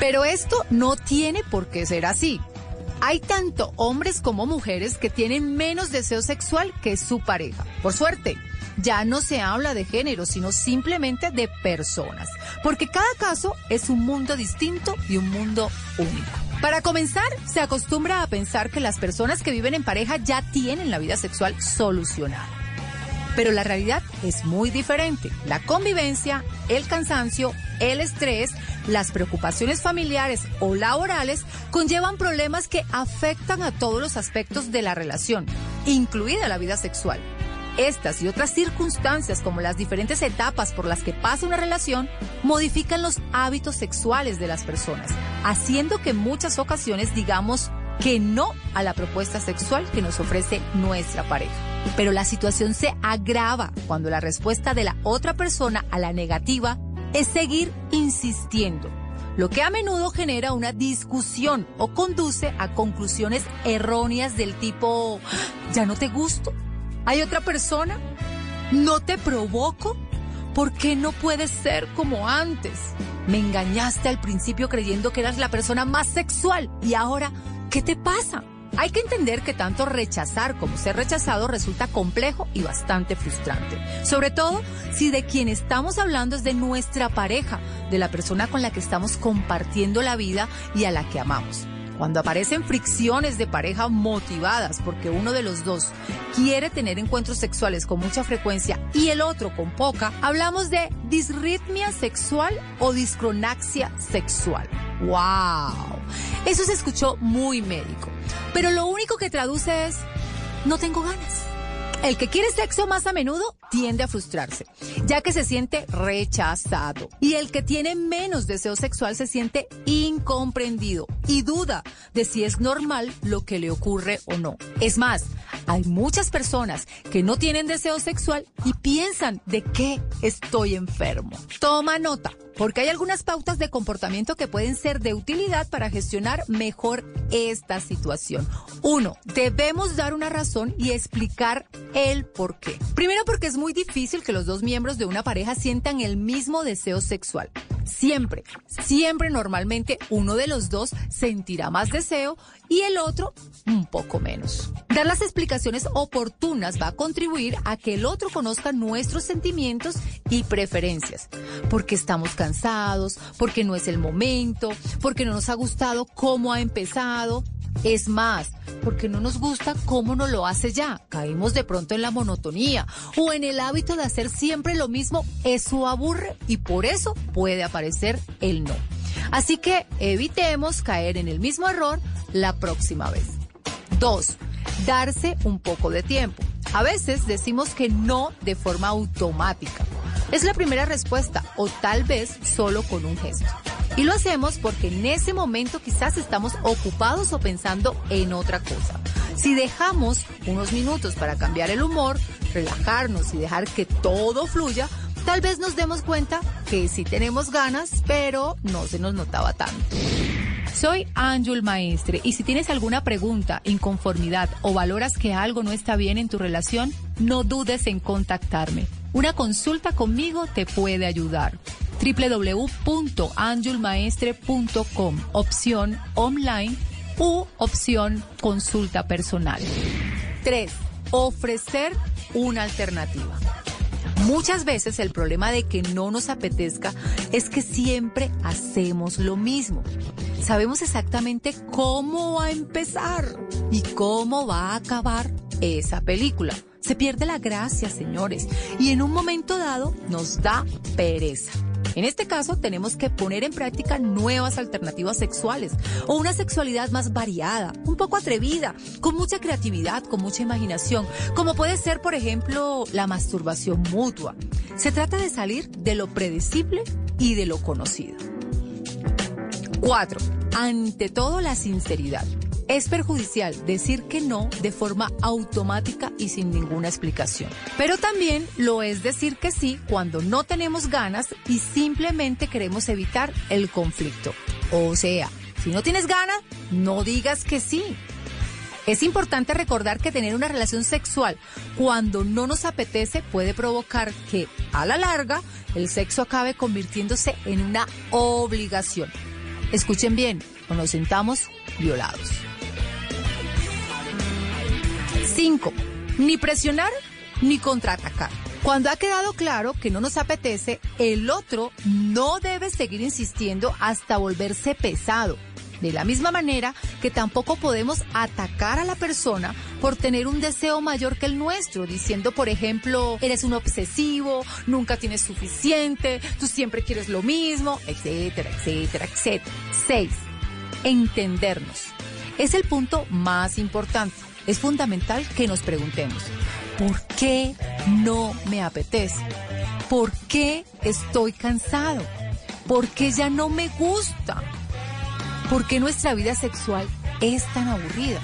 Pero esto no tiene por qué ser así. Hay tanto hombres como mujeres que tienen menos deseo sexual que su pareja. Por suerte, ya no se habla de género, sino simplemente de personas. Porque cada caso es un mundo distinto y un mundo único. Para comenzar, se acostumbra a pensar que las personas que viven en pareja ya tienen la vida sexual solucionada. Pero la realidad es muy diferente. La convivencia, el cansancio, el estrés, las preocupaciones familiares o laborales conllevan problemas que afectan a todos los aspectos de la relación, incluida la vida sexual. Estas y otras circunstancias, como las diferentes etapas por las que pasa una relación, modifican los hábitos sexuales de las personas, haciendo que en muchas ocasiones digamos que no a la propuesta sexual que nos ofrece nuestra pareja. Pero la situación se agrava cuando la respuesta de la otra persona a la negativa es seguir insistiendo, lo que a menudo genera una discusión o conduce a conclusiones erróneas del tipo, ya no te gusto, hay otra persona, no te provoco, ¿por qué no puedes ser como antes? Me engañaste al principio creyendo que eras la persona más sexual y ahora, ¿qué te pasa? Hay que entender que tanto rechazar como ser rechazado resulta complejo y bastante frustrante. Sobre todo si de quien estamos hablando es de nuestra pareja, de la persona con la que estamos compartiendo la vida y a la que amamos. Cuando aparecen fricciones de pareja motivadas porque uno de los dos quiere tener encuentros sexuales con mucha frecuencia y el otro con poca, hablamos de disritmia sexual o discronaxia sexual. ¡Wow! Eso se escuchó muy médico. Pero lo único que traduce es, no tengo ganas. El que quiere sexo más a menudo tiende a frustrarse, ya que se siente rechazado. Y el que tiene menos deseo sexual se siente incomprendido y duda de si es normal lo que le ocurre o no. Es más, hay muchas personas que no tienen deseo sexual y piensan de qué estoy enfermo. Toma nota, porque hay algunas pautas de comportamiento que pueden ser de utilidad para gestionar mejor esta situación. Uno, debemos dar una razón y explicar el por qué. Primero porque es muy difícil que los dos miembros de una pareja sientan el mismo deseo sexual. Siempre, siempre normalmente uno de los dos sentirá más deseo y el otro un poco menos. Dar las explicaciones oportunas va a contribuir a que el otro conozca nuestros sentimientos y preferencias. Porque estamos cansados, porque no es el momento, porque no nos ha gustado cómo ha empezado. Es más, porque no nos gusta cómo nos lo hace ya. Caímos de pronto en la monotonía o en el hábito de hacer siempre lo mismo. Eso aburre y por eso puede aparecer el no. Así que evitemos caer en el mismo error la próxima vez. Dos, darse un poco de tiempo. A veces decimos que no de forma automática. Es la primera respuesta o tal vez solo con un gesto. Y lo hacemos porque en ese momento quizás estamos ocupados o pensando en otra cosa. Si dejamos unos minutos para cambiar el humor, relajarnos y dejar que todo fluya, tal vez nos demos cuenta que sí tenemos ganas, pero no se nos notaba tanto. Soy Ángel Maestre y si tienes alguna pregunta, inconformidad o valoras que algo no está bien en tu relación, no dudes en contactarme. Una consulta conmigo te puede ayudar www.angelmaestre.com, opción online u opción consulta personal. 3. Ofrecer una alternativa. Muchas veces el problema de que no nos apetezca es que siempre hacemos lo mismo. Sabemos exactamente cómo va a empezar y cómo va a acabar esa película. Se pierde la gracia, señores, y en un momento dado nos da pereza. En este caso, tenemos que poner en práctica nuevas alternativas sexuales o una sexualidad más variada, un poco atrevida, con mucha creatividad, con mucha imaginación, como puede ser, por ejemplo, la masturbación mutua. Se trata de salir de lo predecible y de lo conocido. 4. Ante todo, la sinceridad. Es perjudicial decir que no de forma automática y sin ninguna explicación. Pero también lo es decir que sí cuando no tenemos ganas y simplemente queremos evitar el conflicto. O sea, si no tienes ganas, no digas que sí. Es importante recordar que tener una relación sexual cuando no nos apetece puede provocar que, a la larga, el sexo acabe convirtiéndose en una obligación. Escuchen bien, o nos sentamos violados. 5. Ni presionar ni contraatacar. Cuando ha quedado claro que no nos apetece, el otro no debe seguir insistiendo hasta volverse pesado. De la misma manera que tampoco podemos atacar a la persona por tener un deseo mayor que el nuestro, diciendo, por ejemplo, eres un obsesivo, nunca tienes suficiente, tú siempre quieres lo mismo, etcétera, etcétera, etcétera. 6. Entendernos. Es el punto más importante es fundamental que nos preguntemos, ¿por qué no me apetece? ¿Por qué estoy cansado? ¿Por qué ya no me gusta? ¿Por qué nuestra vida sexual es tan aburrida?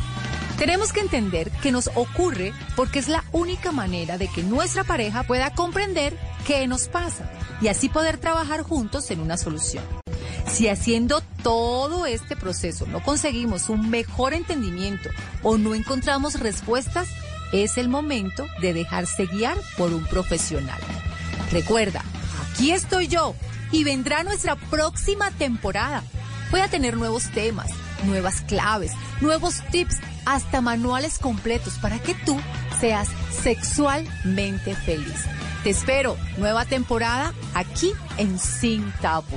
Tenemos que entender que nos ocurre porque es la única manera de que nuestra pareja pueda comprender qué nos pasa y así poder trabajar juntos en una solución. Si haciendo todo este proceso no conseguimos un mejor entendimiento o no encontramos respuestas, es el momento de dejarse guiar por un profesional. Recuerda, aquí estoy yo y vendrá nuestra próxima temporada. Voy a tener nuevos temas, nuevas claves, nuevos tips, hasta manuales completos para que tú seas sexualmente feliz. Te espero, nueva temporada aquí en Sin Tabú.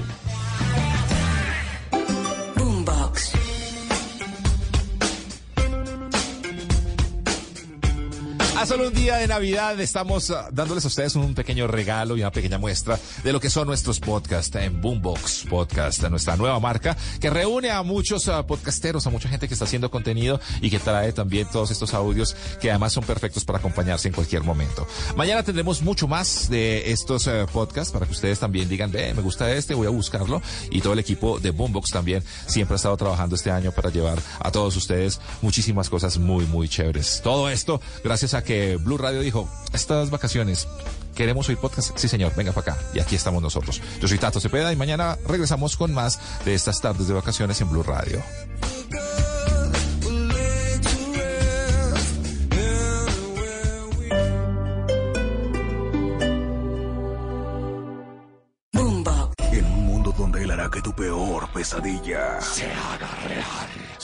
Solo un día de Navidad estamos ah, dándoles a ustedes un pequeño regalo y una pequeña muestra de lo que son nuestros podcasts en Boombox Podcast, nuestra nueva marca que reúne a muchos ah, podcasteros, a mucha gente que está haciendo contenido y que trae también todos estos audios que además son perfectos para acompañarse en cualquier momento. Mañana tendremos mucho más de estos eh, podcasts para que ustedes también digan, ve, me gusta este, voy a buscarlo. Y todo el equipo de Boombox también siempre ha estado trabajando este año para llevar a todos ustedes muchísimas cosas muy, muy chéveres. Todo esto gracias a que Blue Radio dijo, estas vacaciones ¿Queremos oír podcast? Sí, señor, venga para acá. Y aquí estamos nosotros. Yo soy Tato Cepeda y mañana regresamos con más de estas tardes de vacaciones en Blue Radio. En un mundo donde él hará que tu peor pesadilla se haga real.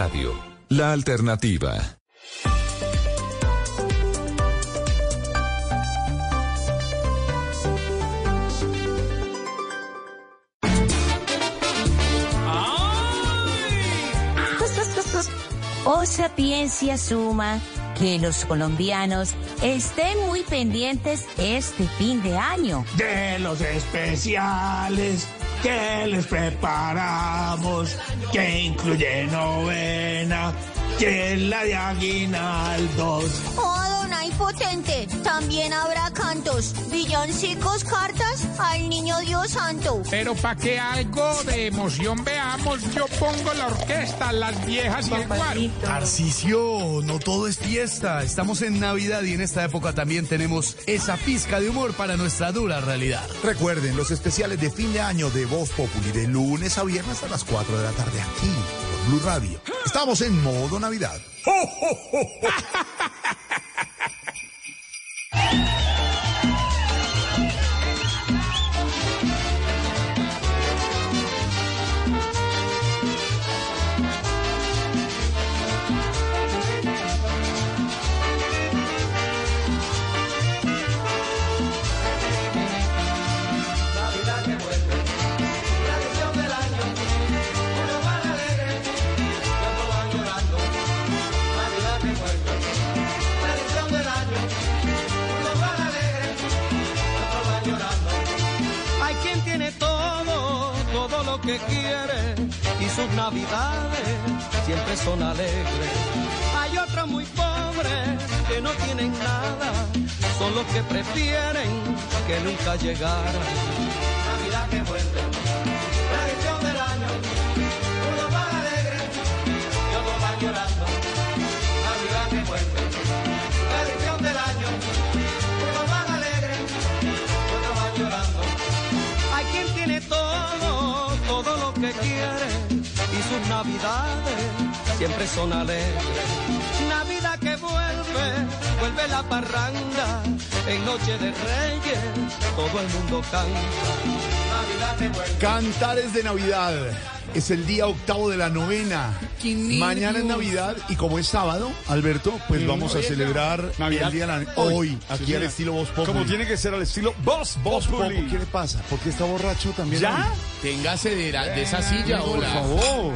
Blue Radio, la alternativa. O sapiencia suma que los colombianos estén muy pendientes este fin de año. de los especiales que les preparamos, que incluye novena, que es la de aguinaldos. Oh, Donay Potente, también habrá cantos, villancicos, cartas al niño Dios Santo. Pero para que algo de emoción veamos, yo pongo la orquesta, las viejas y el guaro. Tarcicio, no todo es fiesta. Estamos en Navidad y en esta época también tenemos esa pizca de humor para nuestra dura realidad. Recuerden los especiales de fin de año de Voz Populi de lunes a viernes a las 4 de la tarde aquí Blue Radio. Estamos en modo Navidad. Navidad quiere y sus navidades siempre son alegres. Hay otros muy pobres que no tienen nada, son los que prefieren que nunca llegara. Navidad que vuelve, que quiere y sus navidades siempre son alegres. Navidad que vuelve, vuelve la parranda, en noche de reyes todo el mundo canta. Navidad que vuelve. Cantares de Navidad. Es el día octavo de la novena. Mañana es Navidad y como es sábado, Alberto, pues vamos a celebrar Navidad. el día de la Hoy. hoy, aquí Sí, al estilo Voz Populi. Como tiene que ser al estilo Voz Voz Populi. Populi. ¿Qué le pasa? ¿Por qué está borracho también? ¿Ya? hoy? Téngase de, la- de esa silla, Por hola. favor.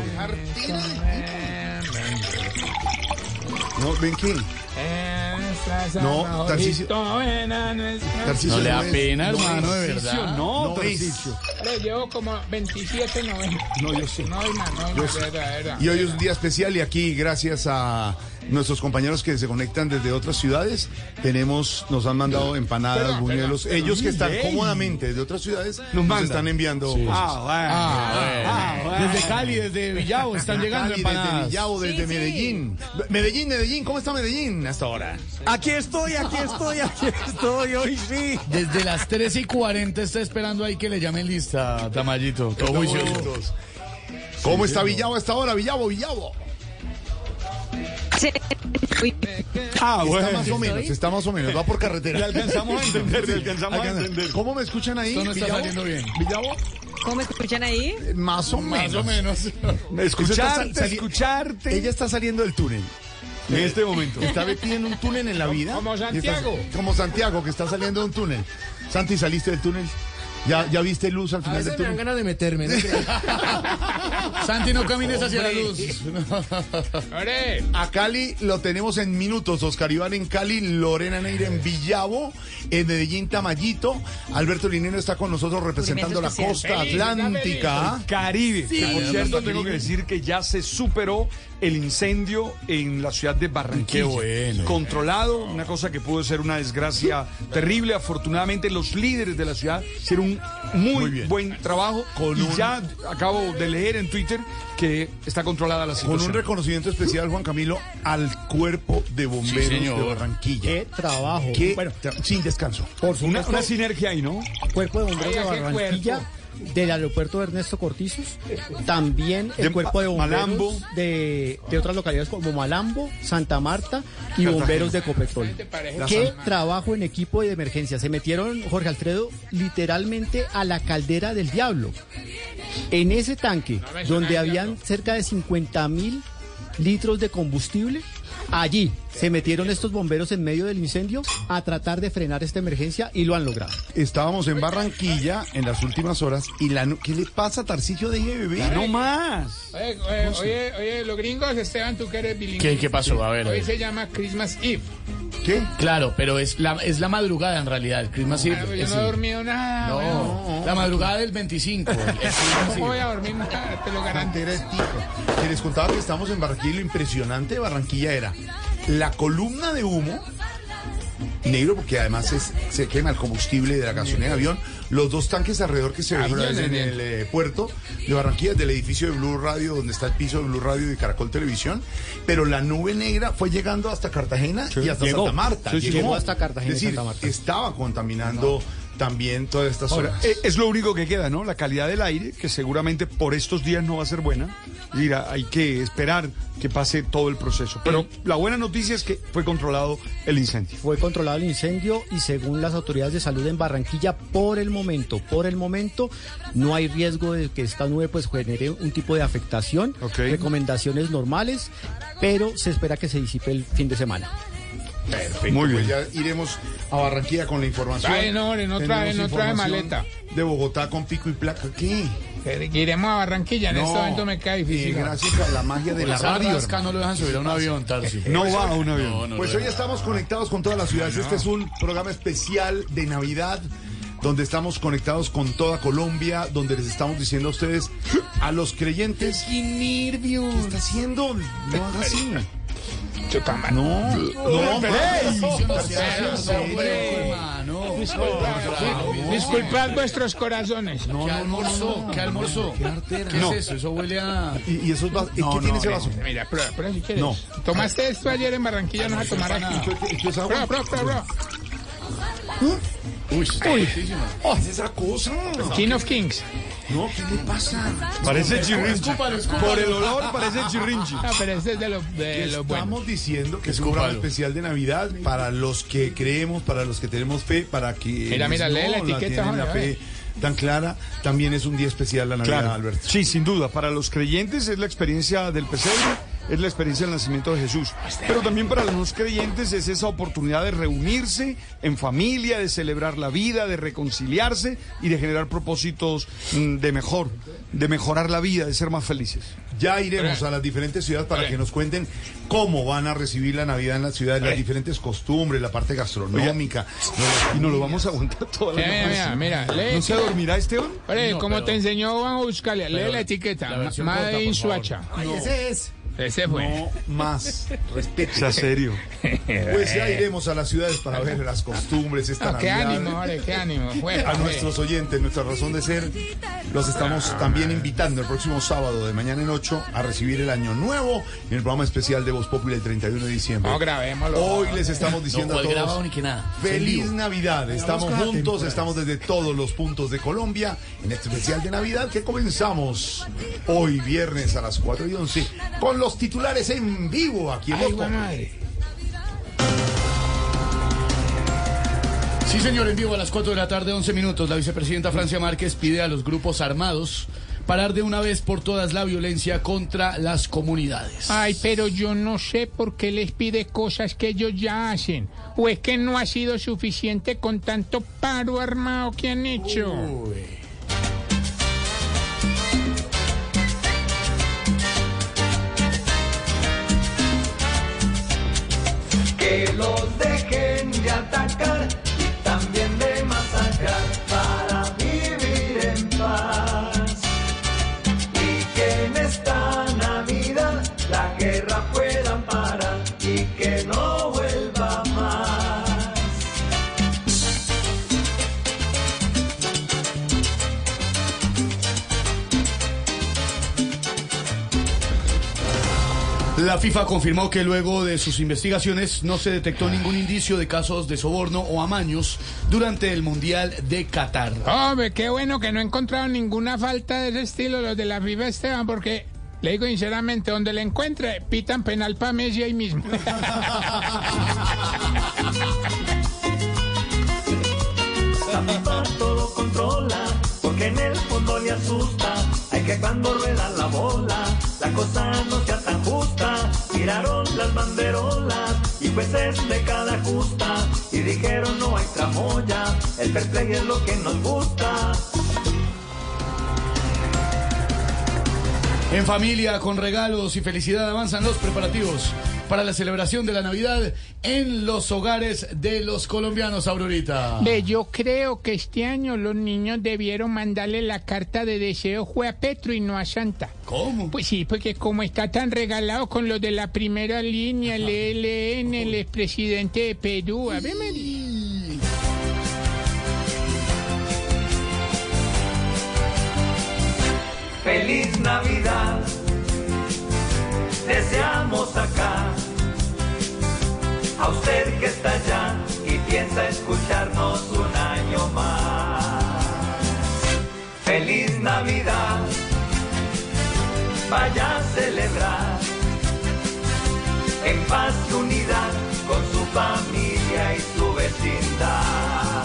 No, ven qué. No. Tarcisio No le da pena, no hermano, de verdad. No. Le llevo como 27, 90. No, yo sé. No más, no Yo sé. Y hoy es un día especial y aquí, gracias a nuestros compañeros que se conectan desde otras ciudades, tenemos, nos han mandado empanadas, buñuelos. Ellos que están cómodamente desde otras ciudades nos, están enviando. Sí. Ah, bueno. Ah, bueno. Desde Cali, desde Villavo están llegando Cali, empanadas. Desde Villavo, desde Medellín. Medellín, Medellín, ¿cómo está Medellín hasta ahora? Aquí estoy, aquí estoy, aquí estoy, hoy sí. Desde las 13 y 40 está esperando ahí que le llamen lista, Tamayito. Todo juicioso. ¿Cómo está Villavo a esta hora? Villavo, Villavo. Ah, bueno. Está más o menos, está más o menos, va por carretera. Le alcanzamos a entender, le alcanzamos a Alcanza. entender. ¿Cómo me escuchan ahí? Esto no está saliendo bien. ¿Villavo? ¿Cómo me escuchan ahí? Más o Más menos. o menos. Escucharte. Ella está saliendo del túnel. En este momento. Está metida en un túnel en la vida. Como Santiago. como Santiago, que está saliendo de un túnel. Santi, ¿saliste del túnel? ¿Ya, ya viste luz al final del túnel? ganas de meterme. Santi, no camines hacia la luz. A Cali lo tenemos en minutos. Oscar Iván en Cali, Lorena Neira en Villavo, en Medellín Tamayito. Alberto Linero está con nosotros representando la costa atlántica. Caribe. que por Sí. cierto, tengo que decir que ya se superó el incendio en la ciudad de Barranquilla. Qué bueno. Controlado, una cosa que pudo ser una desgracia terrible. Afortunadamente, los líderes de la ciudad hicieron un muy, buen trabajo. Con y un- ya acabo de leer en Twitter que está controlada la Con situación. un reconocimiento especial, Juan Camilo, al cuerpo de bomberos Sí, de Barranquilla. Qué trabajo. Que- Bueno, sin descanso. por una, supuesto, una sinergia ahí, ¿no? cuerpo de bomberos de Oiga, qué Barranquilla, del aeropuerto de Ernesto Cortizos, también el De cuerpo de bomberos Malambo. de, de otras localidades como Malambo, Santa Marta y bomberos de Copetrol. Qué trabajo en equipo de emergencia. Se metieron, Jorge Alfredo, literalmente a la caldera del diablo. En ese tanque, donde habían cerca de 50 mil litros de combustible, allí se metieron estos bomberos en medio del incendio a tratar de frenar esta emergencia y lo han logrado. Estábamos en Barranquilla en las últimas horas y la nu- ¿qué le pasa a Tarcillo de bebé? No más. Oye, oye, oye, oye, los gringos, Esteban, tú que eres bilingüe. ¿Qué, qué pasó? A ver. Hoy se llama Christmas Eve. ¿Qué? Claro, pero es la, es la madrugada en realidad. El Christmas Eve. Ah, pues yo no he dormido nada. No, weón. la madrugada del 25. el Christmas ¿Cómo voy a dormir nada? Te lo garantizo. Les contaba que estamos en Barranquilla y lo impresionante de Barranquilla era la columna de humo negro porque además es- se quema el combustible de la gasolina de avión. Los dos tanques alrededor que se veían en el eh, puerto de Barranquilla del edificio de Blue Radio donde está el piso de Blue Radio y Caracol Televisión. Pero la nube negra fue llegando hasta Cartagena y hasta Llegó. Santa Marta. Sí, sí, llegó. hasta Cartagena y es decir, Santa Marta. estaba contaminando también todas estas Ahora, zonas eh, es lo único que queda, ¿no? La calidad del aire, que seguramente por estos días no va a ser buena. Mira, hay que esperar que pase todo el proceso. Pero la buena noticia es que fue controlado el incendio. Fue controlado el incendio y según las autoridades de salud en Barranquilla, por el momento, por el momento, no hay riesgo de que esta nube pues genere un tipo de afectación. Ok. Recomendaciones normales, pero se espera que se disipe el fin de semana. Perfecto, Muy pues bien. ya iremos a Barranquilla con la información. Trae, no, no trae, no trae maleta. De Bogotá con pico y placa. ¿Qué? Iremos a Barranquilla, en No. este momento me cae difícil. gracias a la magia de la Esa radio. no lo dejan subir a un avión, Tarsi. No va a un avión. No, no Pues hoy estamos conectados con todas las ciudades. Este es un programa especial de Navidad donde estamos conectados con toda Colombia, donde les estamos diciendo a ustedes, a los creyentes, ¿qué está haciendo? No haga así. No, no, Hermano. Disculpad vuestros corazones. ¿Qué almorzó? ¿Qué almorzó? ¿Qué No. es eso? Eso huele a... Y, y esos vas- ¿y ¿Qué tiene ese vaso? Mira, prueba, prueba si quieres. No. Tomaste esto ayer en Barranquilla, no vas a tomar aquí. Prueba, prueba, prueba, prueba. Uy, está fuertísimo. ¿Qué es esa cosa? King of Kings. No, ¿qué le pasa? Parece chirrinchi. Escúpalo, escúpalo. Por el olor parece chirrinchi. No, pero este es de lo, de lo bueno. Estamos diciendo que es un Escúpalo. programa especial de Navidad para los que creemos, para los que tenemos fe, para que Mira, mira, lee la no etiqueta, tienen la fe, tan clara, también es un día especial la Navidad, Claro. Alberto. Sí, sin duda. Para los creyentes es la experiencia del pesebre, es la experiencia del nacimiento de Jesús. Pero también para los no creyentes es esa oportunidad de reunirse en familia, de celebrar la vida, de reconciliarse y de generar propósitos mm, de mejor, de mejorar la vida, de ser más felices. Ya iremos a las diferentes ciudades para que nos cuenten cómo van a recibir la Navidad en las ciudades, las diferentes costumbres, la parte gastronómica. Y nos lo vamos a aguantar toda la Mira, mira, mira, lee ¿No se dormirá Esteban? Oye, como te enseñó Juan Buscalia, lee la etiqueta. Made in. Suacha. Ese es. Ese fue. No más. Respete. Sea serio. Pues ya iremos a las ciudades para ver las costumbres esta Ah, qué Navidad. ánimo, vale, qué ánimo. A nuestros oyentes, nuestra razón de ser, los estamos también invitando el próximo sábado de mañana en 8 a recibir el año nuevo en el programa especial de Voz Popular el 31 de diciembre. No, grabémoslo. Hoy les estamos diciendo No, a ¿cuál todos grabado ni que nada? feliz. Navidad. Estamos juntos, temporada. estamos desde todos los puntos de Colombia en este especial de Navidad que comenzamos hoy viernes a las 4 y 11 con los titulares en vivo aquí en Voz. Sí, señor, en vivo a las 4 de la tarde, 11 minutos. La vicepresidenta Francia Márquez pide a los grupos armados parar de una vez por todas la violencia contra las comunidades. Ay, pero yo no sé por qué les pide cosas que ellos ya hacen. ¿O es que no ha sido suficiente con tanto paro armado que han hecho? Los dejen La FIFA confirmó que luego de sus investigaciones no se detectó ningún indicio de casos de soborno o amaños durante el Mundial de Qatar. Hombre, qué bueno que no he encontrado ninguna falta de ese estilo los de la FIFA Esteban, porque le digo sinceramente, donde le encuentre, pitan penal para Messi ahí mismo. La FIFA todo controla, porque en el fondo le asusta. Hay que cuando rueda la bola, la cosa no sea tan justa. Tiraron las banderolas y jueces de cada justa. Y dijeron no hay tramoya, el fair play es lo que nos gusta. En familia, con regalos y felicidad avanzan los preparativos para la celebración de la Navidad en los hogares de los colombianos, Aurorita. Ve, yo creo que este año los niños debieron mandarle la carta de deseo fue a Petro y no a Santa. ¿Cómo? Pues sí, porque como está tan regalado con los de la primera línea, el ELN, el expresidente de Perú, a ver, María. Feliz Navidad, deseamos acá a usted que está allá y piensa escucharnos un año más. Feliz Navidad, vaya a celebrar en paz y unidad con su familia y su vecindad.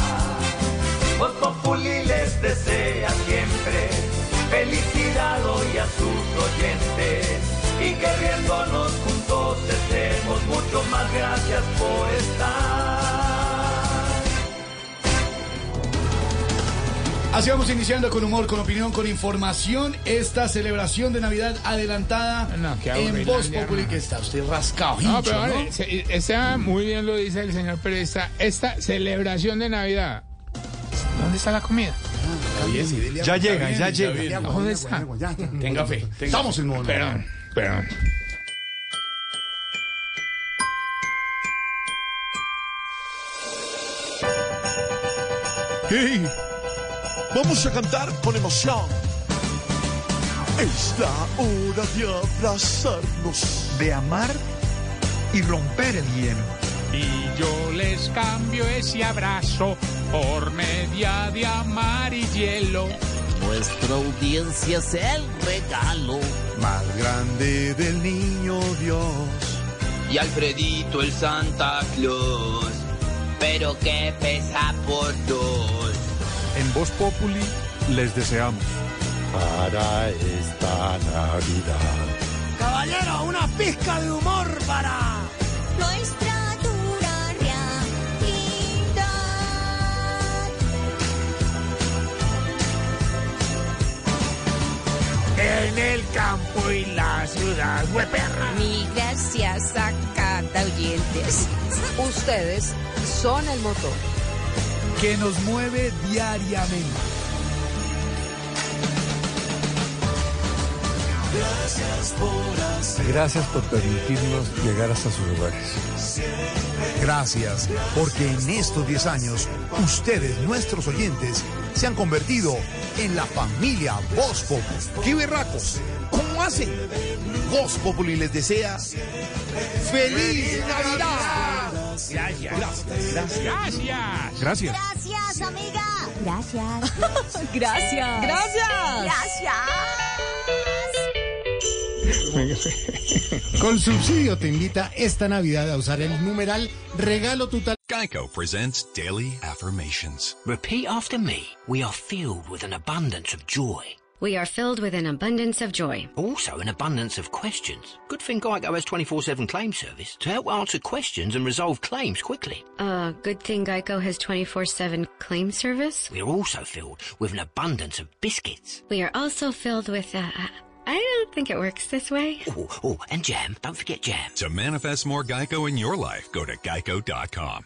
Voz Populi les desea siempre felicidad a sus oyentes y que riéndonos juntos estemos mucho más gracias por estar. Así vamos iniciando con humor, con opinión, con información esta celebración de Navidad adelantada qué en Voz Populi que está usted rascado. No, hincho, pero ¿no? vale, se- esta muy bien lo dice el señor periodista. Esta celebración de Navidad. ¿Dónde está la comida? Ya llega, ya llega. ¿Dónde está? Tenga fe. tenga Estamos fe. en modo. Perdón, perdón. ¡Hey! Vamos a cantar con emoción. Es la hora de abrazarnos. de amar y romper el hielo. Y yo les cambio ese abrazo por media de amar y hielo. Nuestra audiencia es el regalo. Más grande del niño Dios. Y Alfredito el Santa Claus. Pero que pesa por dos. En Voz Populi les deseamos. Para esta Navidad. Caballero, una pizca de humor para nuestra En el campo y la ciudad, hueperra. Mi gracias a cada oyentes. Ustedes son el motor. Que nos mueve diariamente. Gracias por hacer. Gracias por permitirnos llegar hasta sus hogares. Gracias, porque en estos 10 años, ustedes, nuestros oyentes, se han convertido en la familia Voz Populi. ¡Qué berracos! ¿Cómo hacen? Voz Populi les desea ¡Feliz Navidad! Gracias. Gracias. Gracias. Gracias. Gracias, amiga. Gracias. Gracias. Gracias. Con subsidio te invita esta Navidad a usar el numeral regalo total. Geico presents Daily Affirmations. Repeat after me. We are filled with an abundance of joy. We are filled with an abundance of joy. Also, an abundance of questions. Good thing Geico has 24 7 claim service to help answer questions and resolve claims quickly. Uh, good thing Geico has 24 7 claim service. We are also filled with an abundance of biscuits. We are also filled with, uh, I don't think it works this way. Oh, oh, and jam. Don't forget jam. To manifest more Geico in your life, go to geico.com.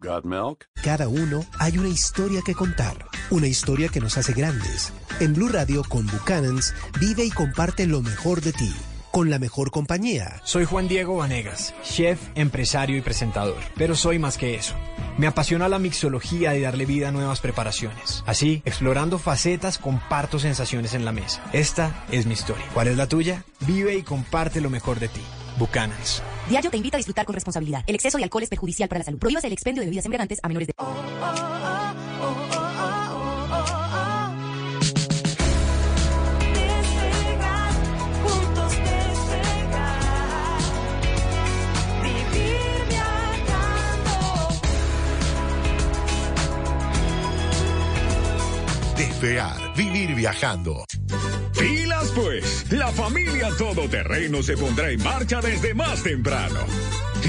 Got milk? Cada uno hay una historia que contar, una historia que nos hace grandes. En Blue Radio con Buchanans vive y comparte lo mejor de ti, con la mejor compañía. Soy Juan Diego Vanegas, chef, empresario y presentador, pero soy más que eso. Me apasiona la mixología y darle vida a nuevas preparaciones. Así, explorando facetas, comparto sensaciones en la mesa. Esta es mi historia. ¿Cuál es la tuya? Vive y comparte lo mejor de ti. Buchanans. Diario te invita a disfrutar con responsabilidad. El exceso de alcohol es perjudicial para la salud. Prohíbas el expendio de bebidas embriagantes a menores de... Juntos despegar, vivir viajando. Pilas pues, la familia todoterreno se pondrá en marcha desde más temprano.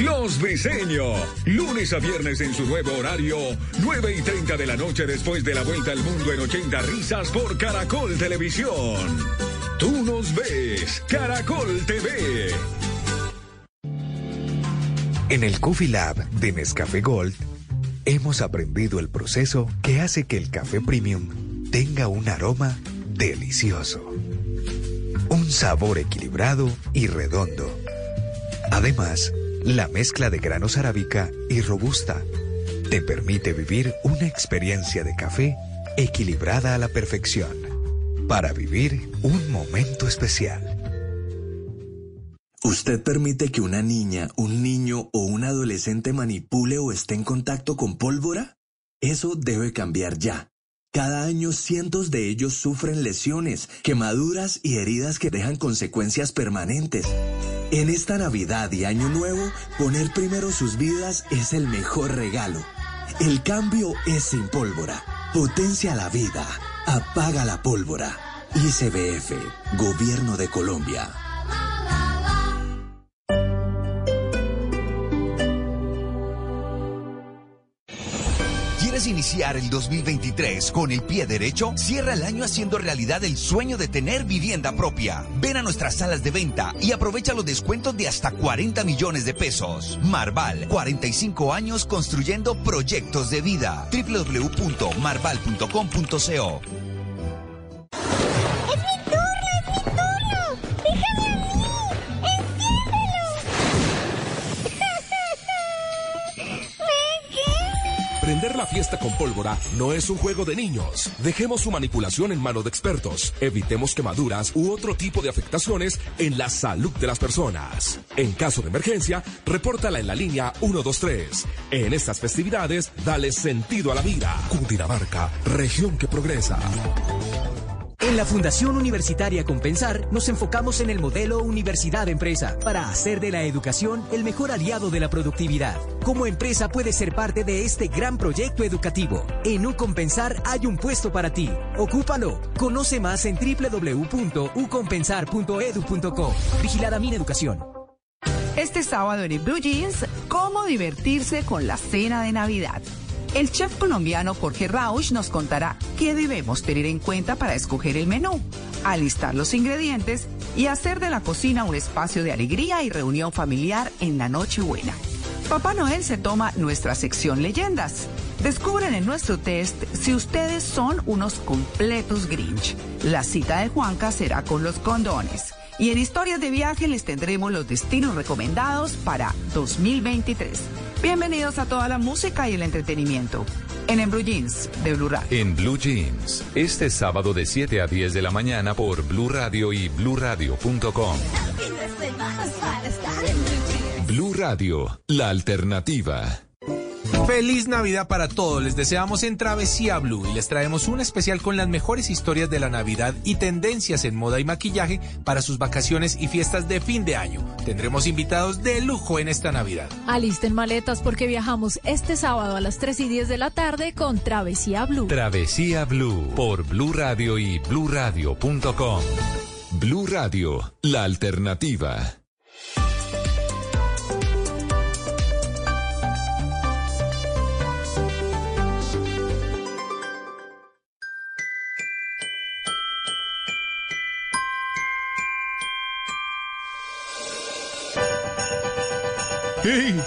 Los Briseño, lunes a viernes en su nuevo horario, 9 y 30 de la noche después de la vuelta al mundo en 80 risas por Caracol Televisión. Tú nos ves, Caracol TV. En el Coffee Lab de Nescafé Gold hemos aprendido el proceso que hace que el café premium tenga un aroma delicioso, un sabor equilibrado y redondo. Además, la mezcla de granos arábica y robusta te permite vivir una experiencia de café equilibrada a la perfección para vivir un momento especial. ¿Usted permite que una niña, un niño o un adolescente manipule o esté en contacto con pólvora? Eso debe cambiar ya. Cada año cientos de ellos sufren lesiones, quemaduras y heridas que dejan consecuencias permanentes. En esta Navidad y Año Nuevo, poner primero sus vidas es el mejor regalo. El cambio es sin pólvora. Potencia la vida. Apaga la pólvora. ICBF, Gobierno de Colombia. ¿Quieres iniciar el 2023 con el pie derecho? Cierra el año haciendo realidad el sueño de tener vivienda propia. Ven a nuestras salas de venta y aprovecha los descuentos de hasta 40 millones de pesos. Marval, 45 años construyendo proyectos de vida. www.marval.com.co ¡Enciéndelo! Prender la fiesta con pólvora no es un juego de niños. Dejemos su manipulación en manos de expertos. Evitemos quemaduras u otro tipo de afectaciones en la salud de las personas. En caso de emergencia, repórtala en la línea 123. En estas festividades, dale sentido a la vida. Cundinamarca, región que progresa. En la Fundación Universitaria Compensar nos enfocamos en el modelo Universidad-Empresa para hacer de la educación el mejor aliado de la productividad. Como empresa puedes ser parte de este gran proyecto educativo. En Ucompensar hay un puesto para ti. Ocúpalo. Conoce más en www.ucompensar.edu.co. Vigilada mi educación. Este sábado en el Blue Jeans, cómo divertirse con la cena de Navidad. El chef colombiano Jorge Rausch nos contará qué debemos tener en cuenta para escoger el menú, alistar los ingredientes y hacer de la cocina un espacio de alegría y reunión familiar en la Nochebuena. Papá Noel se toma nuestra sección leyendas. Descubren en nuestro test si ustedes son unos completos Grinch. La cita de Juanca será con los condones. Y en historias de viaje les tendremos los destinos recomendados para 2023. Bienvenidos a toda la música y el entretenimiento. En Blue Jeans de Blue Radio. En Blue Jeans, este sábado de 7 a 10 de la mañana por Blue Radio y bluradio.com. Blue Radio, la alternativa. Feliz Navidad para todos. Les deseamos en Travesía Blue y les traemos un especial con las mejores historias de la Navidad y tendencias en moda y maquillaje para sus vacaciones y fiestas de fin de año. Tendremos invitados de lujo en esta Navidad. Alisten maletas porque viajamos este sábado a las 3 y 10 de la tarde con Travesía Blue. Travesía Blue por Blue Radio y bluradio.com. Blue Radio, la alternativa. ¡Hey!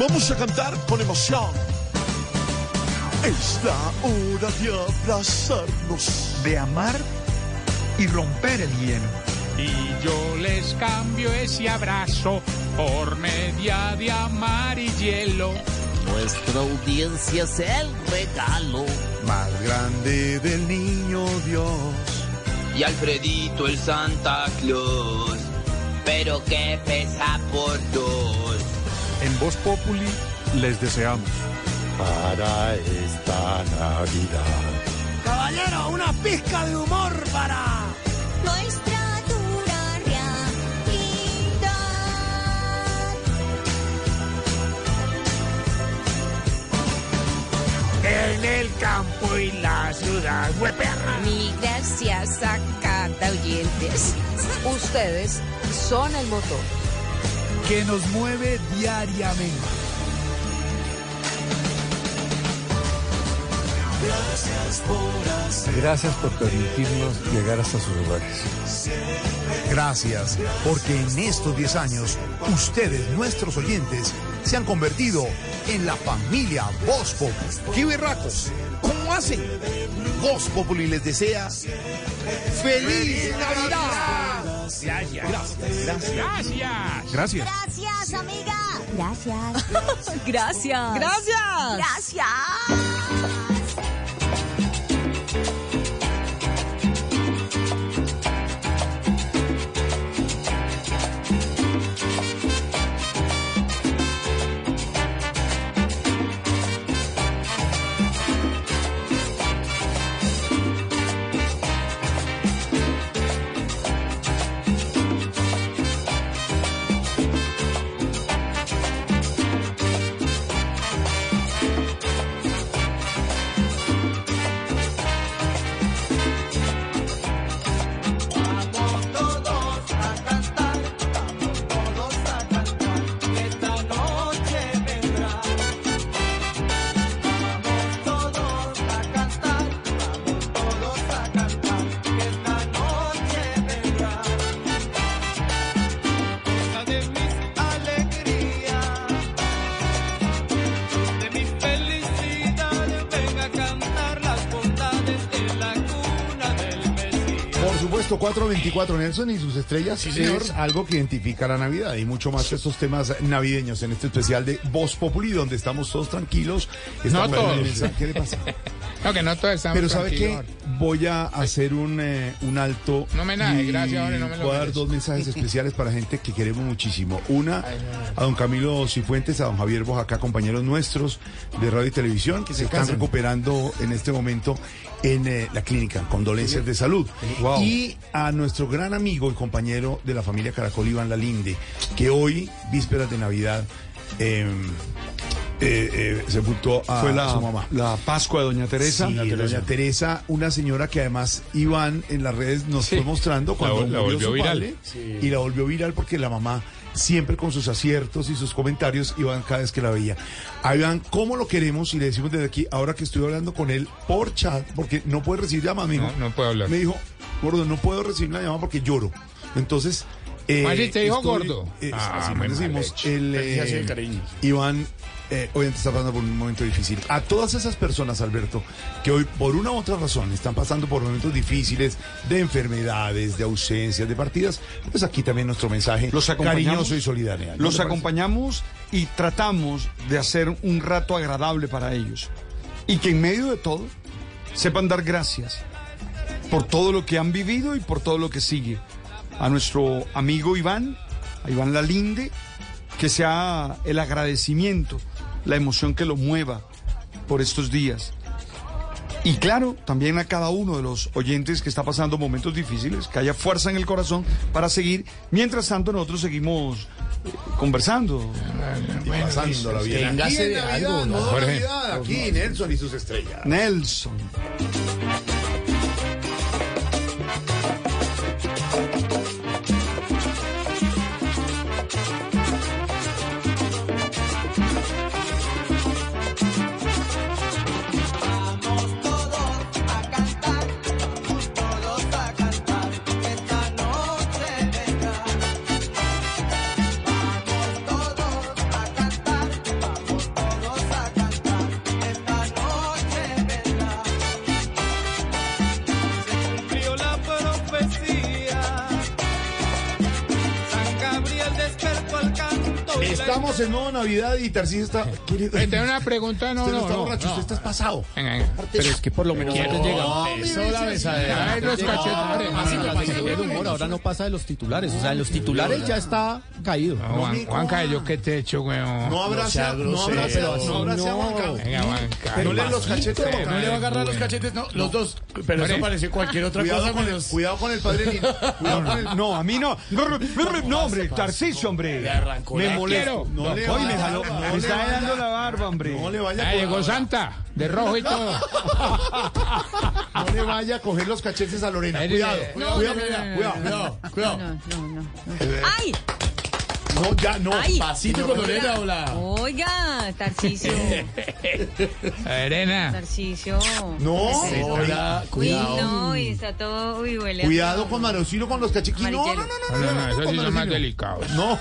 Vamos a cantar con emoción. Es la hora de abrazarnos. De amar y romper el hielo. Y yo les cambio ese abrazo por media de amar y hielo. Nuestra audiencia es el regalo más grande del niño Dios. Y Alfredito el Santa Claus, pero que pesa por dos. En Voz Populi les deseamos. Para esta Navidad. Caballero, una pizca de humor para nuestra En el campo y la ciudad, hueperra. Ni gracias a cada oyentes. Ustedes son el motor. Que nos mueve diariamente. Gracias por Gracias por permitirnos llegar hasta sus hogares. Gracias, porque en estos 10 años, ustedes, nuestros oyentes, se han convertido en la familia Voz Populi. ¡Qué berracos! ¿Cómo hacen? Voz Populi les desea ¡Feliz Navidad! Gracias. Gracias. Gracias. Gracias. Gracias, amiga. Gracias. Gracias. Gracias. Gracias. Listo, 424 Nelson y sus estrellas señor. es algo que identifica la Navidad y mucho más que estos temas navideños en este especial de Voz Populi donde estamos todos tranquilos. No Estamos- todos. ¿Qué le pasa? No, que no todos estamos Pero ¿sabe qué? Voy a hacer un, eh, un alto. Homenaje, y gracias, hombre, no me lo Voy a dar dos mensajes especiales para gente que queremos muchísimo. Una, a don Camilo Cifuentes, a don Javier Bojacá, compañeros nuestros de radio y televisión, que se, están recuperando en este momento en eh, la clínica, condolencias de salud. Wow. Y a nuestro gran amigo y compañero de la familia Caracol, Iván Lalinde, que hoy, vísperas de Navidad, eh, eh, eh, sepultó a Fue la, su mamá. la Pascua de Doña Teresa. Sí, doña Teresa, una señora que además Iván en las redes nos fue mostrando cuando La- volvió su viral. padre, Sí. y la volvió viral porque la mamá siempre con sus aciertos y sus comentarios Iván cada vez que la veía. A Iván, ¿cómo lo queremos? Y le decimos desde aquí, ahora que estoy hablando con él por chat, porque no puede recibir llamadas, me dijo, No, no puedo hablar. me dijo, gordo, no puedo recibir la llamada porque lloro. Entonces... eh, te dijo estoy- gordo. eh, Ah, así mal decimos. El, eh, cariño. Iván, eh, obviamente está pasando por un momento difícil. A todas esas personas, Alberto, que hoy por una u otra razón están pasando por momentos difíciles de enfermedades, de ausencias, de partidas, pues aquí también nuestro mensaje Los cariñoso y solidario. ¿No Los acompañamos y tratamos de hacer un rato agradable para ellos. Y que en medio de todo sepan dar gracias por todo lo que han vivido y por todo lo que sigue. A nuestro amigo Iván, a Iván Lalinde, que sea el agradecimiento, la emoción que lo mueva por estos días. Y claro, también a cada uno de los oyentes que está pasando momentos difíciles, que haya fuerza en el corazón para seguir. Mientras tanto, nosotros seguimos eh, conversando. Y pasándola bien. Téngase Aquí en de Navidad, algo, ¿no? modo Jorge. Navidad, aquí Nelson y sus estrellas. Nelson. La Estamos en modo Navidad y Tarcísio está... Eh, tengo una pregunta, no, usted no, no, está no, borracho, no. usted está pasado. Venga, venga. Pero es que por lo menos antes llega. No, Eso, la besadera. No, no, no, no, no, no, ahora no pasa de los titulares. O sea, en los titulares ya está caído. No, Juan, Juanca, yo qué te he hecho, weón. No abraza, no abraza, no abraza a Juanca. Venga, Juanca. Pero le los cachetes. No le va a agarrar los cachetes, no, los dos. Pero eso parece cualquier otra Cuidado cosa con, el, menos. cuidado con el padre Lino. Cuidado con el... No, a mí no. No, hombre, Tarcisio, hombre. Me molesto. quiero. No, le Hoy me vaya, jaló. no Me está dando la barba, hombre. No le vaya Ah, a llegó Santa, de rojo y todo. No le vaya a coger los cachetes a Lorena. Cuidado, no, cuidado, no, cuidado, no, cuidado, no, No, no, no. Eh, ¡Ay! No, ya no. Ay. Pasito con Lorena, hola. Oiga, Tarcicio. Arena. Tarcicio. No. Hola, Uy, cuidado. no, y está todo. Uy, huele Cuidado con Marocino con los cachetes. No, no, no, no, No, no, no, esos sí son más delicados. No.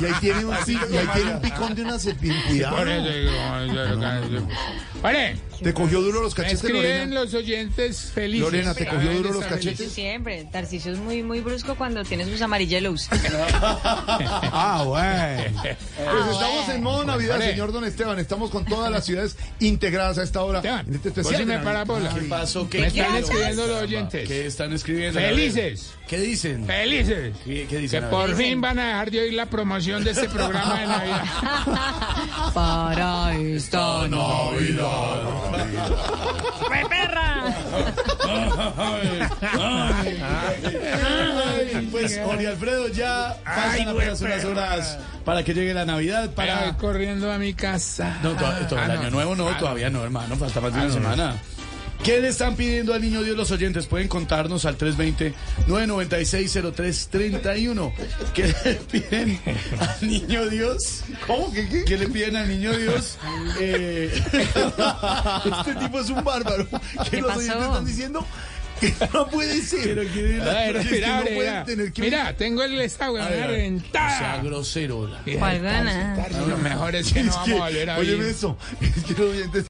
Y ahí tiene un, y ahí tiene un picón de una serpiente. Cuidado. Por eso digo, yo lo que- Oye, Te cogió duro los me cachetes, escriben Lorena. los oyentes felices. Lorena, ¿te cogió duro los cachetes? Siempre. Tarcicio es muy, muy brusco cuando tiene sus amarillos. Ah, bueno. Pues estamos en modo Navidad, Hombre. señor Don Esteban. Estamos con todas las ciudades integradas a esta hora. Esteban, en este especial. me Navidad. para bola. ¿Qué pasó? ¿Qué Me están escribiendo los oyentes. ¿Qué están escribiendo? Felices. ¿Qué dicen? Felices. ¿Qué, qué Que dicen? Ver. por fin van a dejar de oír la promoción de este programa de Navidad. Para esta ¡Fue perra! Ay, Pues, Jorge Alfredo, ya faltan apenas unas horas para que llegue la Navidad. Para corriendo a mi casa. No, to- to- el Ah, año no. nuevo no, Ah, todavía no, hermano, falta más de Ah, una no, no. semana. ¿Qué le están pidiendo al niño Dios los oyentes? Pueden contarnos al 320-996-0331. ¿Qué le piden al niño Dios? ¿Cómo que qué? ¿Qué le piden al niño Dios? Eh, Este tipo es un bárbaro. ¿Qué los pasó? oyentes están diciendo que no puede ser. Pero quiere A ver, Es que mira, no mira, pueden tener que- mira, tengo el esta weón, reventada. sea grosero. la- Mira, ¿Cuál gana? Lo mejor es que no Es vamos a volver a oír. eso. Es que los oyentes